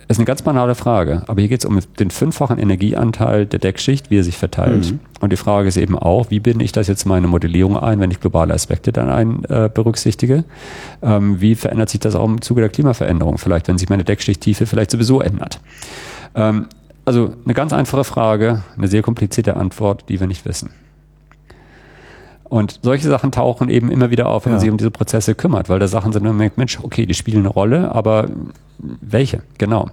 Ist eine ganz banale Frage, aber hier geht es um den fünffachen Energieanteil der Deckschicht, wie er sich verteilt. Mhm. Und die Frage ist eben auch, wie binde ich das jetzt in meine Modellierung ein, wenn ich globale Aspekte dann ein, äh, berücksichtige? Ähm, wie verändert sich das auch im Zuge der Klimaveränderung? Vielleicht, wenn sich meine Deckschichttiefe vielleicht sowieso ändert. Ähm, also eine ganz einfache Frage, eine sehr komplizierte Antwort, die wir nicht wissen. Und solche Sachen tauchen eben immer wieder auf, wenn ja. man sich um diese Prozesse kümmert, weil da Sachen sind, man merkt, Mensch, okay, die spielen eine Rolle, aber welche? Genau.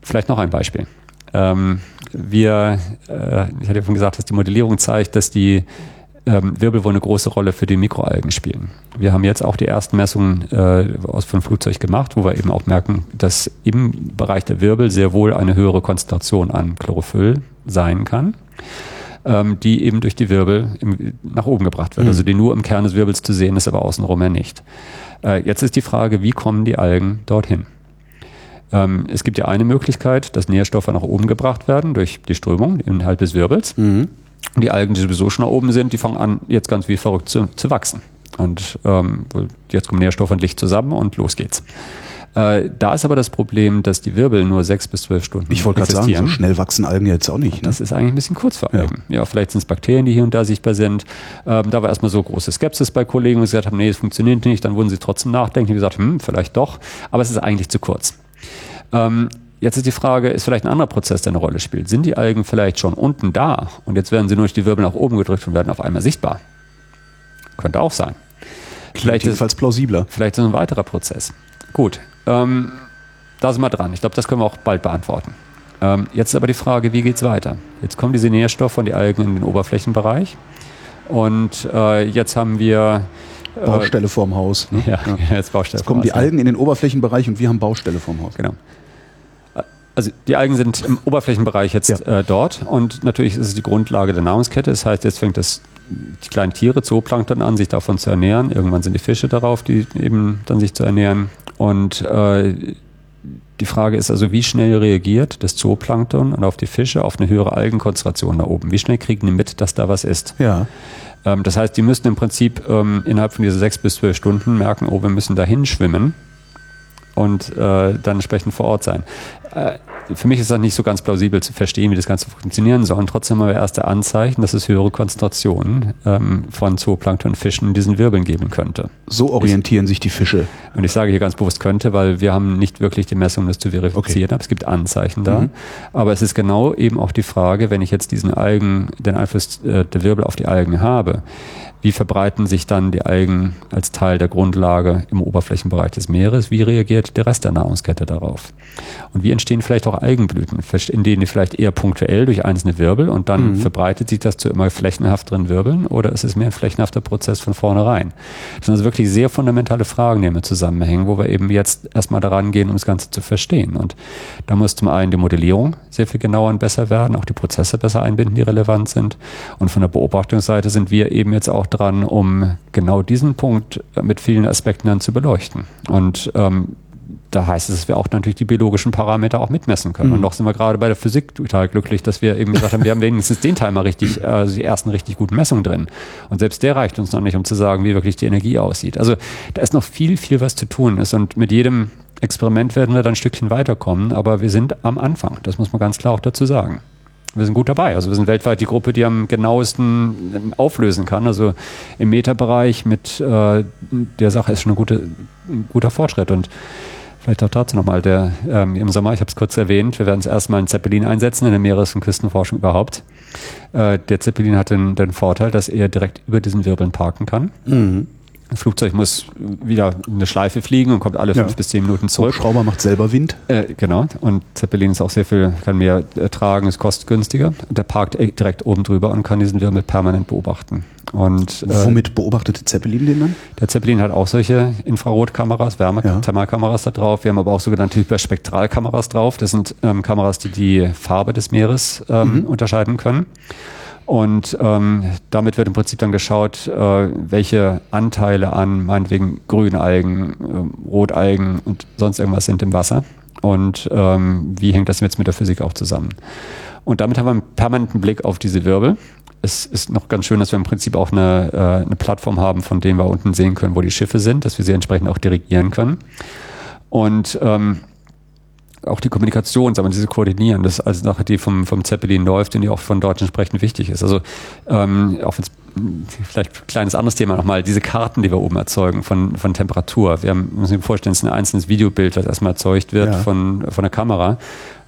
Vielleicht noch ein Beispiel. Ähm, wir, äh, ich hatte ja schon gesagt, dass die Modellierung zeigt, dass die ähm, Wirbel eine große Rolle für die Mikroalgen spielen. Wir haben jetzt auch die ersten Messungen äh, aus von Flugzeug gemacht, wo wir eben auch merken, dass im Bereich der Wirbel sehr wohl eine höhere Konzentration an Chlorophyll sein kann, ähm, die eben durch die Wirbel im, nach oben gebracht wird. Mhm. Also die nur im Kern des Wirbels zu sehen ist, aber außenrum ja nicht. Äh, jetzt ist die Frage, wie kommen die Algen dorthin? Ähm, es gibt ja eine Möglichkeit, dass Nährstoffe nach oben gebracht werden durch die Strömung innerhalb des Wirbels. Mhm. Die Algen, die sowieso schon nach oben sind, die fangen an, jetzt ganz wie verrückt zu, zu wachsen. Und ähm, jetzt kommen Nährstoff und Licht zusammen und los geht's. Äh, da ist aber das Problem, dass die Wirbel nur sechs bis zwölf Stunden Ich wollte gerade sagen, so schnell wachsen Algen jetzt auch nicht. Ne? Das ist eigentlich ein bisschen kurz vor Algen. Ja. ja, vielleicht sind es Bakterien, die hier und da sichtbar sind. Ähm, da war erstmal so große Skepsis bei Kollegen, die gesagt haben, nee, es funktioniert nicht. Dann wurden sie trotzdem nachdenken und gesagt, hm, vielleicht doch. Aber es ist eigentlich zu kurz. Ähm, Jetzt ist die Frage, ist vielleicht ein anderer Prozess, der eine Rolle spielt. Sind die Algen vielleicht schon unten da und jetzt werden sie nur durch die Wirbel nach oben gedrückt und werden auf einmal sichtbar? Könnte auch sein. Vielleicht jedenfalls plausibler. Vielleicht ist es ein weiterer Prozess. Gut, ähm, da sind wir dran. Ich glaube, das können wir auch bald beantworten. Ähm, jetzt ist aber die Frage, wie geht es weiter? Jetzt kommen diese Nährstoffe von die Algen in den Oberflächenbereich und äh, jetzt haben wir äh, Baustelle vorm Haus. Ne? Ja, ja, <laughs> jetzt Baustelle. Jetzt kommen die Algen in den Oberflächenbereich und wir haben Baustelle vorm Haus. Genau. Also die Algen sind im Oberflächenbereich jetzt ja. äh, dort und natürlich ist es die Grundlage der Nahrungskette. Das heißt, jetzt fängt das die kleinen Tiere, Zooplankton an, sich davon zu ernähren. Irgendwann sind die Fische darauf, die eben dann sich zu ernähren. Und äh, die Frage ist also, wie schnell reagiert das Zooplankton und auf die Fische auf eine höhere Algenkonzentration da oben? Wie schnell kriegen die mit, dass da was ist? Ja. Ähm, das heißt, die müssen im Prinzip ähm, innerhalb von dieser sechs bis zwölf Stunden merken, oh, wir müssen dahin schwimmen und äh, dann entsprechend vor Ort sein. Äh, für mich ist das nicht so ganz plausibel zu verstehen, wie das Ganze funktionieren soll. Und trotzdem haben wir erste Anzeichen, dass es höhere Konzentrationen ähm, von Zooplanktonfischen in diesen Wirbeln geben könnte. So orientieren ich, sich die Fische. Und ich sage hier ganz bewusst könnte, weil wir haben nicht wirklich die Messung, das zu verifizieren. Okay. Aber es gibt Anzeichen da. Mhm. Aber es ist genau eben auch die Frage, wenn ich jetzt diesen Algen, den Einfluss äh, der Wirbel auf die Algen habe, wie verbreiten sich dann die Algen als Teil der Grundlage im Oberflächenbereich des Meeres? Wie reagiert der Rest der Nahrungskette darauf? Und wie entstehen vielleicht auch Algenblüten, in denen die vielleicht eher punktuell durch einzelne Wirbel und dann mhm. verbreitet sich das zu immer flächenhafteren Wirbeln oder ist es mehr ein flächenhafter Prozess von vornherein? Das sind also wirklich sehr fundamentale Fragen, die damit zusammenhängen, wo wir eben jetzt erstmal daran gehen, um das Ganze zu verstehen. Und da muss zum einen die Modellierung sehr viel genauer und besser werden, auch die Prozesse besser einbinden, die relevant sind. Und von der Beobachtungsseite sind wir eben jetzt auch dran, um genau diesen Punkt mit vielen Aspekten dann zu beleuchten. Und ähm, da heißt es, dass wir auch natürlich die biologischen Parameter auch mitmessen können. Mhm. Und noch sind wir gerade bei der Physik total glücklich, dass wir eben gesagt haben, wir haben wenigstens den Teil mal richtig, also die ersten richtig guten Messungen drin. Und selbst der reicht uns noch nicht, um zu sagen, wie wirklich die Energie aussieht. Also da ist noch viel, viel was zu tun ist. Und mit jedem Experiment werden wir dann ein Stückchen weiterkommen, aber wir sind am Anfang. Das muss man ganz klar auch dazu sagen. Wir sind gut dabei. Also wir sind weltweit die Gruppe, die am genauesten auflösen kann. Also im Meta-Bereich mit äh, der Sache ist schon ein, gute, ein guter Fortschritt. Und Vielleicht auch dazu nochmal, der ähm, im Sommer, ich habe es kurz erwähnt, wir werden es erstmal einen Zeppelin einsetzen in der Meeres- und Küstenforschung überhaupt. Äh, der Zeppelin hat den, den Vorteil, dass er direkt über diesen Wirbeln parken kann. Mhm. Das Flugzeug muss wieder eine Schleife fliegen und kommt alle fünf ja. bis zehn Minuten zurück. Schrauber macht selber Wind. Äh, genau. Und Zeppelin ist auch sehr viel, kann mehr ertragen, ist kostengünstiger. Und der parkt direkt oben drüber und kann diesen Wirbel permanent beobachten. Und, äh, Womit beobachtet Zeppelin den dann? Der Zeppelin hat auch solche Infrarotkameras, Wärmethermalkameras ja. da drauf. Wir haben aber auch sogenannte Hyperspektralkameras drauf. Das sind ähm, Kameras, die die Farbe des Meeres ähm, mhm. unterscheiden können. Und ähm, damit wird im Prinzip dann geschaut, äh, welche Anteile an meinetwegen Grünalgen, äh, Rotalgen und sonst irgendwas sind im Wasser. Und ähm, wie hängt das jetzt mit der Physik auch zusammen? Und damit haben wir einen permanenten Blick auf diese Wirbel. Es ist noch ganz schön, dass wir im Prinzip auch eine, äh, eine Plattform haben, von denen wir unten sehen können, wo die Schiffe sind, dass wir sie entsprechend auch dirigieren können. Und ähm, auch die Kommunikation, sagen wir, diese Koordinieren, das ist also Sache, die vom, vom Zeppelin läuft und die auch von dort entsprechend wichtig ist. Also ähm, auch wenn vielleicht ein kleines anderes Thema nochmal, diese Karten, die wir oben erzeugen von, von Temperatur. Wir haben, müssen uns vorstellen, es ist ein einzelnes Videobild, das erstmal erzeugt wird ja. von, von der Kamera.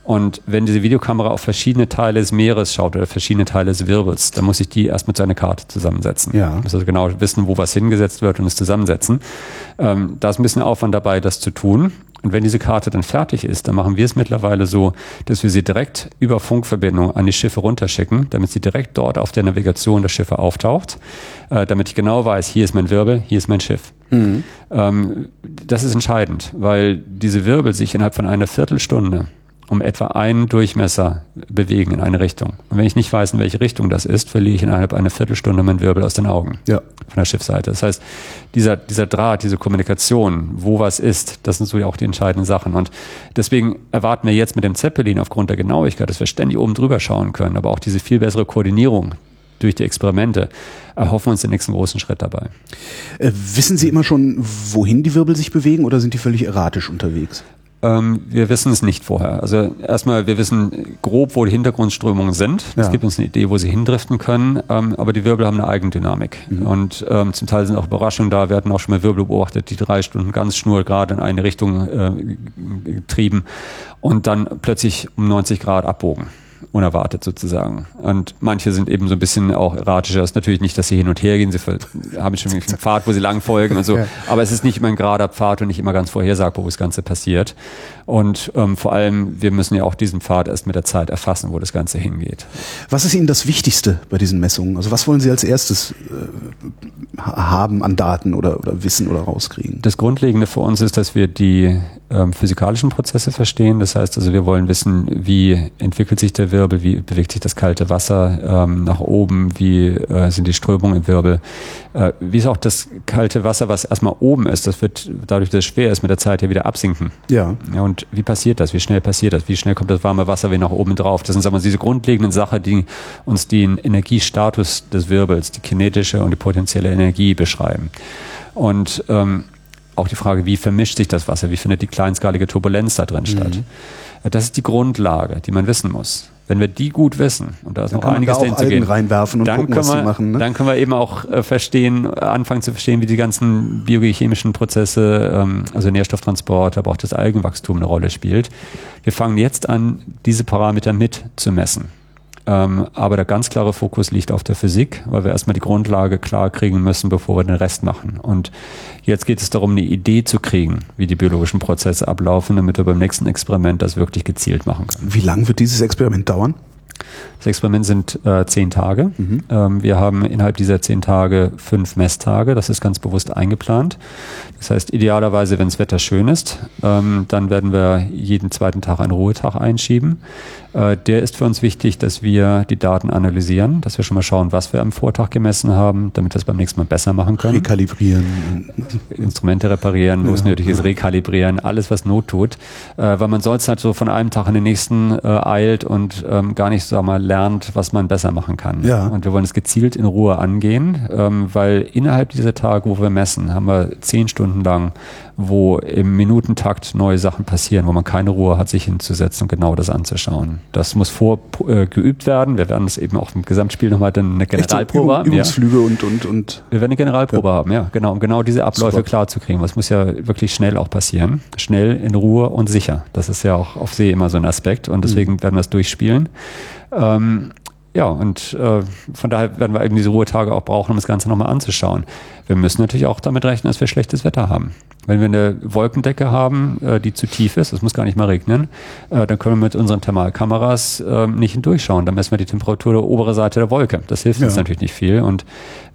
Und wenn diese Videokamera auf verschiedene Teile des Meeres schaut oder verschiedene Teile des Wirbels, dann muss ich die erst mit so einer Karte zusammensetzen. Ja. Ich muss also genau wissen, wo was hingesetzt wird und es zusammensetzen. Ähm, da ist ein bisschen Aufwand dabei, das zu tun. Und wenn diese Karte dann fertig ist, dann machen wir es mittlerweile so, dass wir sie direkt über Funkverbindung an die Schiffe runterschicken, damit sie direkt dort auf der Navigation der Schiffe auftaucht, äh, damit ich genau weiß, hier ist mein Wirbel, hier ist mein Schiff. Mhm. Ähm, das ist entscheidend, weil diese Wirbel sich innerhalb von einer Viertelstunde um etwa einen Durchmesser bewegen in eine Richtung. Und wenn ich nicht weiß, in welche Richtung das ist, verliere ich innerhalb einer Viertelstunde meinen Wirbel aus den Augen. Ja. Von der Schiffsseite. Das heißt, dieser, dieser Draht, diese Kommunikation, wo was ist, das sind so ja auch die entscheidenden Sachen. Und deswegen erwarten wir jetzt mit dem Zeppelin aufgrund der Genauigkeit, dass wir ständig oben drüber schauen können, aber auch diese viel bessere Koordinierung durch die Experimente erhoffen uns den nächsten großen Schritt dabei. Äh, wissen Sie immer schon, wohin die Wirbel sich bewegen oder sind die völlig erratisch unterwegs? Ähm, wir wissen es nicht vorher. Also erstmal, wir wissen grob, wo die Hintergrundströmungen sind. Es Ja. gibt uns eine Idee, wo sie hindriften können, ähm, aber die Wirbel haben eine Eigendynamik. Und ähm, zum Teil sind auch Überraschungen da. Wir hatten auch schon mal Wirbel beobachtet, die drei Stunden ganz schnurgerade in eine Richtung äh, getrieben und dann plötzlich um 90 Grad abbogen. Unerwartet sozusagen. Und manche sind eben so ein bisschen auch erratischer. Das ist natürlich nicht, dass sie hin und her gehen. Sie <laughs> haben schon einen Pfad, wo sie lang folgen und so. Aber es ist nicht immer ein gerader Pfad und nicht immer ganz vorhersagbar, wo das Ganze passiert. Und ähm, vor allem, wir müssen ja auch diesen Pfad erst mit der Zeit erfassen, wo das Ganze hingeht. Was ist Ihnen das Wichtigste bei diesen Messungen? Also was wollen Sie als erstes äh, ha- haben an Daten oder, oder wissen oder rauskriegen? Das Grundlegende für uns ist, dass wir die ähm, physikalischen Prozesse verstehen. Das heißt also, wir wollen wissen, wie entwickelt sich der Wirbel, wie bewegt sich das kalte Wasser ähm, nach oben, wie äh, sind die Strömungen im Wirbel, äh, wie ist auch das kalte Wasser, was erstmal oben ist, das wird dadurch, dass es schwer ist, mit der Zeit ja wieder absinken. Ja. Ja, und wie passiert das? Wie schnell passiert das? Wie schnell kommt das warme Wasser wieder nach oben drauf? Das sind sagen wir, diese grundlegenden Sachen, die uns den Energiestatus des Wirbels, die kinetische und die potenzielle Energie beschreiben. Und ähm, auch die Frage, wie vermischt sich das Wasser? Wie findet die kleinskalige Turbulenz da drin statt? Das ist die Grundlage, die man wissen muss. Wenn wir die gut wissen, und da ist Dann noch einiges da dahin gehen, reinwerfen und dann gucken, können was wir, machen, ne? Dann können wir eben auch äh, verstehen, anfangen zu verstehen, wie die ganzen biochemischen Prozesse, ähm, also Nährstofftransport, aber auch das Algenwachstum eine Rolle spielt. Wir fangen jetzt an, diese Parameter mit zu messen. Ähm, aber der ganz klare Fokus liegt auf der Physik, weil wir erstmal die Grundlage klar kriegen müssen, bevor wir den Rest machen. Und jetzt geht es darum, eine Idee zu kriegen, wie die biologischen Prozesse ablaufen, damit wir beim nächsten Experiment das wirklich gezielt machen können. Wie lang wird dieses Experiment dauern? Das Experiment sind äh, zehn Tage. Mhm. Ähm, wir haben innerhalb dieser zehn Tage fünf Messtage. Das ist ganz bewusst eingeplant. Das heißt, idealerweise, wenn das Wetter schön ist, ähm, dann werden wir jeden zweiten Tag einen Ruhetag einschieben. Äh, der ist für uns wichtig, dass wir die Daten analysieren, dass wir schon mal schauen, was wir am Vortag gemessen haben, damit wir es beim nächsten Mal besser machen können. Rekalibrieren. Instrumente reparieren, wo es Ja. nötig ist, rekalibrieren, alles was Not tut, äh, weil man sonst halt so von einem Tag in den nächsten äh, eilt und ähm, gar nicht sag mal lernt, was man besser machen kann. Ja. Und wir wollen es gezielt in Ruhe angehen, ähm, weil innerhalb dieser Tage, wo wir messen, haben wir zehn Stunden lang, wo im Minutentakt neue Sachen passieren, wo man keine Ruhe hat, sich hinzusetzen und genau das anzuschauen. Das muss vor äh, werden. Wir werden es eben auch im Gesamtspiel nochmal dann eine Generalprobe Übung, haben. Ja. Übungsflüge und, und, und. Wir werden eine Generalprobe haben, ja, genau, um genau diese Abläufe Super. klar zu kriegen. Was muss ja wirklich schnell auch passieren. Schnell, in Ruhe und sicher. Das ist ja auch auf See immer so ein Aspekt und deswegen werden wir es durchspielen. Ähm, ja, und äh, von daher werden wir eben diese Ruhetage auch brauchen, um das Ganze nochmal anzuschauen. Wir müssen natürlich auch damit rechnen, dass wir schlechtes Wetter haben. Wenn wir eine Wolkendecke haben, äh, die zu tief ist, es muss gar nicht mal regnen, äh, dann können wir mit unseren Thermalkameras äh, nicht hindurchschauen. Dann messen wir die Temperatur der oberen Seite der Wolke. Das hilft uns Ja. natürlich nicht viel. Und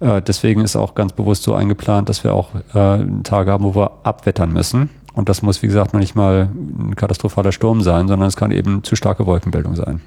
äh, deswegen ist auch ganz bewusst so eingeplant, dass wir auch Tage haben, wo wir abwettern müssen. Und das muss, wie gesagt, noch nicht mal ein katastrophaler Sturm sein, sondern es kann eben zu starke Wolkenbildung sein.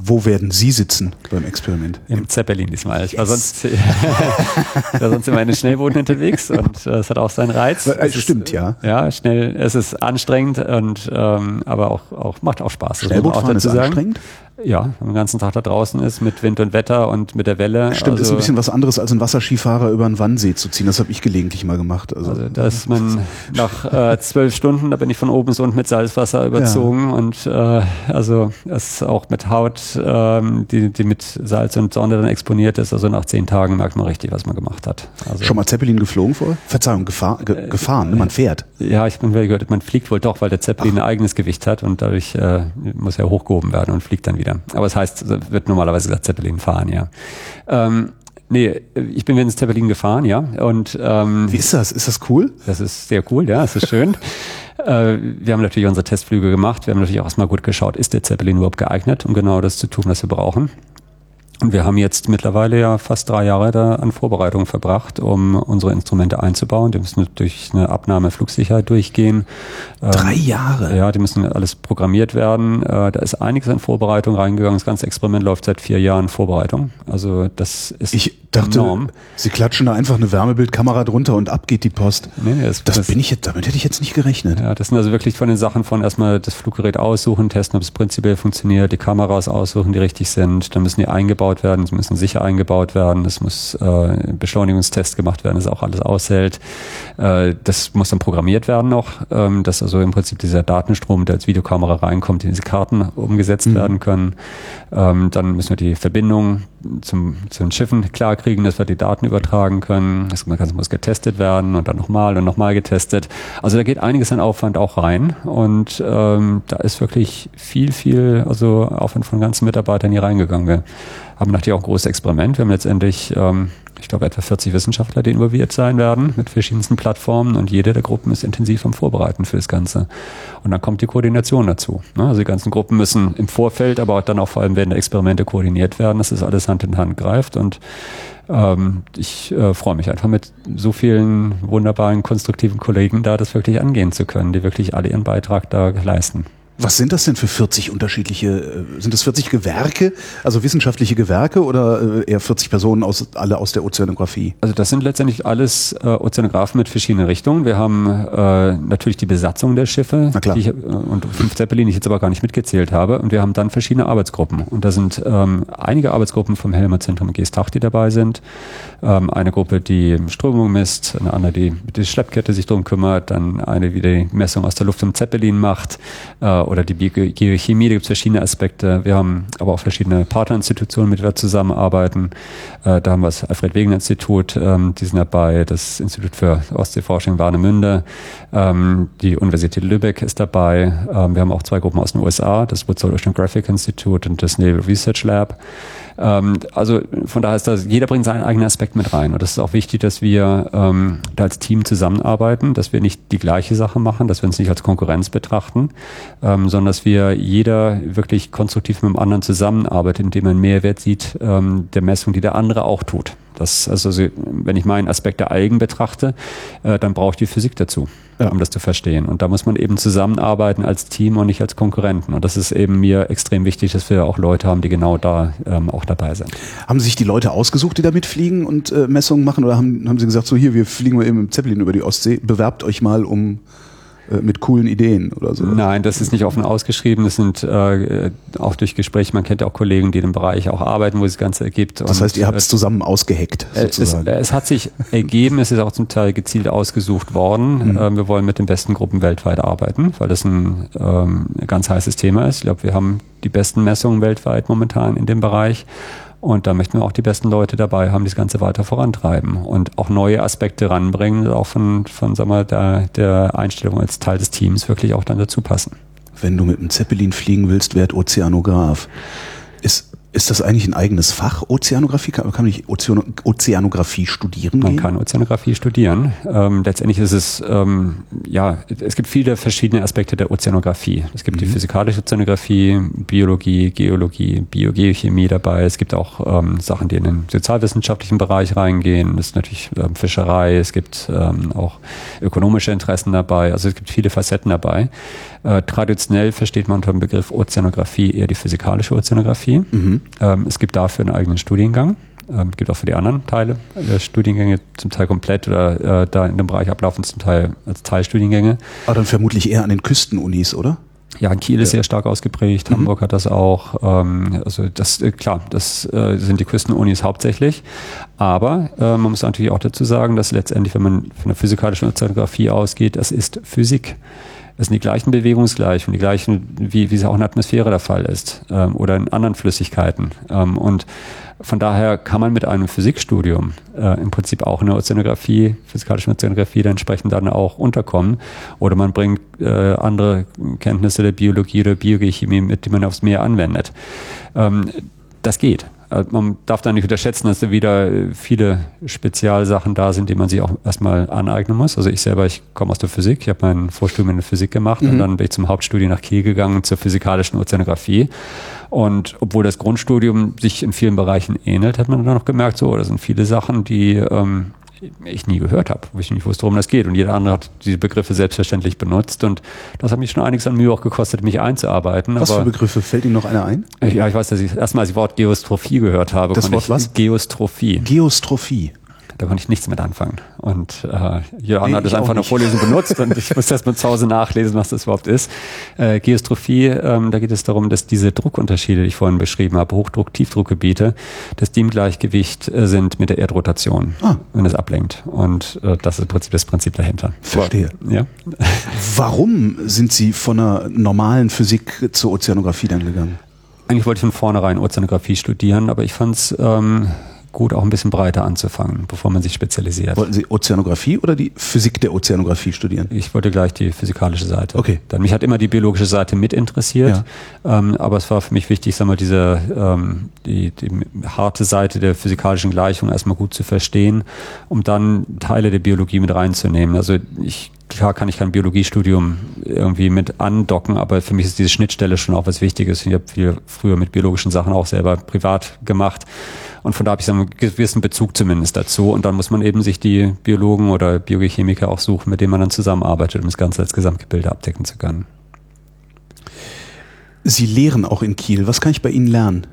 Wo werden Sie sitzen beim Experiment? Im Zeppelin diesmal. Ich war Yes. sonst, <laughs> ich war sonst immer in den Schnellbooten unterwegs und äh, es hat auch seinen Reiz. Äh, Es ist, stimmt, ja. Ja, schnell, es ist anstrengend und ähm, aber auch, auch macht auch Spaß. Schnellbootfahren ist anstrengend. Ja, den ganzen Tag da draußen ist mit Wind und Wetter und mit der Welle. Stimmt, also, ist ein bisschen was anderes als ein Wasserskifahrer über einen Wannsee zu ziehen. Das habe ich gelegentlich mal gemacht. Also, also da ist man nach äh, zwölf Stunden, da bin ich von oben bis unten mit Salzwasser überzogen ja. und äh, also es auch mit Haut, ähm, die, die mit Salz und Sonne dann exponiert ist. Also nach zehn Tagen merkt man richtig, was man gemacht hat. Also, Schon mal Zeppelin geflogen vor? Verzeihung, gefahr, ge, äh, gefahren, ne? man fährt. Ja, ich bin gehört, man fliegt wohl doch, weil der Zeppelin Ach. ein eigenes Gewicht hat und dadurch äh, muss er hochgehoben werden und fliegt dann wieder. Aber es das heißt, wird normalerweise gesagt Zeppelin fahren, ja. Ähm, Nee, ich bin ins Zeppelin gefahren, ja. Und ähm, wie ist das? Ist das cool? Das ist sehr cool, ja. Es ist schön. <laughs> äh, wir haben natürlich unsere Testflüge gemacht. Wir haben natürlich auch erstmal gut geschaut, ist der Zeppelin überhaupt geeignet, um genau das zu tun, was wir brauchen. Und wir haben jetzt mittlerweile ja fast drei Jahre da an Vorbereitung verbracht, um unsere Instrumente einzubauen. Die müssen durch eine Abnahme Flugsicherheit durchgehen. Drei ähm, Jahre? Ja, die müssen alles programmiert werden. Äh, da ist einiges an Vorbereitung reingegangen. Das ganze Experiment läuft seit vier Jahren Vorbereitung. Also das ist ich dachte, enorm. Sie klatschen da einfach eine Wärmebildkamera drunter und ab geht die Post. Nee, nee, das, das, das bin ich jetzt, damit hätte ich jetzt nicht gerechnet. Ja, das sind also wirklich von den Sachen von erstmal das Fluggerät aussuchen, testen, ob es prinzipiell funktioniert, die Kameras aussuchen, die richtig sind. Dann müssen die eingebaut werden, sie müssen sicher eingebaut werden, es muss äh, Beschleunigungstest gemacht werden, dass auch alles aushält. Äh, das muss dann programmiert werden noch, ähm, dass also im Prinzip dieser Datenstrom, der als Videokamera reinkommt, in diese Karten umgesetzt mhm. werden können. Ähm, dann müssen wir die Verbindung zum, zu den Schiffen klarkriegen, dass wir die Daten übertragen können. Das Ganze muss getestet werden und dann nochmal und nochmal getestet. Also da geht einiges an Aufwand auch rein und ähm, da ist wirklich viel, viel, also Aufwand von ganzen Mitarbeitern hier reingegangen. Wir haben natürlich auch ein großes Experiment. Wir haben letztendlich ähm, ich glaube, etwa 40 Wissenschaftler, die involviert sein werden mit verschiedensten Plattformen und jede der Gruppen ist intensiv am Vorbereiten für das Ganze. Und dann kommt die Koordination dazu. Ne? Also die ganzen Gruppen müssen im Vorfeld, aber dann auch vor allem der Experimente koordiniert werden, dass das alles Hand in Hand greift und ähm, ich äh, freue mich einfach mit so vielen wunderbaren, konstruktiven Kollegen da, das wirklich angehen zu können, die wirklich alle ihren Beitrag da leisten. Was sind das denn für 40 unterschiedliche, äh, sind das 40 Gewerke, also wissenschaftliche Gewerke oder äh, eher 40 Personen aus, alle aus der Ozeanographie? Also das sind letztendlich alles äh, Ozeanographen mit verschiedenen Richtungen. Wir haben äh, natürlich die Besatzung der Schiffe Na klar. Die ich, äh, und fünf Zeppelin, die ich jetzt aber gar nicht mitgezählt habe. Und wir haben dann verschiedene Arbeitsgruppen. Und da sind ähm, einige Arbeitsgruppen vom Helmer Zentrum Geestach, die dabei sind. Ähm, eine Gruppe, die Strömung misst, eine andere, die mit der Schleppkette sich drum kümmert, dann eine, die die Messung aus der Luft im Zeppelin macht äh, oder die Biochemie, da gibt es verschiedene Aspekte. Wir haben aber auch verschiedene Partnerinstitutionen, mit denen wir zusammenarbeiten. Äh, da haben wir das Alfred-Wegener-Institut, ähm, die sind dabei, das Institut für Ostseeforschung Warnemünde, ähm, die Universität Lübeck ist dabei. Ähm, wir haben auch zwei Gruppen aus den USA, das Woodside Oceanographic Institute und das Naval Research Lab. Ähm, also von daher ist das, jeder bringt seinen eigenen Aspekt mit rein. Und das ist auch wichtig, dass wir ähm, da als Team zusammenarbeiten, dass wir nicht die gleiche Sache machen, dass wir uns nicht als Konkurrenz betrachten, ähm, sondern dass wir jeder wirklich konstruktiv mit dem anderen zusammenarbeitet, indem man Mehrwert sieht ähm, der Messung, die der andere auch tut. Das, also, wenn ich meinen Aspekt der Eigen betrachte, äh, dann brauche ich die Physik dazu, ja. um das zu verstehen. Und da muss man eben zusammenarbeiten als Team und nicht als Konkurrenten. Und das ist eben mir extrem wichtig, dass wir auch Leute haben, die genau da ähm, auch dabei sind. Haben sich die Leute ausgesucht, die da mitfliegen und äh, Messungen machen? Oder haben, haben sie gesagt, so hier, wir fliegen mal eben im Zeppelin über die Ostsee, bewerbt euch mal um mit coolen Ideen oder so. Nein, das ist nicht offen ausgeschrieben. Das sind äh, auch durch Gespräche, man kennt ja auch Kollegen, die in dem Bereich auch arbeiten, wo sich das Ganze ergibt. Das heißt, ihr habt es zusammen ausgeheckt, sozusagen. Es, es, hat sich ergeben, es ist auch zum Teil gezielt ausgesucht worden. Mhm. Ähm, wir wollen mit den besten Gruppen weltweit arbeiten, weil das ein ähm, ganz heißes Thema ist. Ich glaube, wir haben die besten Messungen weltweit momentan in dem Bereich. Und da möchten wir auch die besten Leute dabei haben, die das Ganze weiter vorantreiben und auch neue Aspekte ranbringen, auch von, von sagen wir, der, der Einstellung als Teil des Teams wirklich auch dann dazu passen. Wenn du mit einem Zeppelin fliegen willst, werd Ozeanograph. Ist ist das eigentlich ein eigenes Fach, Ozeanographie? Kann, kann man nicht Ozean Ozeanographie studieren? Man gehen? kann Ozeanographie studieren. Ähm, letztendlich ist es, ähm, ja, es gibt viele verschiedene Aspekte der Ozeanographie. Es gibt mhm. die physikalische Ozeanographie, Biologie, Geologie, Biogeochemie dabei. Es gibt auch ähm, Sachen, die in den sozialwissenschaftlichen Bereich reingehen. Es ist natürlich ähm, Fischerei, es gibt ähm, auch ökonomische Interessen dabei. Also es gibt viele Facetten dabei. Äh, traditionell versteht man unter dem Begriff Ozeanographie eher die physikalische Ozeanographie. Mhm. Ähm, es gibt dafür einen eigenen Studiengang. Ähm, gibt auch für die anderen Teile äh, Studiengänge zum Teil komplett oder äh, da in dem Bereich ablaufen zum Teil als Teilstudiengänge. Aber dann vermutlich eher an den Küstenunis, oder? Ja, Kiel ist sehr stark ausgeprägt, Mhm. Hamburg hat das auch. Ähm, also das äh, klar, das äh, sind die Küstenunis hauptsächlich. Aber äh, man muss natürlich auch dazu sagen, dass letztendlich, wenn man von der physikalischen Ozeanografie ausgeht, das ist Physik. Es sind die gleichen Bewegungsgleichungen, die gleichen, wie, wie es auch in der Atmosphäre der Fall ist ähm, oder in anderen Flüssigkeiten. Ähm, und von daher kann man mit einem Physikstudium äh, im Prinzip auch in der Ozeanografie, physikalischen Ozeanografie dann entsprechend dann auch unterkommen. Oder man bringt äh, andere Kenntnisse der Biologie oder Biochemie mit, die man aufs Meer anwendet. Ähm, das geht. Äh, Man darf da nicht unterschätzen, dass da wieder äh, viele Spezialsachen da sind, die man sich auch erstmal aneignen muss. Also ich selber, ich komme aus der Physik, ich habe mein Vorstudium in der Physik gemacht und dann bin ich zum Hauptstudium nach Kiel gegangen zur physikalischen Ozeanographie. Und obwohl das Grundstudium sich in vielen Bereichen ähnelt, hat man dann noch gemerkt, so, das sind viele Sachen, die ähm, ich nie gehört habe, wo ich nicht wusste, worum das geht. Und jeder andere hat diese Begriffe selbstverständlich benutzt. Und das hat mich schon einiges an Mühe auch gekostet, mich einzuarbeiten. Was für Aber Begriffe? Fällt Ihnen noch einer ein? ja, ich weiß, dass ich erstmal das Wort Geostrophie gehört habe. Das Wort ich, was? Geostrophie. Geostrophie. Da konnte ich nichts mit anfangen. Und äh, Johann Nee, hat es einfach nicht. Vorlesung benutzt <laughs> und ich muss erst mal zu Hause nachlesen, was das überhaupt ist. Äh, Geostrophie, ähm, da geht es darum, dass diese Druckunterschiede, die ich vorhin beschrieben habe, Hochdruck, Tiefdruckgebiete, dass die im Gleichgewicht äh, sind mit der Erdrotation, Ah. wenn es ablenkt. Und äh, das ist im Prinzip das Prinzip dahinter. Verstehe. Ja. Warum sind Sie von einer normalen Physik zur Ozeanographie dann gegangen? Eigentlich wollte ich von vornherein Ozeanographie studieren, aber ich fand es ähm, gut, auch ein bisschen breiter anzufangen, bevor man sich spezialisiert. Wollten Sie Ozeanographie oder die Physik der Ozeanographie studieren? Ich wollte gleich die physikalische Seite. Okay. Dann mich hat immer die biologische Seite mit interessiert, ähm, aber es war für mich wichtig, sag mal, diese ähm, die, die harte Seite der physikalischen Gleichung erstmal gut zu verstehen, um dann Teile der Biologie mit reinzunehmen. Also ich klar kann ich kein Biologiestudium irgendwie mit andocken, aber für mich ist diese Schnittstelle schon auch was Wichtiges. Ich habe viel früher mit biologischen Sachen auch selber privat gemacht. Und von da habe ich einen gewissen Bezug zumindest dazu. Und dann muss man eben sich die Biologen oder Biochemiker auch suchen, mit denen man dann zusammenarbeitet, um das Ganze als Gesamtgebilde abdecken zu können. Sie lehren auch in Kiel. Was kann ich bei Ihnen lernen?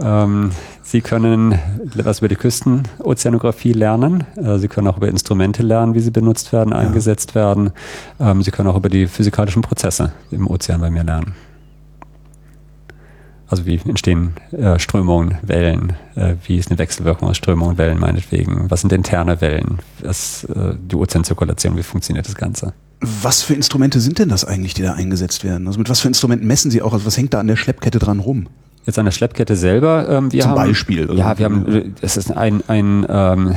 Ähm, Sie können was über die Küstenozeanographie lernen. Äh, Sie können auch über Instrumente lernen, wie sie benutzt werden, eingesetzt werden. Ähm, Sie können auch über die physikalischen Prozesse im Ozean bei mir lernen. Also wie entstehen äh, Strömungen, Wellen, äh, wie ist eine Wechselwirkung aus Strömungen und Wellen meinetwegen, was sind interne Wellen, was, äh, die Ozeanzirkulation, wie funktioniert das Ganze? Was für Instrumente sind denn das eigentlich, die da eingesetzt werden? Also mit was für Instrumenten messen Sie auch? Also was hängt da an der Schleppkette dran rum? Jetzt an der Schleppkette selber, ähm, wir Zum haben, Beispiel, also- Ja, wir haben, äh, es ist ein, ein ähm,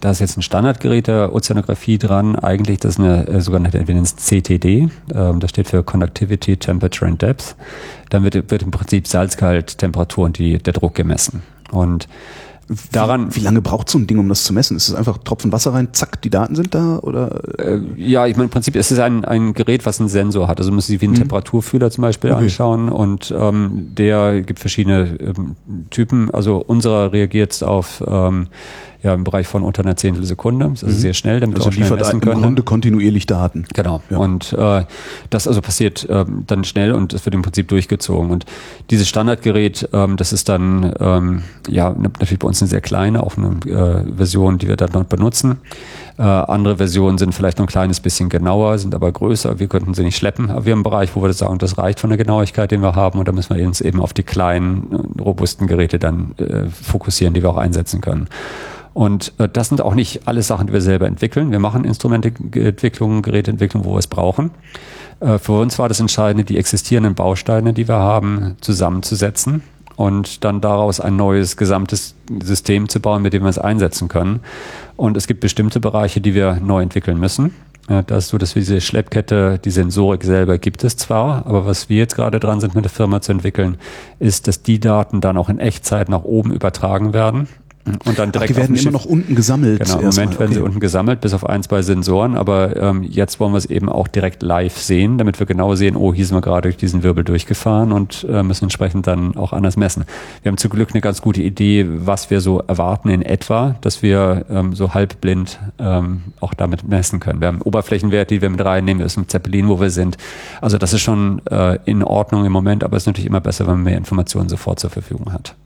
da ist jetzt ein Standardgerät der Ozeanographie dran. Eigentlich das ist eine äh, sogenannte, wir nennen es CTD. Ähm, das steht für Conductivity, Temperature and Depth. Dann wird, wird im Prinzip Salzgehalt, Temperatur und die, der Druck gemessen. Und daran, Wie lange braucht so ein Ding, um das zu messen? Ist es einfach Tropfen Wasser rein, zack, die Daten sind da? Oder äh, ja, ich meine, im Prinzip ist es ein, ein Gerät, was einen Sensor hat. Also müssen Sie wie einen Temperaturfühler zum Beispiel Mhm. Okay. anschauen und ähm, der gibt verschiedene ähm, Typen. Also unserer reagiert auf ähm, ja, im Bereich von unter einer Zehntel Sekunde. Das ist sehr schnell, damit also wir auch schnell messen können. Grunde kontinuierlich Daten? Genau. Ja. Und äh, das also passiert ähm, dann schnell und es wird im Prinzip durchgezogen. Und dieses Standardgerät, ähm, das ist dann ähm, ja natürlich bei uns eine sehr kleine, auch eine äh, Version, die wir dann noch benutzen. Äh, andere Versionen sind vielleicht noch ein kleines bisschen genauer, sind aber größer. Wir könnten sie nicht schleppen. Aber wir haben einen Bereich, wo wir das sagen, das reicht von der Genauigkeit, den wir haben. Und da müssen wir uns eben auf die kleinen, robusten Geräte dann äh, fokussieren, die wir auch einsetzen können. Und äh, das sind auch nicht alle Sachen, die wir selber entwickeln. Wir machen Instrumenteentwicklung, Geräteentwicklung, wo wir es brauchen. Äh, für uns war das Entscheidende, die existierenden Bausteine, die wir haben, zusammenzusetzen und dann daraus ein neues gesamtes System zu bauen, mit dem wir es einsetzen können. Und es gibt bestimmte Bereiche, die wir neu entwickeln müssen. Ja, das ist so, dass wir diese Schleppkette, die Sensorik selber gibt es zwar, aber was wir jetzt gerade dran sind, mit der Firma zu entwickeln, ist, dass die Daten dann auch in Echtzeit nach oben übertragen werden und dann Ach, direkt die werden immer noch unten gesammelt. Genau, im. Moment werden sie Okay. unten gesammelt, bis auf ein, zwei Sensoren, aber ähm, jetzt wollen wir es eben auch direkt live sehen, damit wir genau sehen, oh, hier sind wir gerade durch diesen Wirbel durchgefahren und äh, müssen entsprechend dann auch anders messen. Wir haben zum Glück eine ganz gute Idee, was wir so erwarten in etwa, dass wir ähm, so halbblind ähm, auch damit messen können. Wir haben Oberflächenwerte, die wir mit reinnehmen, ist ein Zeppelin, wo wir sind. Also das ist schon äh, in Ordnung im Moment, aber es ist natürlich immer besser, wenn man mehr Informationen sofort zur Verfügung hat.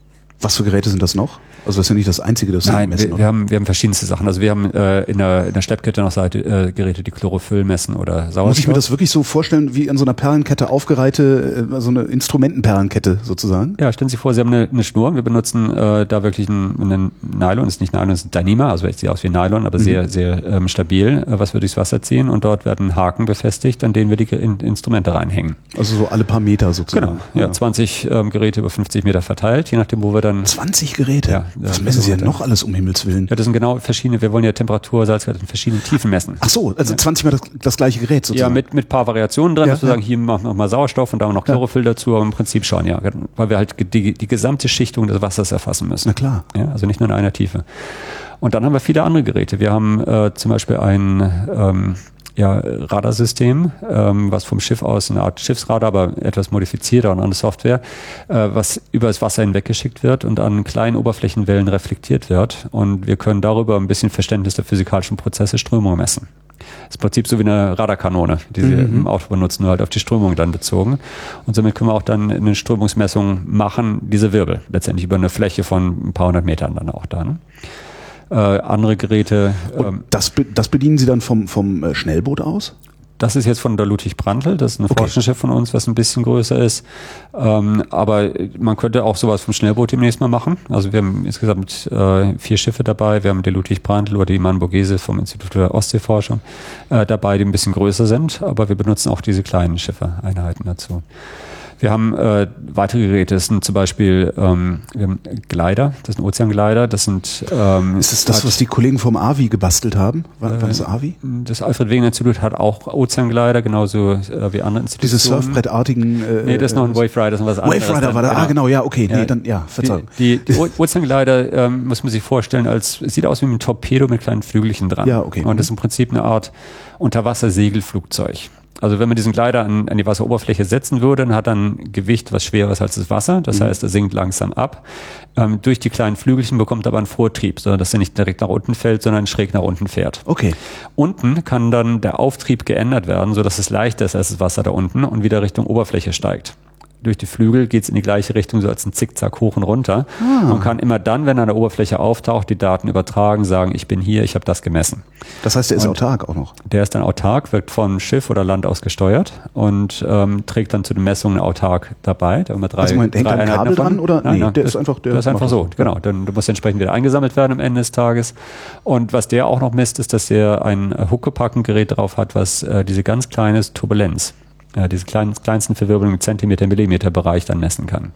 Was für Geräte sind das noch? Also das ist ja nicht das Einzige, das Nein, messen, wir, wir, haben, wir haben verschiedenste Sachen. Also wir haben äh, in, der, in der Schleppkette noch Seite, äh, Geräte, die Chlorophyll messen oder Sauerstoff. Muss ich mir das wirklich so vorstellen, wie in so einer Perlenkette aufgereihte, äh, so eine Instrumentenperlenkette sozusagen? Ja, stellen Sie vor, Sie haben eine, eine Schnur. Wir benutzen äh, da wirklich einen, einen Nylon, ist nicht Nylon, ist Dyneema, also sieht aus wie Nylon, aber mhm. sehr, sehr ähm, stabil, äh, was wir durchs Wasser ziehen. Und dort werden Haken befestigt, an denen wir die in, Instrumente reinhängen. Also so alle paar Meter sozusagen. Genau, ja, ja. 20 ähm, Geräte über 50 Meter verteilt, je nachdem, wo wir dann... 20 Geräte? Ja. Was messen Sie denn noch alles, um Himmels Willen? Ja, das sind genau verschiedene, wir wollen ja Temperatur, Salzgehalt in verschiedenen Tiefen messen. Ach so, also ja. 20 Mal das, das gleiche Gerät sozusagen? Ja, mit, mit paar Variationen drin, ja, dass wir sagen, hier machen wir mal Sauerstoff und da noch Chlorophyll dazu, aber im Prinzip schon, ja. Weil wir halt die, die gesamte Schichtung des Wassers erfassen müssen. Na klar. Ja, also nicht nur in einer Tiefe. Und dann haben wir viele andere Geräte. Wir haben äh, zum Beispiel ein ähm, ja, Radarsystem, ähm, was vom Schiff aus eine Art Schiffsradar, aber etwas modifizierter und andere Software, äh, was über das Wasser hinweggeschickt wird und an kleinen Oberflächenwellen reflektiert wird. Und wir können darüber ein bisschen Verständnis der physikalischen Prozesse, Strömungen messen. Das ist im Prinzip so wie eine Radarkanone, die sie mhm. im Auto benutzen, nur halt auf die Strömung dann bezogen. Und somit können wir auch dann eine Strömungsmessung machen, diese Wirbel, letztendlich über eine Fläche von ein paar hundert Metern dann auch da. Ne? Äh, andere Geräte. Ähm, das, das bedienen Sie dann vom, vom äh, Schnellboot aus? Das ist jetzt von der Ludwig Brandl, das ist ein okay. Forschungsschiff von uns, was ein bisschen größer ist. Ähm, aber man könnte auch sowas vom Schnellboot demnächst mal machen. Also wir haben insgesamt äh, vier Schiffe dabei. Wir haben die Ludwig Brandl oder die Mann-Borghese vom Institut für Ostseeforschung äh, dabei, die ein bisschen größer sind. Aber wir benutzen auch diese kleinen Schiffe, Einheiten dazu. Wir haben äh, weitere Geräte, das sind zum Beispiel ähm, wir haben Glider, das sind Ozeangleider, das sind ähm, Ist das das, was die Kollegen vom AVI gebastelt haben? War, äh, war das AVI? Das Alfred Wegener Institut hat auch Ozeangleider, genauso äh, wie andere Institute. Diese Surfbrettartigen äh, Nee, das ist noch ein Wave Rider, das ist was anderes. Wave Rider war da, genau. ah genau, ja, okay, nee, dann, ja, Verzeihung. Die, die, die Ozeangleider ähm, muss man sich vorstellen, als sieht aus wie ein Torpedo mit kleinen Flügelchen dran. Ja, okay. Und das ist im Prinzip eine Art Unterwassersegelflugzeug. Also wenn man diesen Gleiter an, an die Wasseroberfläche setzen würde, dann hat er ein Gewicht, was schwerer ist als das Wasser. Das mhm. heißt, er sinkt langsam ab. Ähm, durch die kleinen Flügelchen bekommt er aber einen Vortrieb, sodass er nicht direkt nach unten fällt, sondern schräg nach unten fährt. Okay. Unten kann dann der Auftrieb geändert werden, sodass es leichter ist als das Wasser da unten und wieder Richtung Oberfläche steigt durch die Flügel geht es in die gleiche Richtung, so als ein Zickzack hoch und runter. Ah. Man kann immer dann, wenn er an der Oberfläche auftaucht, die Daten übertragen, sagen, ich bin hier, ich habe das gemessen. Das heißt, der ist autark auch noch? Der ist dann autark, wird vom Schiff oder Land aus gesteuert und ähm, trägt dann zu den Messungen autark dabei. Da immer drei, also man hängt drei ein Kabel dran oder? Nein, nee, nein, der das, ist einfach, der, der ist einfach so, genau. Dann muss entsprechend wieder eingesammelt werden am Ende des Tages. Und was der auch noch misst, ist, dass er ein Huckepacken-Gerät drauf hat, was äh, diese ganz kleine Turbulenz ja, diese kleinen, kleinsten Verwirbelungen im Zentimeter, Millimeter Bereich dann messen kann.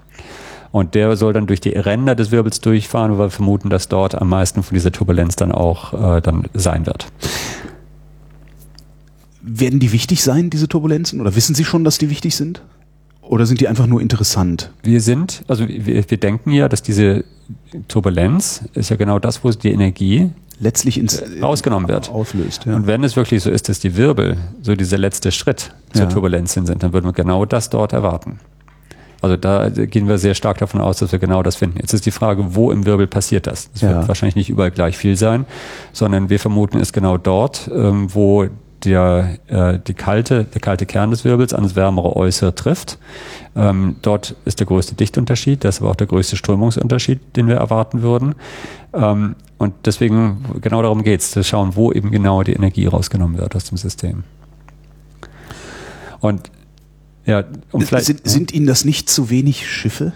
Und der soll dann durch die Ränder des Wirbels durchfahren, weil wir vermuten, dass dort am meisten von dieser Turbulenz dann auch äh, dann sein wird. Werden die wichtig sein, diese Turbulenzen? Oder wissen Sie schon, dass die wichtig sind? Oder sind die einfach nur interessant? Wir sind, also wir, wir denken ja, dass diese Turbulenz ist ja genau das, wo die Energie letztlich ins äh, rausgenommen wird. Auslöst, ja. Und wenn es wirklich so ist, dass die Wirbel so dieser letzte Schritt zur ja. Turbulenz hin sind, dann würden wir genau das dort erwarten. Also da gehen wir sehr stark davon aus, dass wir genau das finden. Jetzt ist die Frage, wo im Wirbel passiert das? Das ja. wird wahrscheinlich nicht überall gleich viel sein, sondern wir vermuten es genau dort, ähm, wo der, äh, die kalte, der kalte Kern des Wirbels an das wärmere Äußere trifft. Ähm, dort ist der größte Dichtunterschied, das ist aber auch der größte Strömungsunterschied, den wir erwarten würden. Ähm, und deswegen, genau darum geht es, zu schauen, wo eben genau die Energie rausgenommen wird aus dem System. Und ja, um vielleicht, sind, sind Ihnen das nicht zu wenig Schiffe?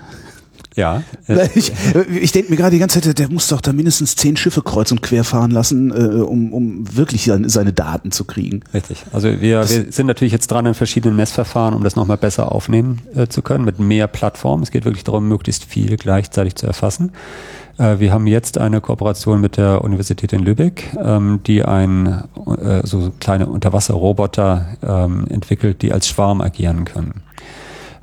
Ja. <laughs> Ich, ich denke mir gerade die ganze Zeit, der muss doch da mindestens zehn Schiffe kreuz und quer fahren lassen, äh, um, um wirklich seine, seine Daten zu kriegen. Richtig. Also wir, wir sind natürlich jetzt dran in verschiedenen Messverfahren, um das nochmal besser aufnehmen äh, zu können, mit mehr Plattformen. Es geht wirklich darum, möglichst viel gleichzeitig zu erfassen. Äh, wir haben jetzt eine Kooperation mit der Universität in Lübeck, ähm, die ein äh, so kleine Unterwasserroboter ähm, entwickelt, die als Schwarm agieren können.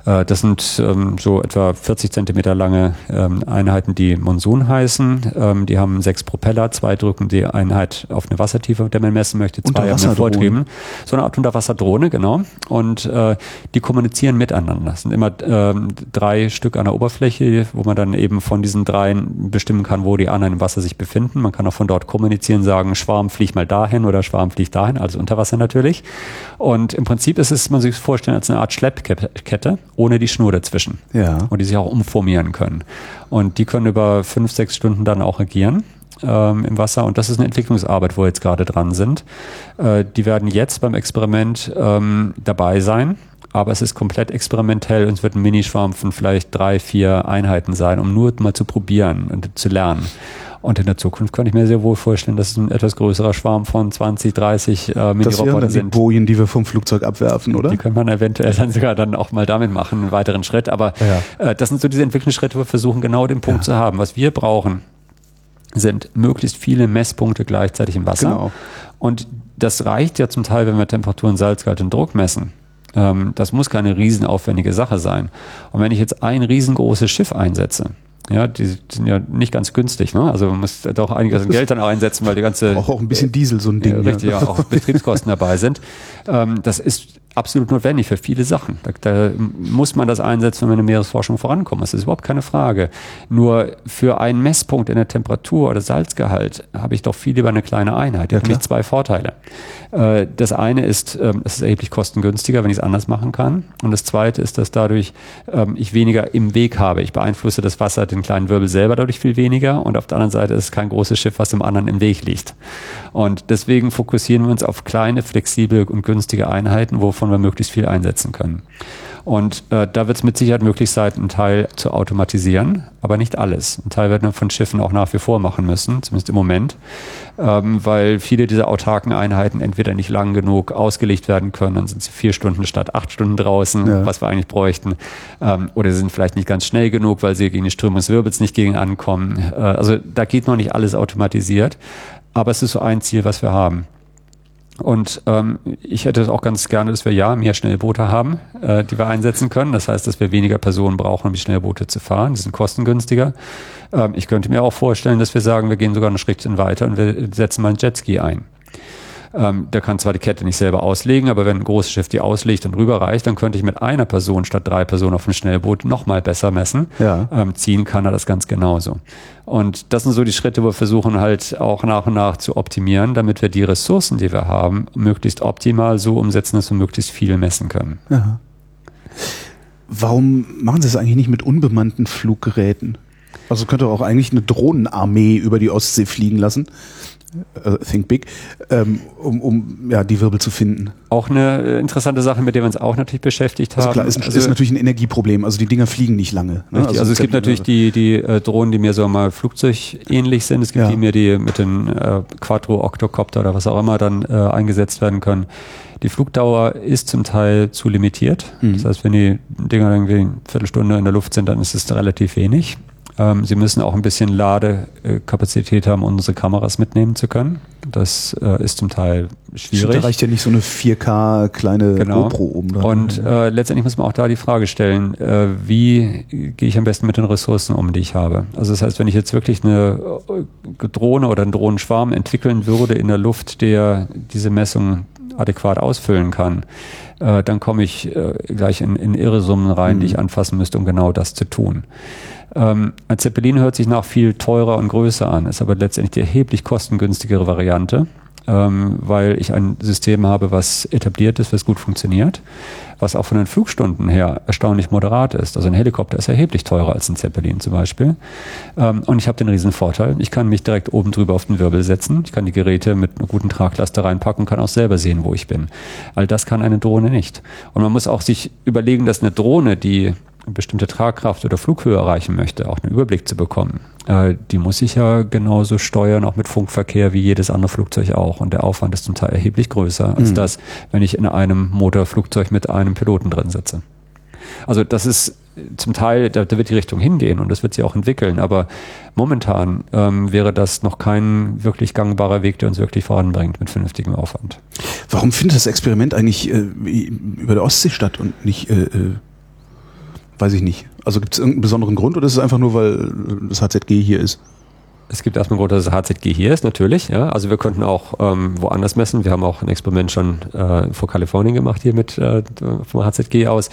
Äh, das sind ähm, so etwa 40 Zentimeter lange ähm, Einheiten, die Monsun heißen. Ähm, die haben sechs Propeller, zwei drücken die Einheit auf eine Wassertiefe, der man messen möchte, zwei haben einen Vortrieben. So eine Art Unterwasserdrohne, genau. Und äh, die kommunizieren miteinander. Das sind immer ähm, drei Stück an der Oberfläche, wo man dann eben von diesen dreien bestimmen kann, wo die anderen im Wasser sich befinden. Man kann auch von dort kommunizieren, sagen, Schwarm fliegt mal dahin oder Schwarm fliegt dahin, also unter Wasser natürlich. Und im Prinzip ist es, man sich vorstellen, als eine Art Schleppkette ohne die Schnur dazwischen. Ja. Und die sich auch umformieren können. Und die können über fünf, sechs Stunden dann auch agieren ähm, im Wasser. Und das ist eine Entwicklungsarbeit, wo wir jetzt gerade dran sind. Äh, die werden jetzt beim Experiment ähm, dabei sein. Aber es ist komplett experimentell und es wird ein Minischwarm von vielleicht drei, vier Einheiten sein, um nur mal zu probieren und zu lernen. Und in der Zukunft kann ich mir sehr wohl vorstellen, dass es ein etwas größerer Schwarm von 20, 30 äh, Mini-Roboter sind. Die Bojen, die wir vom Flugzeug abwerfen, oder? Die könnte man eventuell dann sogar dann auch mal damit machen, einen weiteren Schritt. Aber ja. äh, das sind so diese Entwicklungsschritte, wo wir versuchen, genau den Punkt ja. zu haben. Was wir brauchen, sind möglichst viele Messpunkte gleichzeitig im Wasser. Genau. Und das reicht ja zum Teil, wenn wir Temperaturen, Salzgehalt und Druck messen. Ähm, das muss keine riesenaufwendige Sache sein. Und wenn ich jetzt ein riesengroßes Schiff einsetze, ja, die sind ja nicht ganz günstig, ne? Also man muss doch einiges an Geld dann auch einsetzen, weil die ganze. Auch, auch ein bisschen Diesel, so ein Ding. Ja, richtig, ja, auch Betriebskosten dabei sind. Ähm, das ist absolut notwendig für viele Sachen. Da, da, muss man das einsetzen, wenn wir in der Meeresforschung vorankommen. Das ist überhaupt keine Frage. Nur für einen Messpunkt in der Temperatur oder Salzgehalt habe ich doch viel lieber eine kleine Einheit. Die ja, hat nämlich zwei Vorteile. Äh, das eine ist, ähm, es ist erheblich kostengünstiger, wenn ich es anders machen kann. Und das zweite ist, dass dadurch ähm, ich weniger im Weg habe. Ich beeinflusse das Wasser, den kleinen Wirbel selber dadurch viel weniger. Und auf der anderen Seite ist es kein großes Schiff, was dem anderen im Weg liegt. Und deswegen fokussieren wir uns auf kleine, flexible und günstige Einheiten, wovon wir möglichst viel einsetzen können. Und äh, da wird es mit Sicherheit möglich sein, einen Teil zu automatisieren, aber nicht alles. Ein Teil werden wir von Schiffen auch nach wie vor machen müssen, zumindest im Moment, ähm, weil viele dieser autarken Einheiten entweder nicht lang genug ausgelegt werden können, dann sind sie vier Stunden statt acht Stunden draußen, ja. was wir eigentlich bräuchten, ähm, oder sie sind vielleicht nicht ganz schnell genug, weil sie gegen die Strömung des Wirbels nicht gegen ankommen. Äh, also da geht noch nicht alles automatisiert, aber es ist so ein Ziel, was wir haben. Und ähm, ich hätte auch ganz gerne, dass wir ja mehr Schnellboote haben, äh, die wir einsetzen können. Das heißt, dass wir weniger Personen brauchen, um die Schnellboote zu fahren. Die sind kostengünstiger. Ähm, ich könnte mir auch vorstellen, dass wir sagen, wir gehen sogar einen Schrittchen weiter und wir setzen mal einen Jetski ein. Ähm, der kann zwar die Kette nicht selber auslegen, aber wenn ein großes Schiff die auslegt und rüberreicht, dann könnte ich mit einer Person statt drei Personen auf dem Schnellboot nochmal besser messen. Ja. Ähm, ziehen kann er das ganz genauso. Und das sind so die Schritte, wo wir versuchen halt auch nach und nach zu optimieren, damit wir die Ressourcen, die wir haben, möglichst optimal so umsetzen, dass wir möglichst viel messen können. Ja. Warum machen Sie es eigentlich nicht mit unbemannten Fluggeräten? Also könnte auch eigentlich eine Drohnenarmee über die Ostsee fliegen lassen Think Big, ähm, um, um ja, die Wirbel zu finden. Auch eine äh, interessante Sache, mit der wir uns auch natürlich beschäftigt also haben. Klar, ist, also, ist natürlich ein Energieproblem. Also die Dinger fliegen nicht lange. Ne? Also, also, es gibt natürlich die, die äh, Drohnen, die mir so mal flugzeugähnlich sind. Es gibt ja. die mir, die mit den äh, Quattro, Octocopter oder was auch immer dann äh, eingesetzt werden können. Die Flugdauer ist zum Teil zu limitiert. Mhm. Das heißt, wenn die Dinger irgendwie eine Viertelstunde in der Luft sind, dann ist es relativ wenig. Ähm, sie müssen auch ein bisschen Ladekapazität haben, um unsere Kameras mitnehmen zu können. Das äh, ist zum Teil schwierig. Da reicht ja nicht so eine 4K kleine genau. GoPro oben dran. Und äh, letztendlich muss man auch da die Frage stellen, äh, wie gehe ich am besten mit den Ressourcen um, die ich habe? Also das heißt, wenn ich jetzt wirklich eine äh, Drohne oder einen Drohnenschwarm entwickeln würde in der Luft, der diese Messung adäquat ausfüllen kann, äh, dann komme ich äh, gleich in, in irre Summen rein, mhm. die ich anfassen müsste, um genau das zu tun. Ähm, ein Zeppelin hört sich nach viel teurer und größer an, ist aber letztendlich die erheblich kostengünstigere Variante, ähm, weil ich ein System habe, was etabliert ist, was gut funktioniert, was auch von den Flugstunden her erstaunlich moderat ist. Also ein Helikopter ist erheblich teurer als ein Zeppelin zum Beispiel. Ähm, und ich habe den riesen Vorteil, ich kann mich direkt oben drüber auf den Wirbel setzen, ich kann die Geräte mit einer guten Traglast reinpacken, kann auch selber sehen, wo ich bin. All das kann eine Drohne nicht. Und man muss auch sich überlegen, dass eine Drohne, die bestimmte Tragkraft oder Flughöhe erreichen möchte, auch einen Überblick zu bekommen, äh, die muss ich ja genauso steuern, auch mit Funkverkehr wie jedes andere Flugzeug auch. Und der Aufwand ist zum Teil erheblich größer als mhm. das, wenn ich in einem Motorflugzeug mit einem Piloten drin sitze. Also das ist zum Teil, da, da wird die Richtung hingehen und das wird sich auch entwickeln, aber momentan ähm, wäre das noch kein wirklich gangbarer Weg, der uns wirklich voranbringt mit vernünftigem Aufwand. Warum findet das Experiment eigentlich äh, über der Ostsee statt und nicht äh, äh weiß ich nicht. Also gibt es irgendeinen besonderen Grund oder ist es einfach nur, weil das HZG hier ist? Es gibt erstmal einen Grund, dass das HZG hier ist, natürlich. Ja. Also wir könnten auch ähm, woanders messen. Wir haben auch ein Experiment schon äh, vor Kalifornien gemacht, hier mit äh, vom HZG aus.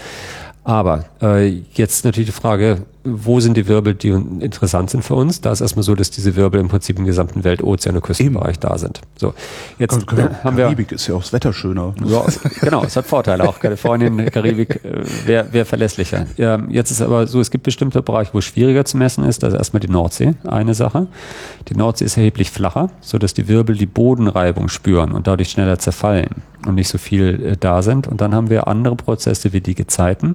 Aber äh, jetzt natürlich die Frage, wo sind die Wirbel, die interessant sind für uns? Da ist erstmal so, dass diese Wirbel im Prinzip im gesamten Weltozean- und Küstenbereich Eben. da sind. So, jetzt Kar Kar haben wir. Karibik ist ja auch das Wetter schöner. Ja, genau, es hat Vorteile. Auch Kalifornien, <laughs> Karibik äh, wäre wär verlässlicher. Ja, jetzt ist aber so, es gibt bestimmte Bereiche, wo es schwieriger zu messen ist. Das ist erstmal die Nordsee, eine Sache. Die Nordsee ist erheblich flacher, so dass die Wirbel die Bodenreibung spüren und dadurch schneller zerfallen und nicht so viel äh, da sind. Und dann haben wir andere Prozesse wie die Gezeiten,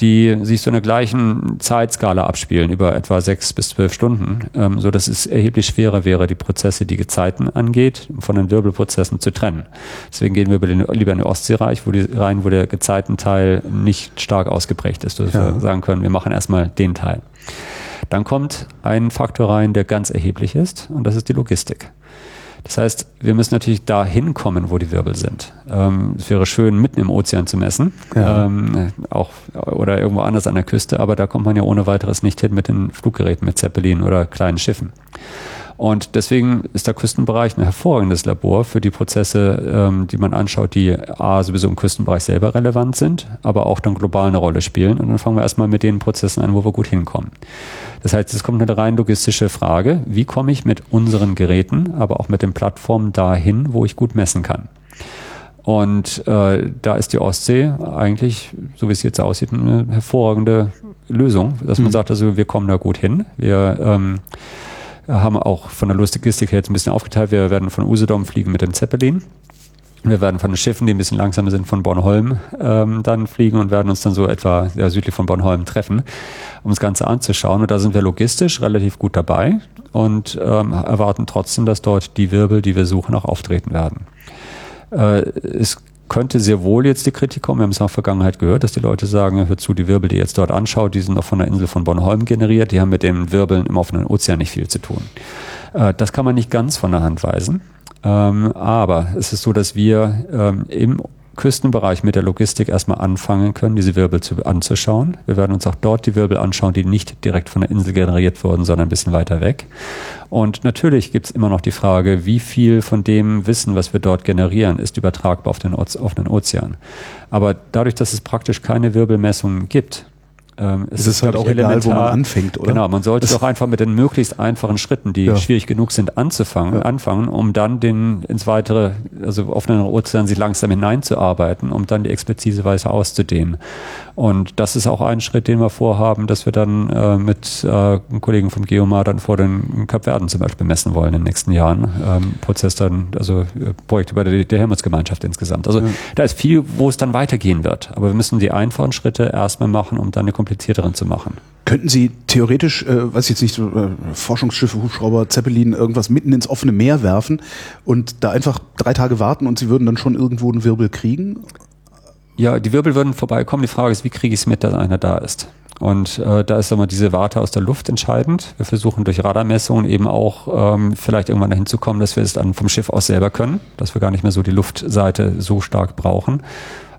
die sich so in der gleichen Zeitskala abspielen, über etwa sechs bis zwölf Stunden, ähm, so dass es erheblich schwerer wäre, die Prozesse, die Gezeiten angeht, von den Wirbelprozessen zu trennen. Deswegen gehen wir über den, lieber in den Ostseereich, wo die, rein, wo der Gezeitenteil nicht stark ausgeprägt ist, dass ja. wir sagen können, wir machen erstmal den Teil. Dann kommt ein Faktor rein, der ganz erheblich ist, und das ist die Logistik. Das heißt, wir müssen natürlich da hinkommen, wo die Wirbel sind. Ähm, es wäre schön, mitten im Ozean zu messen, ja. ähm, auch oder irgendwo anders an der Küste, aber da kommt man ja ohne weiteres nicht hin mit den Fluggeräten, mit Zeppelin oder kleinen Schiffen. Und deswegen ist der Küstenbereich ein hervorragendes Labor für die Prozesse, ähm, die man anschaut, die A, sowieso im Küstenbereich selber relevant sind, aber auch dann global eine Rolle spielen. Und dann fangen wir erstmal mit den Prozessen an, wo wir gut hinkommen. Das heißt, es kommt eine rein logistische Frage. Wie komme ich mit unseren Geräten, aber auch mit den Plattformen dahin, wo ich gut messen kann? Und äh, da ist die Ostsee eigentlich, so wie es jetzt aussieht, eine hervorragende Lösung, dass man mhm. sagt, also wir kommen da gut hin. Wir ähm, haben auch von der Logistik her jetzt ein bisschen aufgeteilt. Wir werden von Usedom fliegen mit dem Zeppelin. Wir werden von den Schiffen, die ein bisschen langsamer sind, von Bornholm ähm, dann fliegen und werden uns dann so etwa ja, südlich von Bornholm treffen, um das Ganze anzuschauen. Und da sind wir logistisch relativ gut dabei und ähm, erwarten trotzdem, dass dort die Wirbel, die wir suchen, auch auftreten werden. Äh, es könnte sehr wohl jetzt die Kritik kommen. Wir haben es in der Vergangenheit gehört, dass die Leute sagen, hör zu, die Wirbel, die ihr jetzt dort anschaut, die sind noch von der Insel von Bornholm generiert, die haben mit den Wirbeln im offenen Ozean nicht viel zu tun. Äh, das kann man nicht ganz von der Hand weisen. Ähm, aber es ist so, dass wir ähm, im Küstenbereich mit der Logistik erstmal anfangen können, diese Wirbel zu, anzuschauen. Wir werden uns auch dort die Wirbel anschauen, die nicht direkt von der Insel generiert wurden, sondern ein bisschen weiter weg. Und natürlich gibt es immer noch die Frage, wie viel von dem Wissen, was wir dort generieren, ist übertragbar auf den offenen Ozean. Aber dadurch, dass es praktisch keine Wirbelmessungen gibt, ähm, es, es ist, ist halt auch elementar, egal, wo man anfängt, oder? Genau, man sollte doch einfach mit den möglichst einfachen Schritten, die ja. schwierig genug sind, anzufangen, ja. anfangen, um dann den ins weitere, also auf einen Ozean sich langsam hineinzuarbeiten, um dann die Expertise weiter auszudehnen. Und das ist auch ein Schritt, den wir vorhaben, dass wir dann äh, mit äh, Kollegen vom Geomar dann vor den Kapverden zum Beispiel messen wollen in den nächsten Jahren. Ähm, Prozess dann, also äh, Projekt über die, die Helmholtz-Gemeinschaft insgesamt. Also ja. da ist viel, wo es dann weitergehen wird. Aber wir müssen die einfachen Schritte erstmal machen, um dann die komplizierteren zu machen. Könnten Sie theoretisch, äh, weiß ich jetzt nicht, so, äh, Forschungsschiffe, Hubschrauber, Zeppelin, irgendwas mitten ins offene Meer werfen und da einfach drei Tage warten und Sie würden dann schon irgendwo einen Wirbel kriegen? Ja, die Wirbel würden vorbeikommen. Die Frage ist, wie kriege ich es mit, dass einer da ist? Und äh, da ist immer diese Warte aus der Luft entscheidend. Wir versuchen durch Radarmessungen eben auch ähm, vielleicht irgendwann dahin zu kommen, dass wir es dann vom Schiff aus selber können, dass wir gar nicht mehr so die Luftseite so stark brauchen.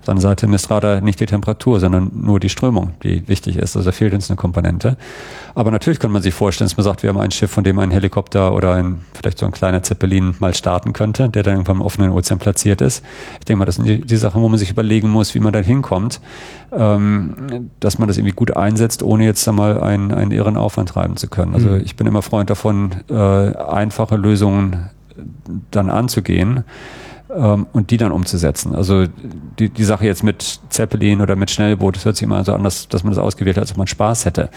Auf der anderen Seite misst Radar nicht die Temperatur, sondern nur die Strömung, die wichtig ist. Also da fehlt uns eine Komponente. Aber natürlich kann man sich vorstellen, dass man sagt, wir haben ein Schiff, von dem ein Helikopter oder ein, vielleicht so ein kleiner Zeppelin mal starten könnte, der dann irgendwann im offenen Ozean platziert ist. Ich denke mal, das sind die, die Sachen, wo man sich überlegen muss, wie man da hinkommt, ähm, dass man das irgendwie gut einsetzt, ohne jetzt einmal einen, einen irren Aufwand treiben zu können. Also mhm. ich bin immer Freund davon, äh, einfache Lösungen dann anzugehen ähm, und die dann umzusetzen. Also die, die Sache jetzt mit Zeppelin oder mit Schnellboot, das hört sich immer so an, dass, dass man das ausgewählt hat, als ob man Spaß hätte.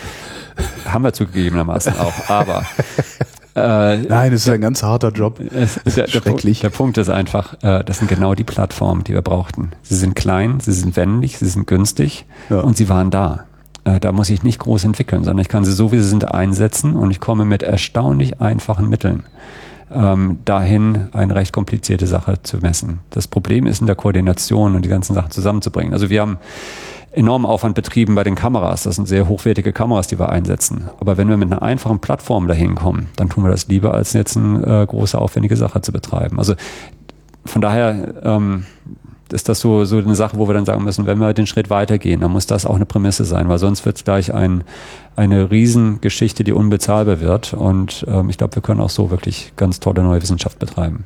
<laughs> Haben wir zugegebenermaßen auch, aber <laughs> äh, Nein, es ist ein ganz harter Job. <laughs> Der, Schrecklich. Der, der Punkt ist einfach, äh, das sind genau die Plattformen, die wir brauchten. Sie sind klein, sie sind wendig, sie sind günstig ja. und sie waren da. Äh, da muss ich nicht groß entwickeln, sondern ich kann sie so, wie sie sind, einsetzen und ich komme mit erstaunlich einfachen Mitteln ähm, dahin eine recht komplizierte Sache zu messen. Das Problem ist in der Koordination und die ganzen Sachen zusammenzubringen. Also wir haben enormen Aufwand betrieben bei den Kameras. Das sind sehr hochwertige Kameras, die wir einsetzen. Aber wenn wir mit einer einfachen Plattform dahin kommen, dann tun wir das lieber, als jetzt eine äh, große, aufwendige Sache zu betreiben. Also von daher ähm, ist das so, so eine Sache, wo wir dann sagen müssen, wenn wir den Schritt weitergehen, dann muss das auch eine Prämisse sein, weil sonst wird es gleich ein, eine Riesengeschichte, die unbezahlbar wird. Und ähm, ich glaube, wir können auch so wirklich ganz tolle neue Wissenschaft betreiben.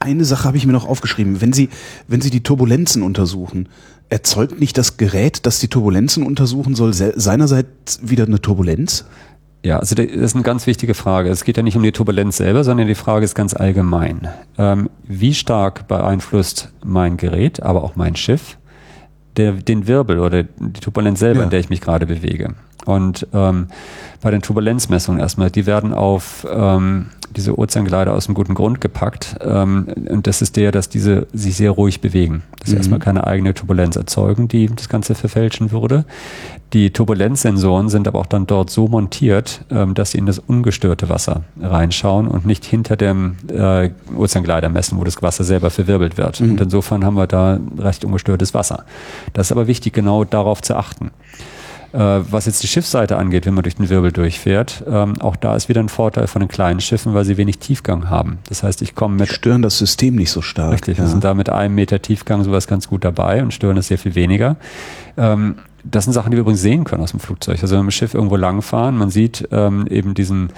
Eine Sache habe ich mir noch aufgeschrieben. Wenn Sie, wenn Sie die Turbulenzen untersuchen, erzeugt nicht das Gerät, das die Turbulenzen untersuchen soll, seinerseits wieder eine Turbulenz? Ja, also das ist eine ganz wichtige Frage. Es geht ja nicht um die Turbulenz selber, sondern die Frage ist ganz allgemein. Ähm, wie stark beeinflusst mein Gerät, aber auch mein Schiff, der, den Wirbel oder die Turbulenz selber, ja. in der ich mich gerade bewege? Und ähm, bei den Turbulenzmessungen erstmal, die werden auf ähm, diese Ozeangleiter aus einem guten Grund gepackt. Ähm, und das ist der, dass diese sich sehr ruhig bewegen. Dass sie mhm. erstmal keine eigene Turbulenz erzeugen, die das Ganze verfälschen würde. Die Turbulenzsensoren sind aber auch dann dort so montiert, ähm, dass sie in das ungestörte Wasser reinschauen und nicht hinter dem äh, Ozeangleiter messen, wo das Wasser selber verwirbelt wird. Mhm. Und insofern haben wir da recht ungestörtes Wasser. Das ist aber wichtig, genau darauf zu achten. Äh, was jetzt die Schiffsseite angeht, wenn man durch den Wirbel durchfährt, ähm, auch da ist wieder ein Vorteil von den kleinen Schiffen, weil sie wenig Tiefgang haben. Das heißt, ich komme mit. Stören das System nicht so stark. Richtig, ja. wir sind da mit einem Meter Tiefgang sowas ganz gut dabei und stören es sehr viel weniger. Ähm, das sind Sachen, die wir übrigens sehen können aus dem Flugzeug. Also wenn wir mit dem Schiff irgendwo langfahren, man sieht ähm, eben diesen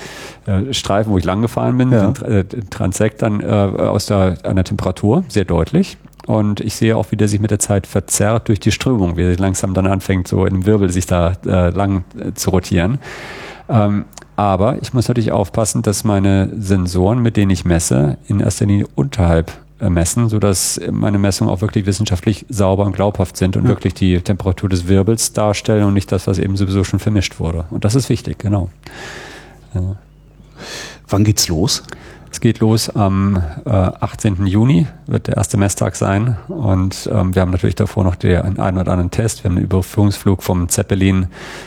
äh, Streifen, wo ich lang gefahren bin, ja. den, äh, Transekt dann äh, aus der, an der Temperatur, sehr deutlich. Und ich sehe auch, wie der sich mit der Zeit verzerrt durch die Strömung, wie er langsam dann anfängt, so dem Wirbel sich da äh, lang äh, zu rotieren. Ähm, aber ich muss natürlich aufpassen, dass meine Sensoren, mit denen ich messe, in erster Linie unterhalb äh, messen, sodass meine Messungen auch wirklich wissenschaftlich sauber und glaubhaft sind und ja. wirklich die Temperatur des Wirbels darstellen und nicht das, was eben sowieso schon vermischt wurde. Und das ist wichtig, genau. Ja. Wann geht's los? Es geht los am äh, 18. Juni, wird der erste Messtag sein. Und ähm, wir haben natürlich davor noch den einen oder anderen Test. Wir haben einen Überführungsflug vom Zeppelin,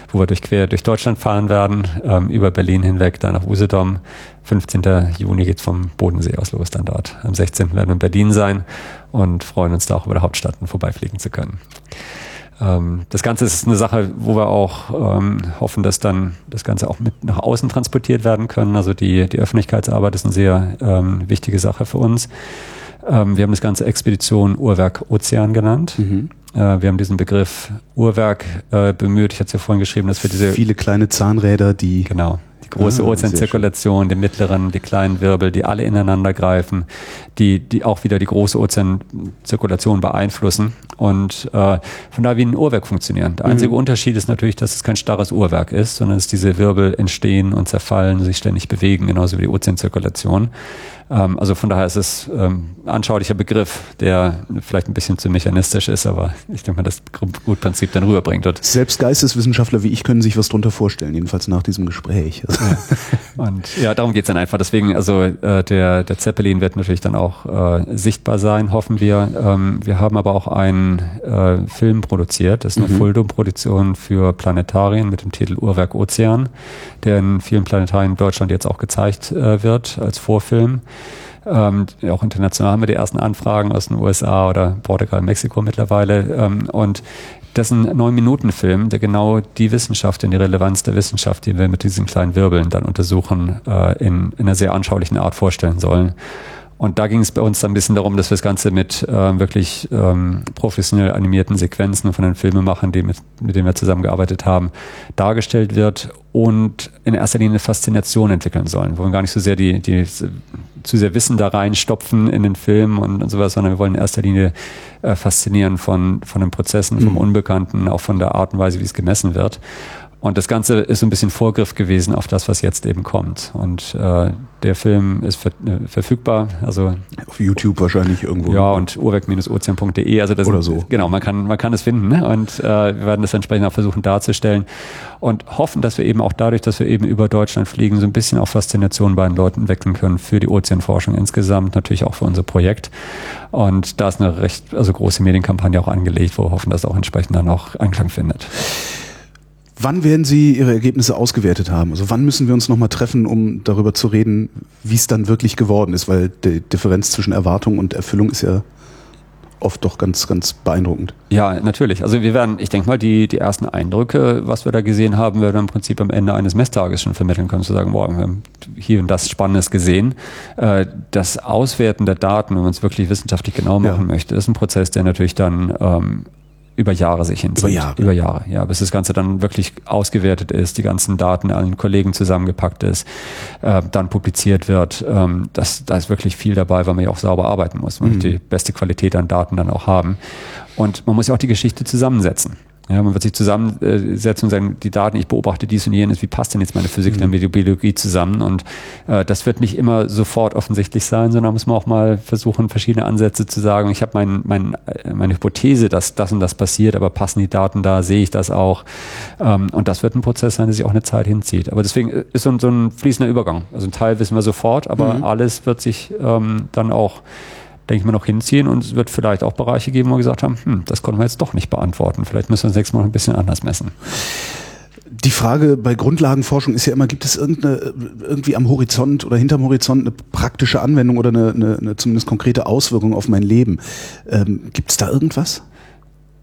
wo wir durch quer durch Deutschland fahren werden, ähm, über Berlin hinweg, dann nach Usedom. 15. Juni geht's vom Bodensee aus los dann dort. Am 16. werden wir in Berlin sein und freuen uns da auch über der Hauptstadt vorbeifliegen zu können. Ähm, das Ganze ist eine Sache, wo wir auch ähm, hoffen, dass dann das Ganze auch mit nach außen transportiert werden können. Also die, die Öffentlichkeitsarbeit ist eine sehr ähm, wichtige Sache für uns. Ähm, wir haben das Ganze Expedition Uhrwerk Ozean genannt. Mhm. Äh, wir haben diesen Begriff Uhrwerk äh, bemüht. Ich hatte es ja vorhin geschrieben, dass wir diese viele kleine Zahnräder, die genau große ah, Ozeanzirkulation, den mittleren, die kleinen Wirbel, die alle ineinander greifen, die, die auch wieder die große Ozeanzirkulation beeinflussen und äh, von daher wie ein Uhrwerk funktionieren. Der einzige mhm. Unterschied ist natürlich, dass es kein starres Uhrwerk ist, sondern dass diese Wirbel entstehen und zerfallen, sich ständig bewegen, genauso wie die Ozeanzirkulation. Ähm, also von daher ist es ähm, anschaulicher Begriff, der vielleicht ein bisschen zu mechanistisch ist, aber ich denke mal, das Grundprinzip dann rüberbringt. Und Selbst Geisteswissenschaftler wie ich können sich was drunter vorstellen, jedenfalls nach diesem Gespräch. Ja. Und ja, darum geht's dann einfach. Deswegen, also äh, der, der Zeppelin wird natürlich dann auch äh, sichtbar sein, hoffen wir. Ähm, wir haben aber auch einen äh, Film produziert, das ist eine mhm. Fulldom-Produktion für Planetarien mit dem Titel Uhrwerk Ozean, der in vielen Planetarien in Deutschland jetzt auch gezeigt äh, wird als Vorfilm. Ähm, auch international haben wir die ersten Anfragen aus den USA oder Portugal, Mexiko mittlerweile. Ähm, und das ist ein Neun-Minuten-Film, der genau die Wissenschaft, in die Relevanz der Wissenschaft, die wir mit diesen kleinen Wirbeln dann untersuchen, äh, in, in einer sehr anschaulichen Art vorstellen sollen. Und da ging es bei uns dann ein bisschen darum, dass wir das Ganze mit äh, wirklich ähm, professionell animierten Sequenzen von den Filmemachern, die mit, mit denen wir zusammengearbeitet haben, dargestellt wird und in erster Linie eine Faszination entwickeln sollen. Wir wollen gar nicht so sehr die, die zu sehr Wissen da reinstopfen in den Film und, und sowas, sondern wir wollen in erster Linie äh, faszinieren von, von den Prozessen, vom mhm. Unbekannten, auch von der Art und Weise, wie es gemessen wird. Und das Ganze ist so ein bisschen Vorgriff gewesen auf das, was jetzt eben kommt. Und äh, der Film ist ver äh, verfügbar. Also auf YouTube wahrscheinlich irgendwo. Ja, und urwerk-ozean.de. Also das Oder so. Genau, man kann, man kann es finden. Ne? Und äh, wir werden das entsprechend auch versuchen darzustellen und hoffen, dass wir eben auch dadurch, dass wir eben über Deutschland fliegen, so ein bisschen auch Faszination bei den Leuten wecken können für die Ozeanforschung insgesamt, natürlich auch für unser Projekt. Und da ist eine recht also große Medienkampagne auch angelegt, wo wir hoffen, dass auch entsprechend dann auch Anklang findet. Wann werden Sie Ihre Ergebnisse ausgewertet haben? Also wann müssen wir uns nochmal treffen, um darüber zu reden, wie es dann wirklich geworden ist? Weil die Differenz zwischen Erwartung und Erfüllung ist ja oft doch ganz, ganz beeindruckend. Ja, natürlich. Also wir werden, ich denke mal, die, die ersten Eindrücke, was wir da gesehen haben, werden wir im Prinzip am Ende eines Messtages schon vermitteln können, zu sagen, boah, wir haben hier und das Spannendes gesehen. Äh, das Auswerten der Daten, wenn man es wirklich wissenschaftlich genau machen ja. möchte, ist ein Prozess, der natürlich dann ähm, über Jahre sich hinzieht. Über Jahre. Über Jahre, ja, bis das Ganze dann wirklich ausgewertet ist, die ganzen Daten allen Kollegen zusammengepackt ist, äh, dann publiziert wird. Ähm, das, da ist wirklich viel dabei, weil man ja auch sauber arbeiten muss. Man mhm. die beste Qualität an Daten dann auch haben. Und man muss ja auch die Geschichte zusammensetzen. Ja, man wird sich zusammensetzen und sagen, die Daten, ich beobachte dies und jenes, wie passt denn jetzt meine Physik mhm. mit der Biologie zusammen? Und äh, das wird nicht immer sofort offensichtlich sein, sondern muss man auch mal versuchen, verschiedene Ansätze zu sagen, ich habe mein, mein, meine Hypothese, dass das und das passiert, aber passen die Daten da, sehe ich das auch? Ähm, und das wird ein Prozess sein, der sich auch eine Zeit hinzieht. Aber deswegen ist so ein, so ein fließender Übergang. Also ein Teil wissen wir sofort, aber mhm. alles wird sich ähm, dann auch denke ich mal, noch hinziehen und es wird vielleicht auch Bereiche geben, wo wir gesagt haben, hm, das konnten wir jetzt doch nicht beantworten. Vielleicht müssen wir das nächste Mal ein bisschen anders messen. Die Frage bei Grundlagenforschung ist ja immer, gibt es irgendeine, irgendwie am Horizont oder hinterm Horizont eine praktische Anwendung oder eine, eine, eine zumindest konkrete Auswirkung auf mein Leben? Ähm, gibt es da irgendwas?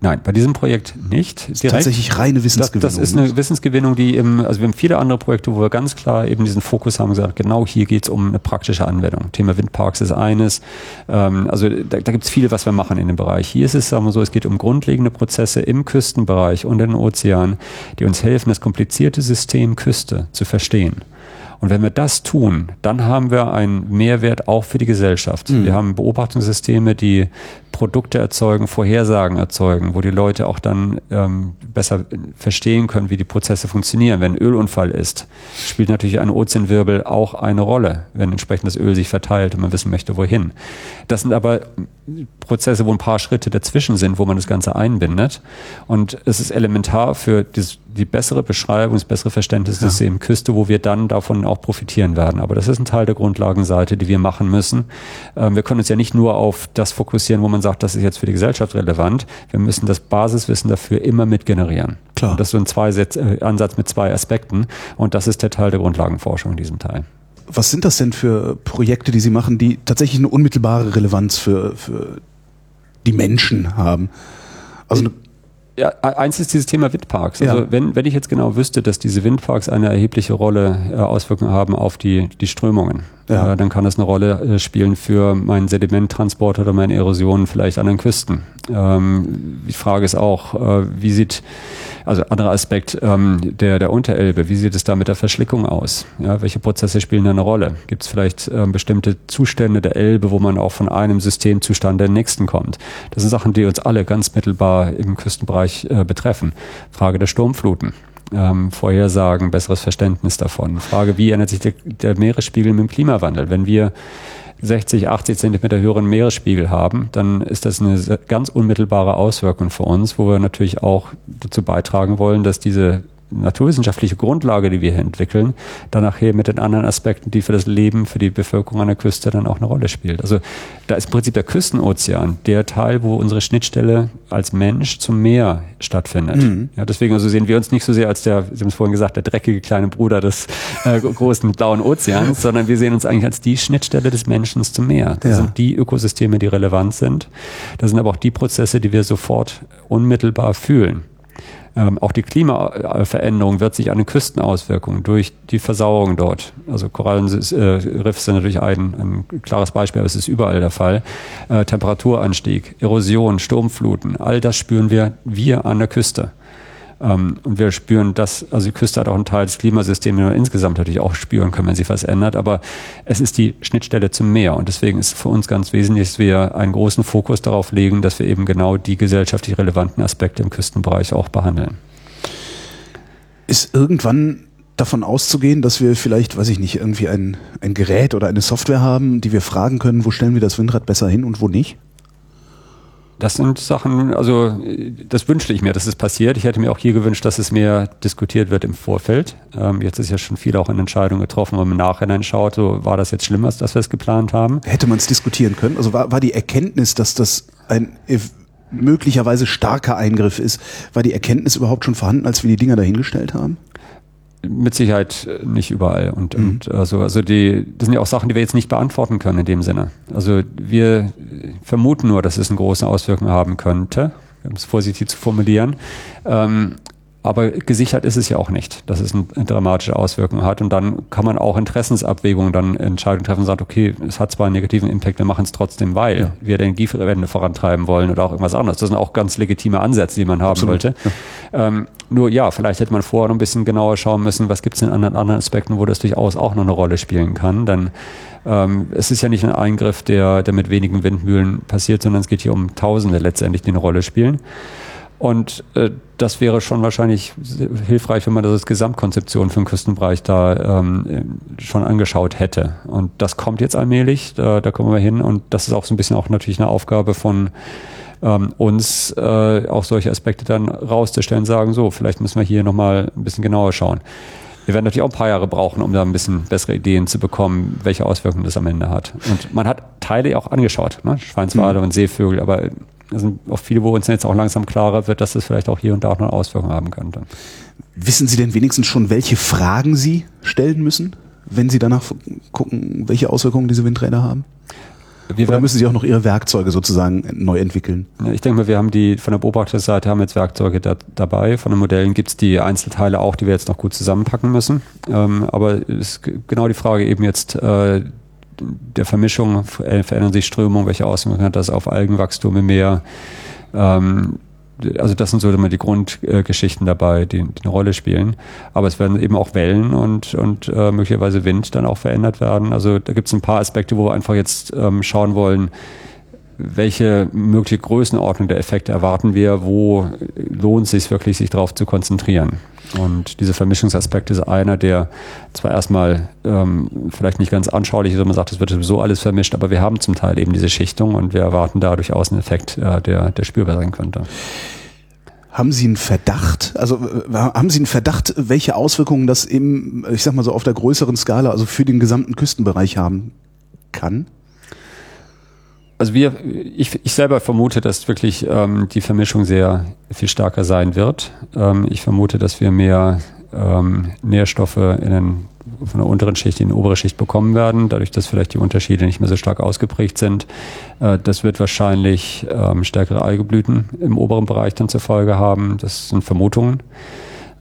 Nein, bei diesem Projekt nicht. Direkt. Tatsächlich reine Wissensgewinnung. Das, das, ist eine Wissensgewinnung, die im, also wir haben viele andere Projekte, wo wir ganz klar eben diesen Fokus haben gesagt, genau hier geht es um eine praktische Anwendung. Thema Windparks ist eines. Ähm, also da, da gibt es viel, was wir machen in dem Bereich. Hier ist es, sagen wir so, es geht um grundlegende Prozesse im Küstenbereich und in den Ozeanen, die uns helfen, das komplizierte System Küste zu verstehen. Und wenn wir das tun, dann haben wir einen Mehrwert auch für die Gesellschaft. Mhm. Wir haben Beobachtungssysteme, die Produkte erzeugen, Vorhersagen erzeugen, wo die Leute auch dann ähm, besser verstehen können, wie die Prozesse funktionieren. Wenn ein Ölunfall ist, spielt natürlich ein Ozeanwirbel auch eine Rolle, wenn entsprechend das Öl sich verteilt und man wissen möchte, wohin. Das sind aber Prozesse, wo ein paar Schritte dazwischen sind, wo man das Ganze einbindet. Und es ist elementar für das, die bessere Beschreibung, das bessere Verständnis ja. des Küste, wo wir dann davon auch profitieren werden. Aber das ist ein Teil der Grundlagenseite, die wir machen müssen. Ähm, wir können uns ja nicht nur auf das fokussieren, wo man sagt, das ist jetzt für die Gesellschaft relevant. Wir müssen das Basiswissen dafür immer mit generieren. Klar. Und das ist so ein zwei äh, Ansatz mit zwei Aspekten. Und das ist der Teil der Grundlagenforschung in diesem Teil. Was sind das denn für Projekte, die Sie machen, die tatsächlich eine unmittelbare Relevanz für, für die Menschen haben? Also eine ja, eins ist dieses Thema Windparks. Also ja. wenn, wenn ich jetzt genau wüsste, dass diese Windparks eine erhebliche Rolle äh, Auswirkungen haben auf die, die Strömungen, ja. äh, dann kann das eine Rolle äh, spielen für meinen Sedimenttransport oder meine Erosion vielleicht an den Küsten. Ähm, die Frage ist auch, äh, wie sieht also anderer Aspekt ähm, der, der Unterelbe, wie sieht es da mit der Verschlickung aus? Ja, welche Prozesse spielen da eine Rolle? Gibt es vielleicht ähm, bestimmte Zustände der Elbe, wo man auch von einem Systemzustand den nächsten kommt? Das sind Sachen, die uns alle ganz mittelbar im Küstenbereich äh, betreffen. Frage der Sturmfluten. Ähm, Vorhersagen, besseres Verständnis davon. Frage, wie ändert sich der, der Meeresspiegel mit dem Klimawandel? Wenn wir 60, 80 Zentimeter höheren Meeresspiegel haben, dann ist das eine ganz unmittelbare Auswirkung für uns, wo wir natürlich auch dazu beitragen wollen, dass diese naturwissenschaftliche Grundlage, die wir hier entwickeln, dann nachher mit den anderen Aspekten, die für das Leben, für die Bevölkerung an der Küste dann auch eine Rolle spielt. Also da ist im Prinzip der Küstenozean der Teil, wo unsere Schnittstelle als Mensch zum Meer stattfindet. Mhm. Ja, deswegen also sehen wir uns nicht so sehr als der, Sie haben es vorhin gesagt, der dreckige kleine Bruder des äh, großen blauen Ozeans, <laughs> sondern wir sehen uns eigentlich als die Schnittstelle des Menschen zum Meer. Das ja. sind die Ökosysteme, die relevant sind. Das sind aber auch die Prozesse, die wir sofort unmittelbar fühlen. Ähm, auch die Klimaveränderung wird sich an den Küsten auswirken durch die Versauerung dort. Also Korallenriffs äh, sind natürlich ein, ein, klares Beispiel, aber es ist überall der Fall. Äh, Temperaturanstieg, Erosion, Sturmfluten, all das spüren wir wir an der Küste. Ähm, und wir spüren das, also die Küste hat auch einen Teil des Klimasystems, den wir insgesamt natürlich auch spüren können, wenn sich was ändert. Aber es ist die Schnittstelle zum Meer. Und deswegen ist für uns ganz wesentlich, dass wir einen großen Fokus darauf legen, dass wir eben genau die gesellschaftlich relevanten Aspekte im Küstenbereich auch behandeln. Ist irgendwann davon auszugehen, dass wir vielleicht, weiß ich nicht, irgendwie ein, ein Gerät oder eine Software haben, die wir fragen können, wo stellen wir das Windrad besser hin und wo nicht? Das sind Sachen, also das wünschte ich mir, dass es passiert. Ich hätte mir auch hier gewünscht, dass es mehr diskutiert wird im Vorfeld. Ähm, jetzt ist ja schon viel auch in Entscheidungen getroffen, wenn man im Nachhinein schaut, so war das jetzt schlimmer, als dass wir es geplant haben. Hätte man es diskutieren können? Also war, war die Erkenntnis, dass das ein möglicherweise starker Eingriff ist, war die Erkenntnis überhaupt schon vorhanden, als wir die Dinger dahingestellt haben? Mit Sicherheit nicht überall. Und, mhm. und also, also die, das sind ja auch Sachen, die wir jetzt nicht beantworten können in dem Sinne. Also wir vermuten nur, dass es eine große Auswirkung haben könnte, um es vorsichtig zu formulieren. Ähm, aber gesichert ist es ja auch nicht, dass es eine dramatische Auswirkung hat. Und dann kann man auch Interessensabwägungen dann Entscheidungen treffen und sagt, okay, es hat zwar einen negativen Impact, wir machen es trotzdem, weil ja. wir die Energiewende vorantreiben wollen oder auch irgendwas anderes. Das sind auch ganz legitime Ansätze, die man haben Absolut. wollte. Ja. Ähm, nur ja, vielleicht hätte man vorher noch ein bisschen genauer schauen müssen, was gibt es in anderen, anderen Aspekten, wo das durchaus auch noch eine Rolle spielen kann. Dann ähm, es ist ja nicht ein Eingriff, der, der mit wenigen Windmühlen passiert, sondern es geht hier um Tausende letztendlich, die eine Rolle spielen. Und äh, das wäre schon wahrscheinlich hilfreich, wenn man das als Gesamtkonzeption für den Küstenbereich da ähm, schon angeschaut hätte. Und das kommt jetzt allmählich, da, da kommen wir hin. Und das ist auch so ein bisschen auch natürlich eine Aufgabe von ähm, uns, äh, auch solche Aspekte dann rauszustellen, sagen, so, vielleicht müssen wir hier nochmal ein bisschen genauer schauen. Wir werden natürlich auch ein paar Jahre brauchen, um da ein bisschen bessere Ideen zu bekommen, welche Auswirkungen das am Ende hat. Und man hat Teile auch angeschaut, ne? Schweinswale mhm. und Seevögel, aber sind auch viele, wo uns jetzt auch langsam klarer wird, dass das vielleicht auch hier und da auch noch Auswirkungen haben könnte. Wissen Sie denn wenigstens schon, welche Fragen Sie stellen müssen, wenn Sie danach gucken, welche Auswirkungen diese Windräder haben? Wir Oder müssen Sie auch noch Ihre Werkzeuge sozusagen neu entwickeln? Ich denke mal, wir haben die von der Beobachterseite haben jetzt Werkzeuge da, dabei. Von den Modellen gibt es die Einzelteile auch, die wir jetzt noch gut zusammenpacken müssen. Ähm, aber es ist genau die Frage eben jetzt, äh, der Vermischung verändern sich Strömungen, welche Auswirkungen hat das auf Algenwachstum im Meer. Ähm, also das sind so immer die Grundgeschichten dabei, die, die, eine Rolle spielen. Aber es werden eben auch Wellen und, und äh, möglicherweise Wind dann auch verändert werden. Also da gibt es ein paar Aspekte, wo wir einfach jetzt ähm, schauen wollen, welche mögliche Größenordnung der Effekte erwarten wir, wo lohnt es sich wirklich, sich darauf zu konzentrieren. Und dieser Vermischungsaspekt ist einer, der zwar erstmal ähm, vielleicht nicht ganz anschaulich ist, wenn man sagt, es wird sowieso alles vermischt, aber wir haben zum Teil eben diese Schichtung und wir erwarten da durchaus einen Effekt, äh, der, der spürbar sein könnte. Haben Sie einen Verdacht? Also haben Sie einen Verdacht, welche Auswirkungen das eben, ich sag mal so auf der größeren Skala, also für den gesamten Küstenbereich haben kann? Also wir, ich, ich selber vermute, dass wirklich ähm, die Vermischung sehr viel stärker sein wird. Ähm, ich vermute, dass wir mehr ähm, Nährstoffe in den, von der unteren Schicht in die obere Schicht bekommen werden, dadurch, dass vielleicht die Unterschiede nicht mehr so stark ausgeprägt sind. Äh, das wird wahrscheinlich ähm, stärkere Algeblüten im oberen Bereich dann zur Folge haben. Das sind Vermutungen.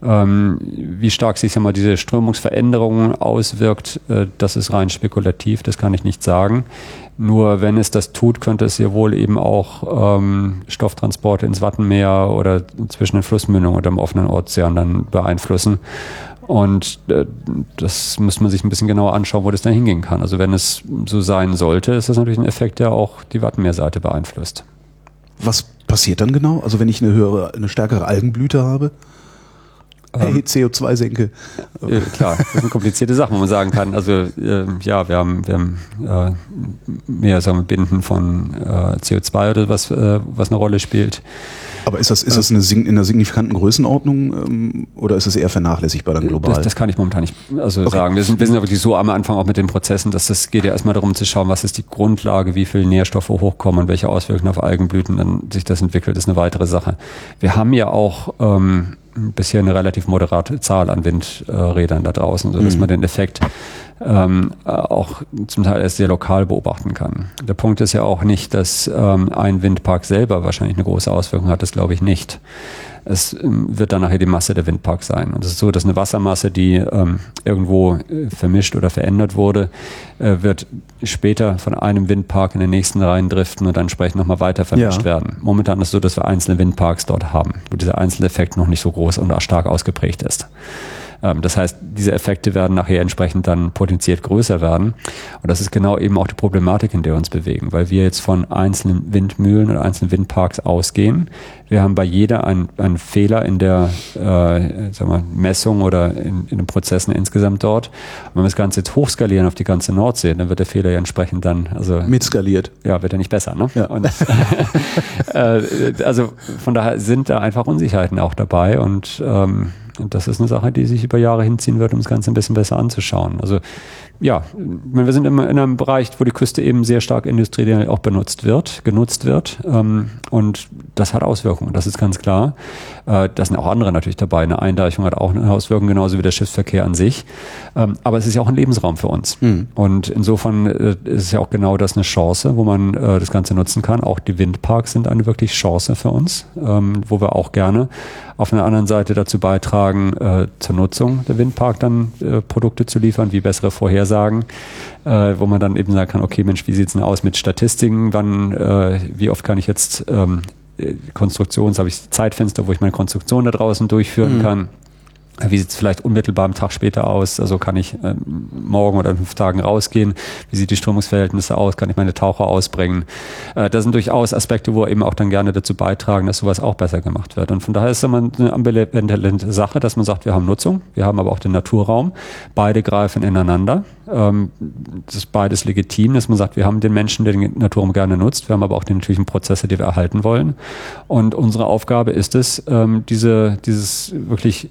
Ähm, wie stark sich mal diese Strömungsveränderung auswirkt, äh, das ist rein spekulativ, das kann ich nicht sagen. Nur wenn es das tut, könnte es ja wohl eben auch ähm, Stofftransporte ins Wattenmeer oder zwischen den Flussmündungen oder im offenen Ozean dann beeinflussen. Und äh, das muss man sich ein bisschen genauer anschauen, wo das dann hingehen kann. Also wenn es so sein sollte, ist das natürlich ein Effekt, der auch die Wattenmeerseite beeinflusst. Was passiert dann genau? Also wenn ich eine höhere, eine stärkere Algenblüte habe? Hey, ähm, CO2 senke. Äh, klar, das sind komplizierte Sachen, wo man sagen kann. Also äh, ja, wir haben, wir haben äh, mehr sagen wir, Binden von äh, CO2 oder was, äh, was eine Rolle spielt. Aber ist das, ist das eine, in einer signifikanten Größenordnung ähm, oder ist es eher vernachlässigbar dann global? Das, das kann ich momentan nicht also okay. sagen. Wir sind, wir sind ja wirklich so am Anfang auch mit den Prozessen, dass das geht ja erstmal darum zu schauen, was ist die Grundlage, wie viele Nährstoffe hochkommen und welche Auswirkungen auf Algenblüten dann sich das entwickelt, ist eine weitere Sache. Wir haben ja auch ähm, bisher eine relativ moderate Zahl an Windrädern da draußen, sodass mhm. man den Effekt ähm, auch zum Teil erst sehr lokal beobachten kann. Der Punkt ist ja auch nicht, dass ähm, ein Windpark selber wahrscheinlich eine große Auswirkung hat, das glaube ich nicht. Es ähm, wird dann nachher die Masse der Windparks sein. Und es ist so, dass eine Wassermasse, die ähm, irgendwo äh, vermischt oder verändert wurde, äh, wird später von einem Windpark in den nächsten reindriften und dann entsprechend nochmal weiter vermischt ja. werden. Momentan ist es so, dass wir einzelne Windparks dort haben, wo dieser einzelne Effekt noch nicht so groß und stark ausgeprägt ist. Ähm, das heißt, diese Effekte werden nachher entsprechend dann potenziert größer werden. Und das ist genau eben auch die Problematik, in der wir uns bewegen, weil wir jetzt von einzelnen Windmühlen oder einzelnen Windparks ausgehen. Wir haben bei jeder einen, einen Fehler in der äh, sagen wir, Messung oder in, in den Prozessen insgesamt dort. Und wenn wir das Ganze jetzt hochskalieren auf die ganze Nordsee, dann wird der Fehler ja entsprechend dann also mitskaliert. Ja, wird ja nicht besser. Ne? Ja. Und, <laughs> äh, also von daher sind da einfach Unsicherheiten auch dabei und ähm, und das ist eine Sache, die sich über Jahre hinziehen wird, um das Ganze ein bisschen besser anzuschauen. Also ja, wir sind in einem Bereich, wo die Küste eben sehr stark industriell auch benutzt wird, genutzt wird. Ähm, und das hat Auswirkungen, das ist ganz klar. Äh, da sind auch andere natürlich dabei. Eine Eindeichung hat auch eine Auswirkung, genauso wie der Schiffsverkehr an sich. Ähm, aber es ist ja auch ein Lebensraum für uns. Mhm. Und insofern äh, ist es ja auch genau das eine Chance, wo man äh, das Ganze nutzen kann. Auch die Windparks sind eine wirklich Chance für uns, ähm, wo wir auch gerne auf einer anderen Seite dazu beitragen, äh, zur Nutzung der Windpark dann äh, Produkte zu liefern, wie bessere Vorhersagen, äh, wo man dann eben sagen kann, okay Mensch, wie sieht's denn aus mit Statistiken, wann, äh, wie oft kann ich jetzt ähm, äh, Konstruktions, habe ich Zeitfenster, wo ich meine Konstruktion da draußen durchführen mhm. kann wie sieht es vielleicht unmittelbar am Tag später aus? Also kann ich ähm, morgen oder in fünf Tagen rausgehen? Wie sieht die Strömungsverhältnisse aus? Kann ich meine Taucher ausbringen? Äh, das sind durchaus Aspekte, wo eben auch dann gerne dazu beitragen, dass sowas auch besser gemacht wird. Und von daher ist es immer eine ambivalente Sache, dass man sagt, wir haben Nutzung, wir haben aber auch den Naturraum. Beide greifen ineinander. Ähm, das ist beides legitim, dass man sagt, wir haben den Menschen, der den Naturraum gerne nutzt. Wir haben aber auch die natürlichen Prozesse, die wir erhalten wollen. Und unsere Aufgabe ist es, ähm, diese, dieses wirklich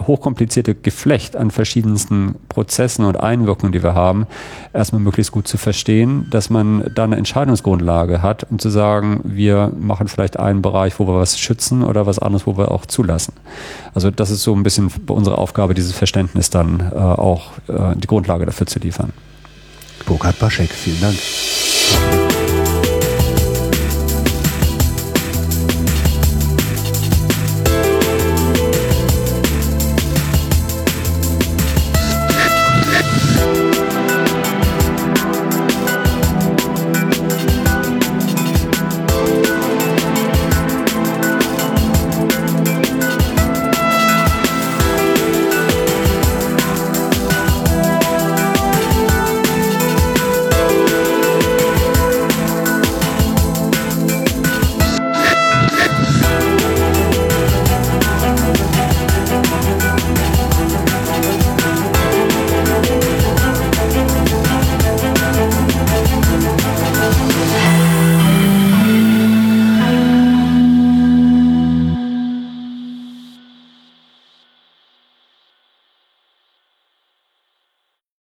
hochkomplizierte Geflecht an verschiedensten Prozessen und Einwirkungen, die wir haben, erstmal möglichst gut zu verstehen, dass man dann eine Entscheidungsgrundlage hat, um zu sagen, wir machen vielleicht einen Bereich, wo wir was schützen oder was anderes, wo wir auch zulassen. Also das ist so ein bisschen unsere Aufgabe, dieses Verständnis dann äh, auch äh, die Grundlage dafür zu liefern. Burkhard Baschek, vielen Dank.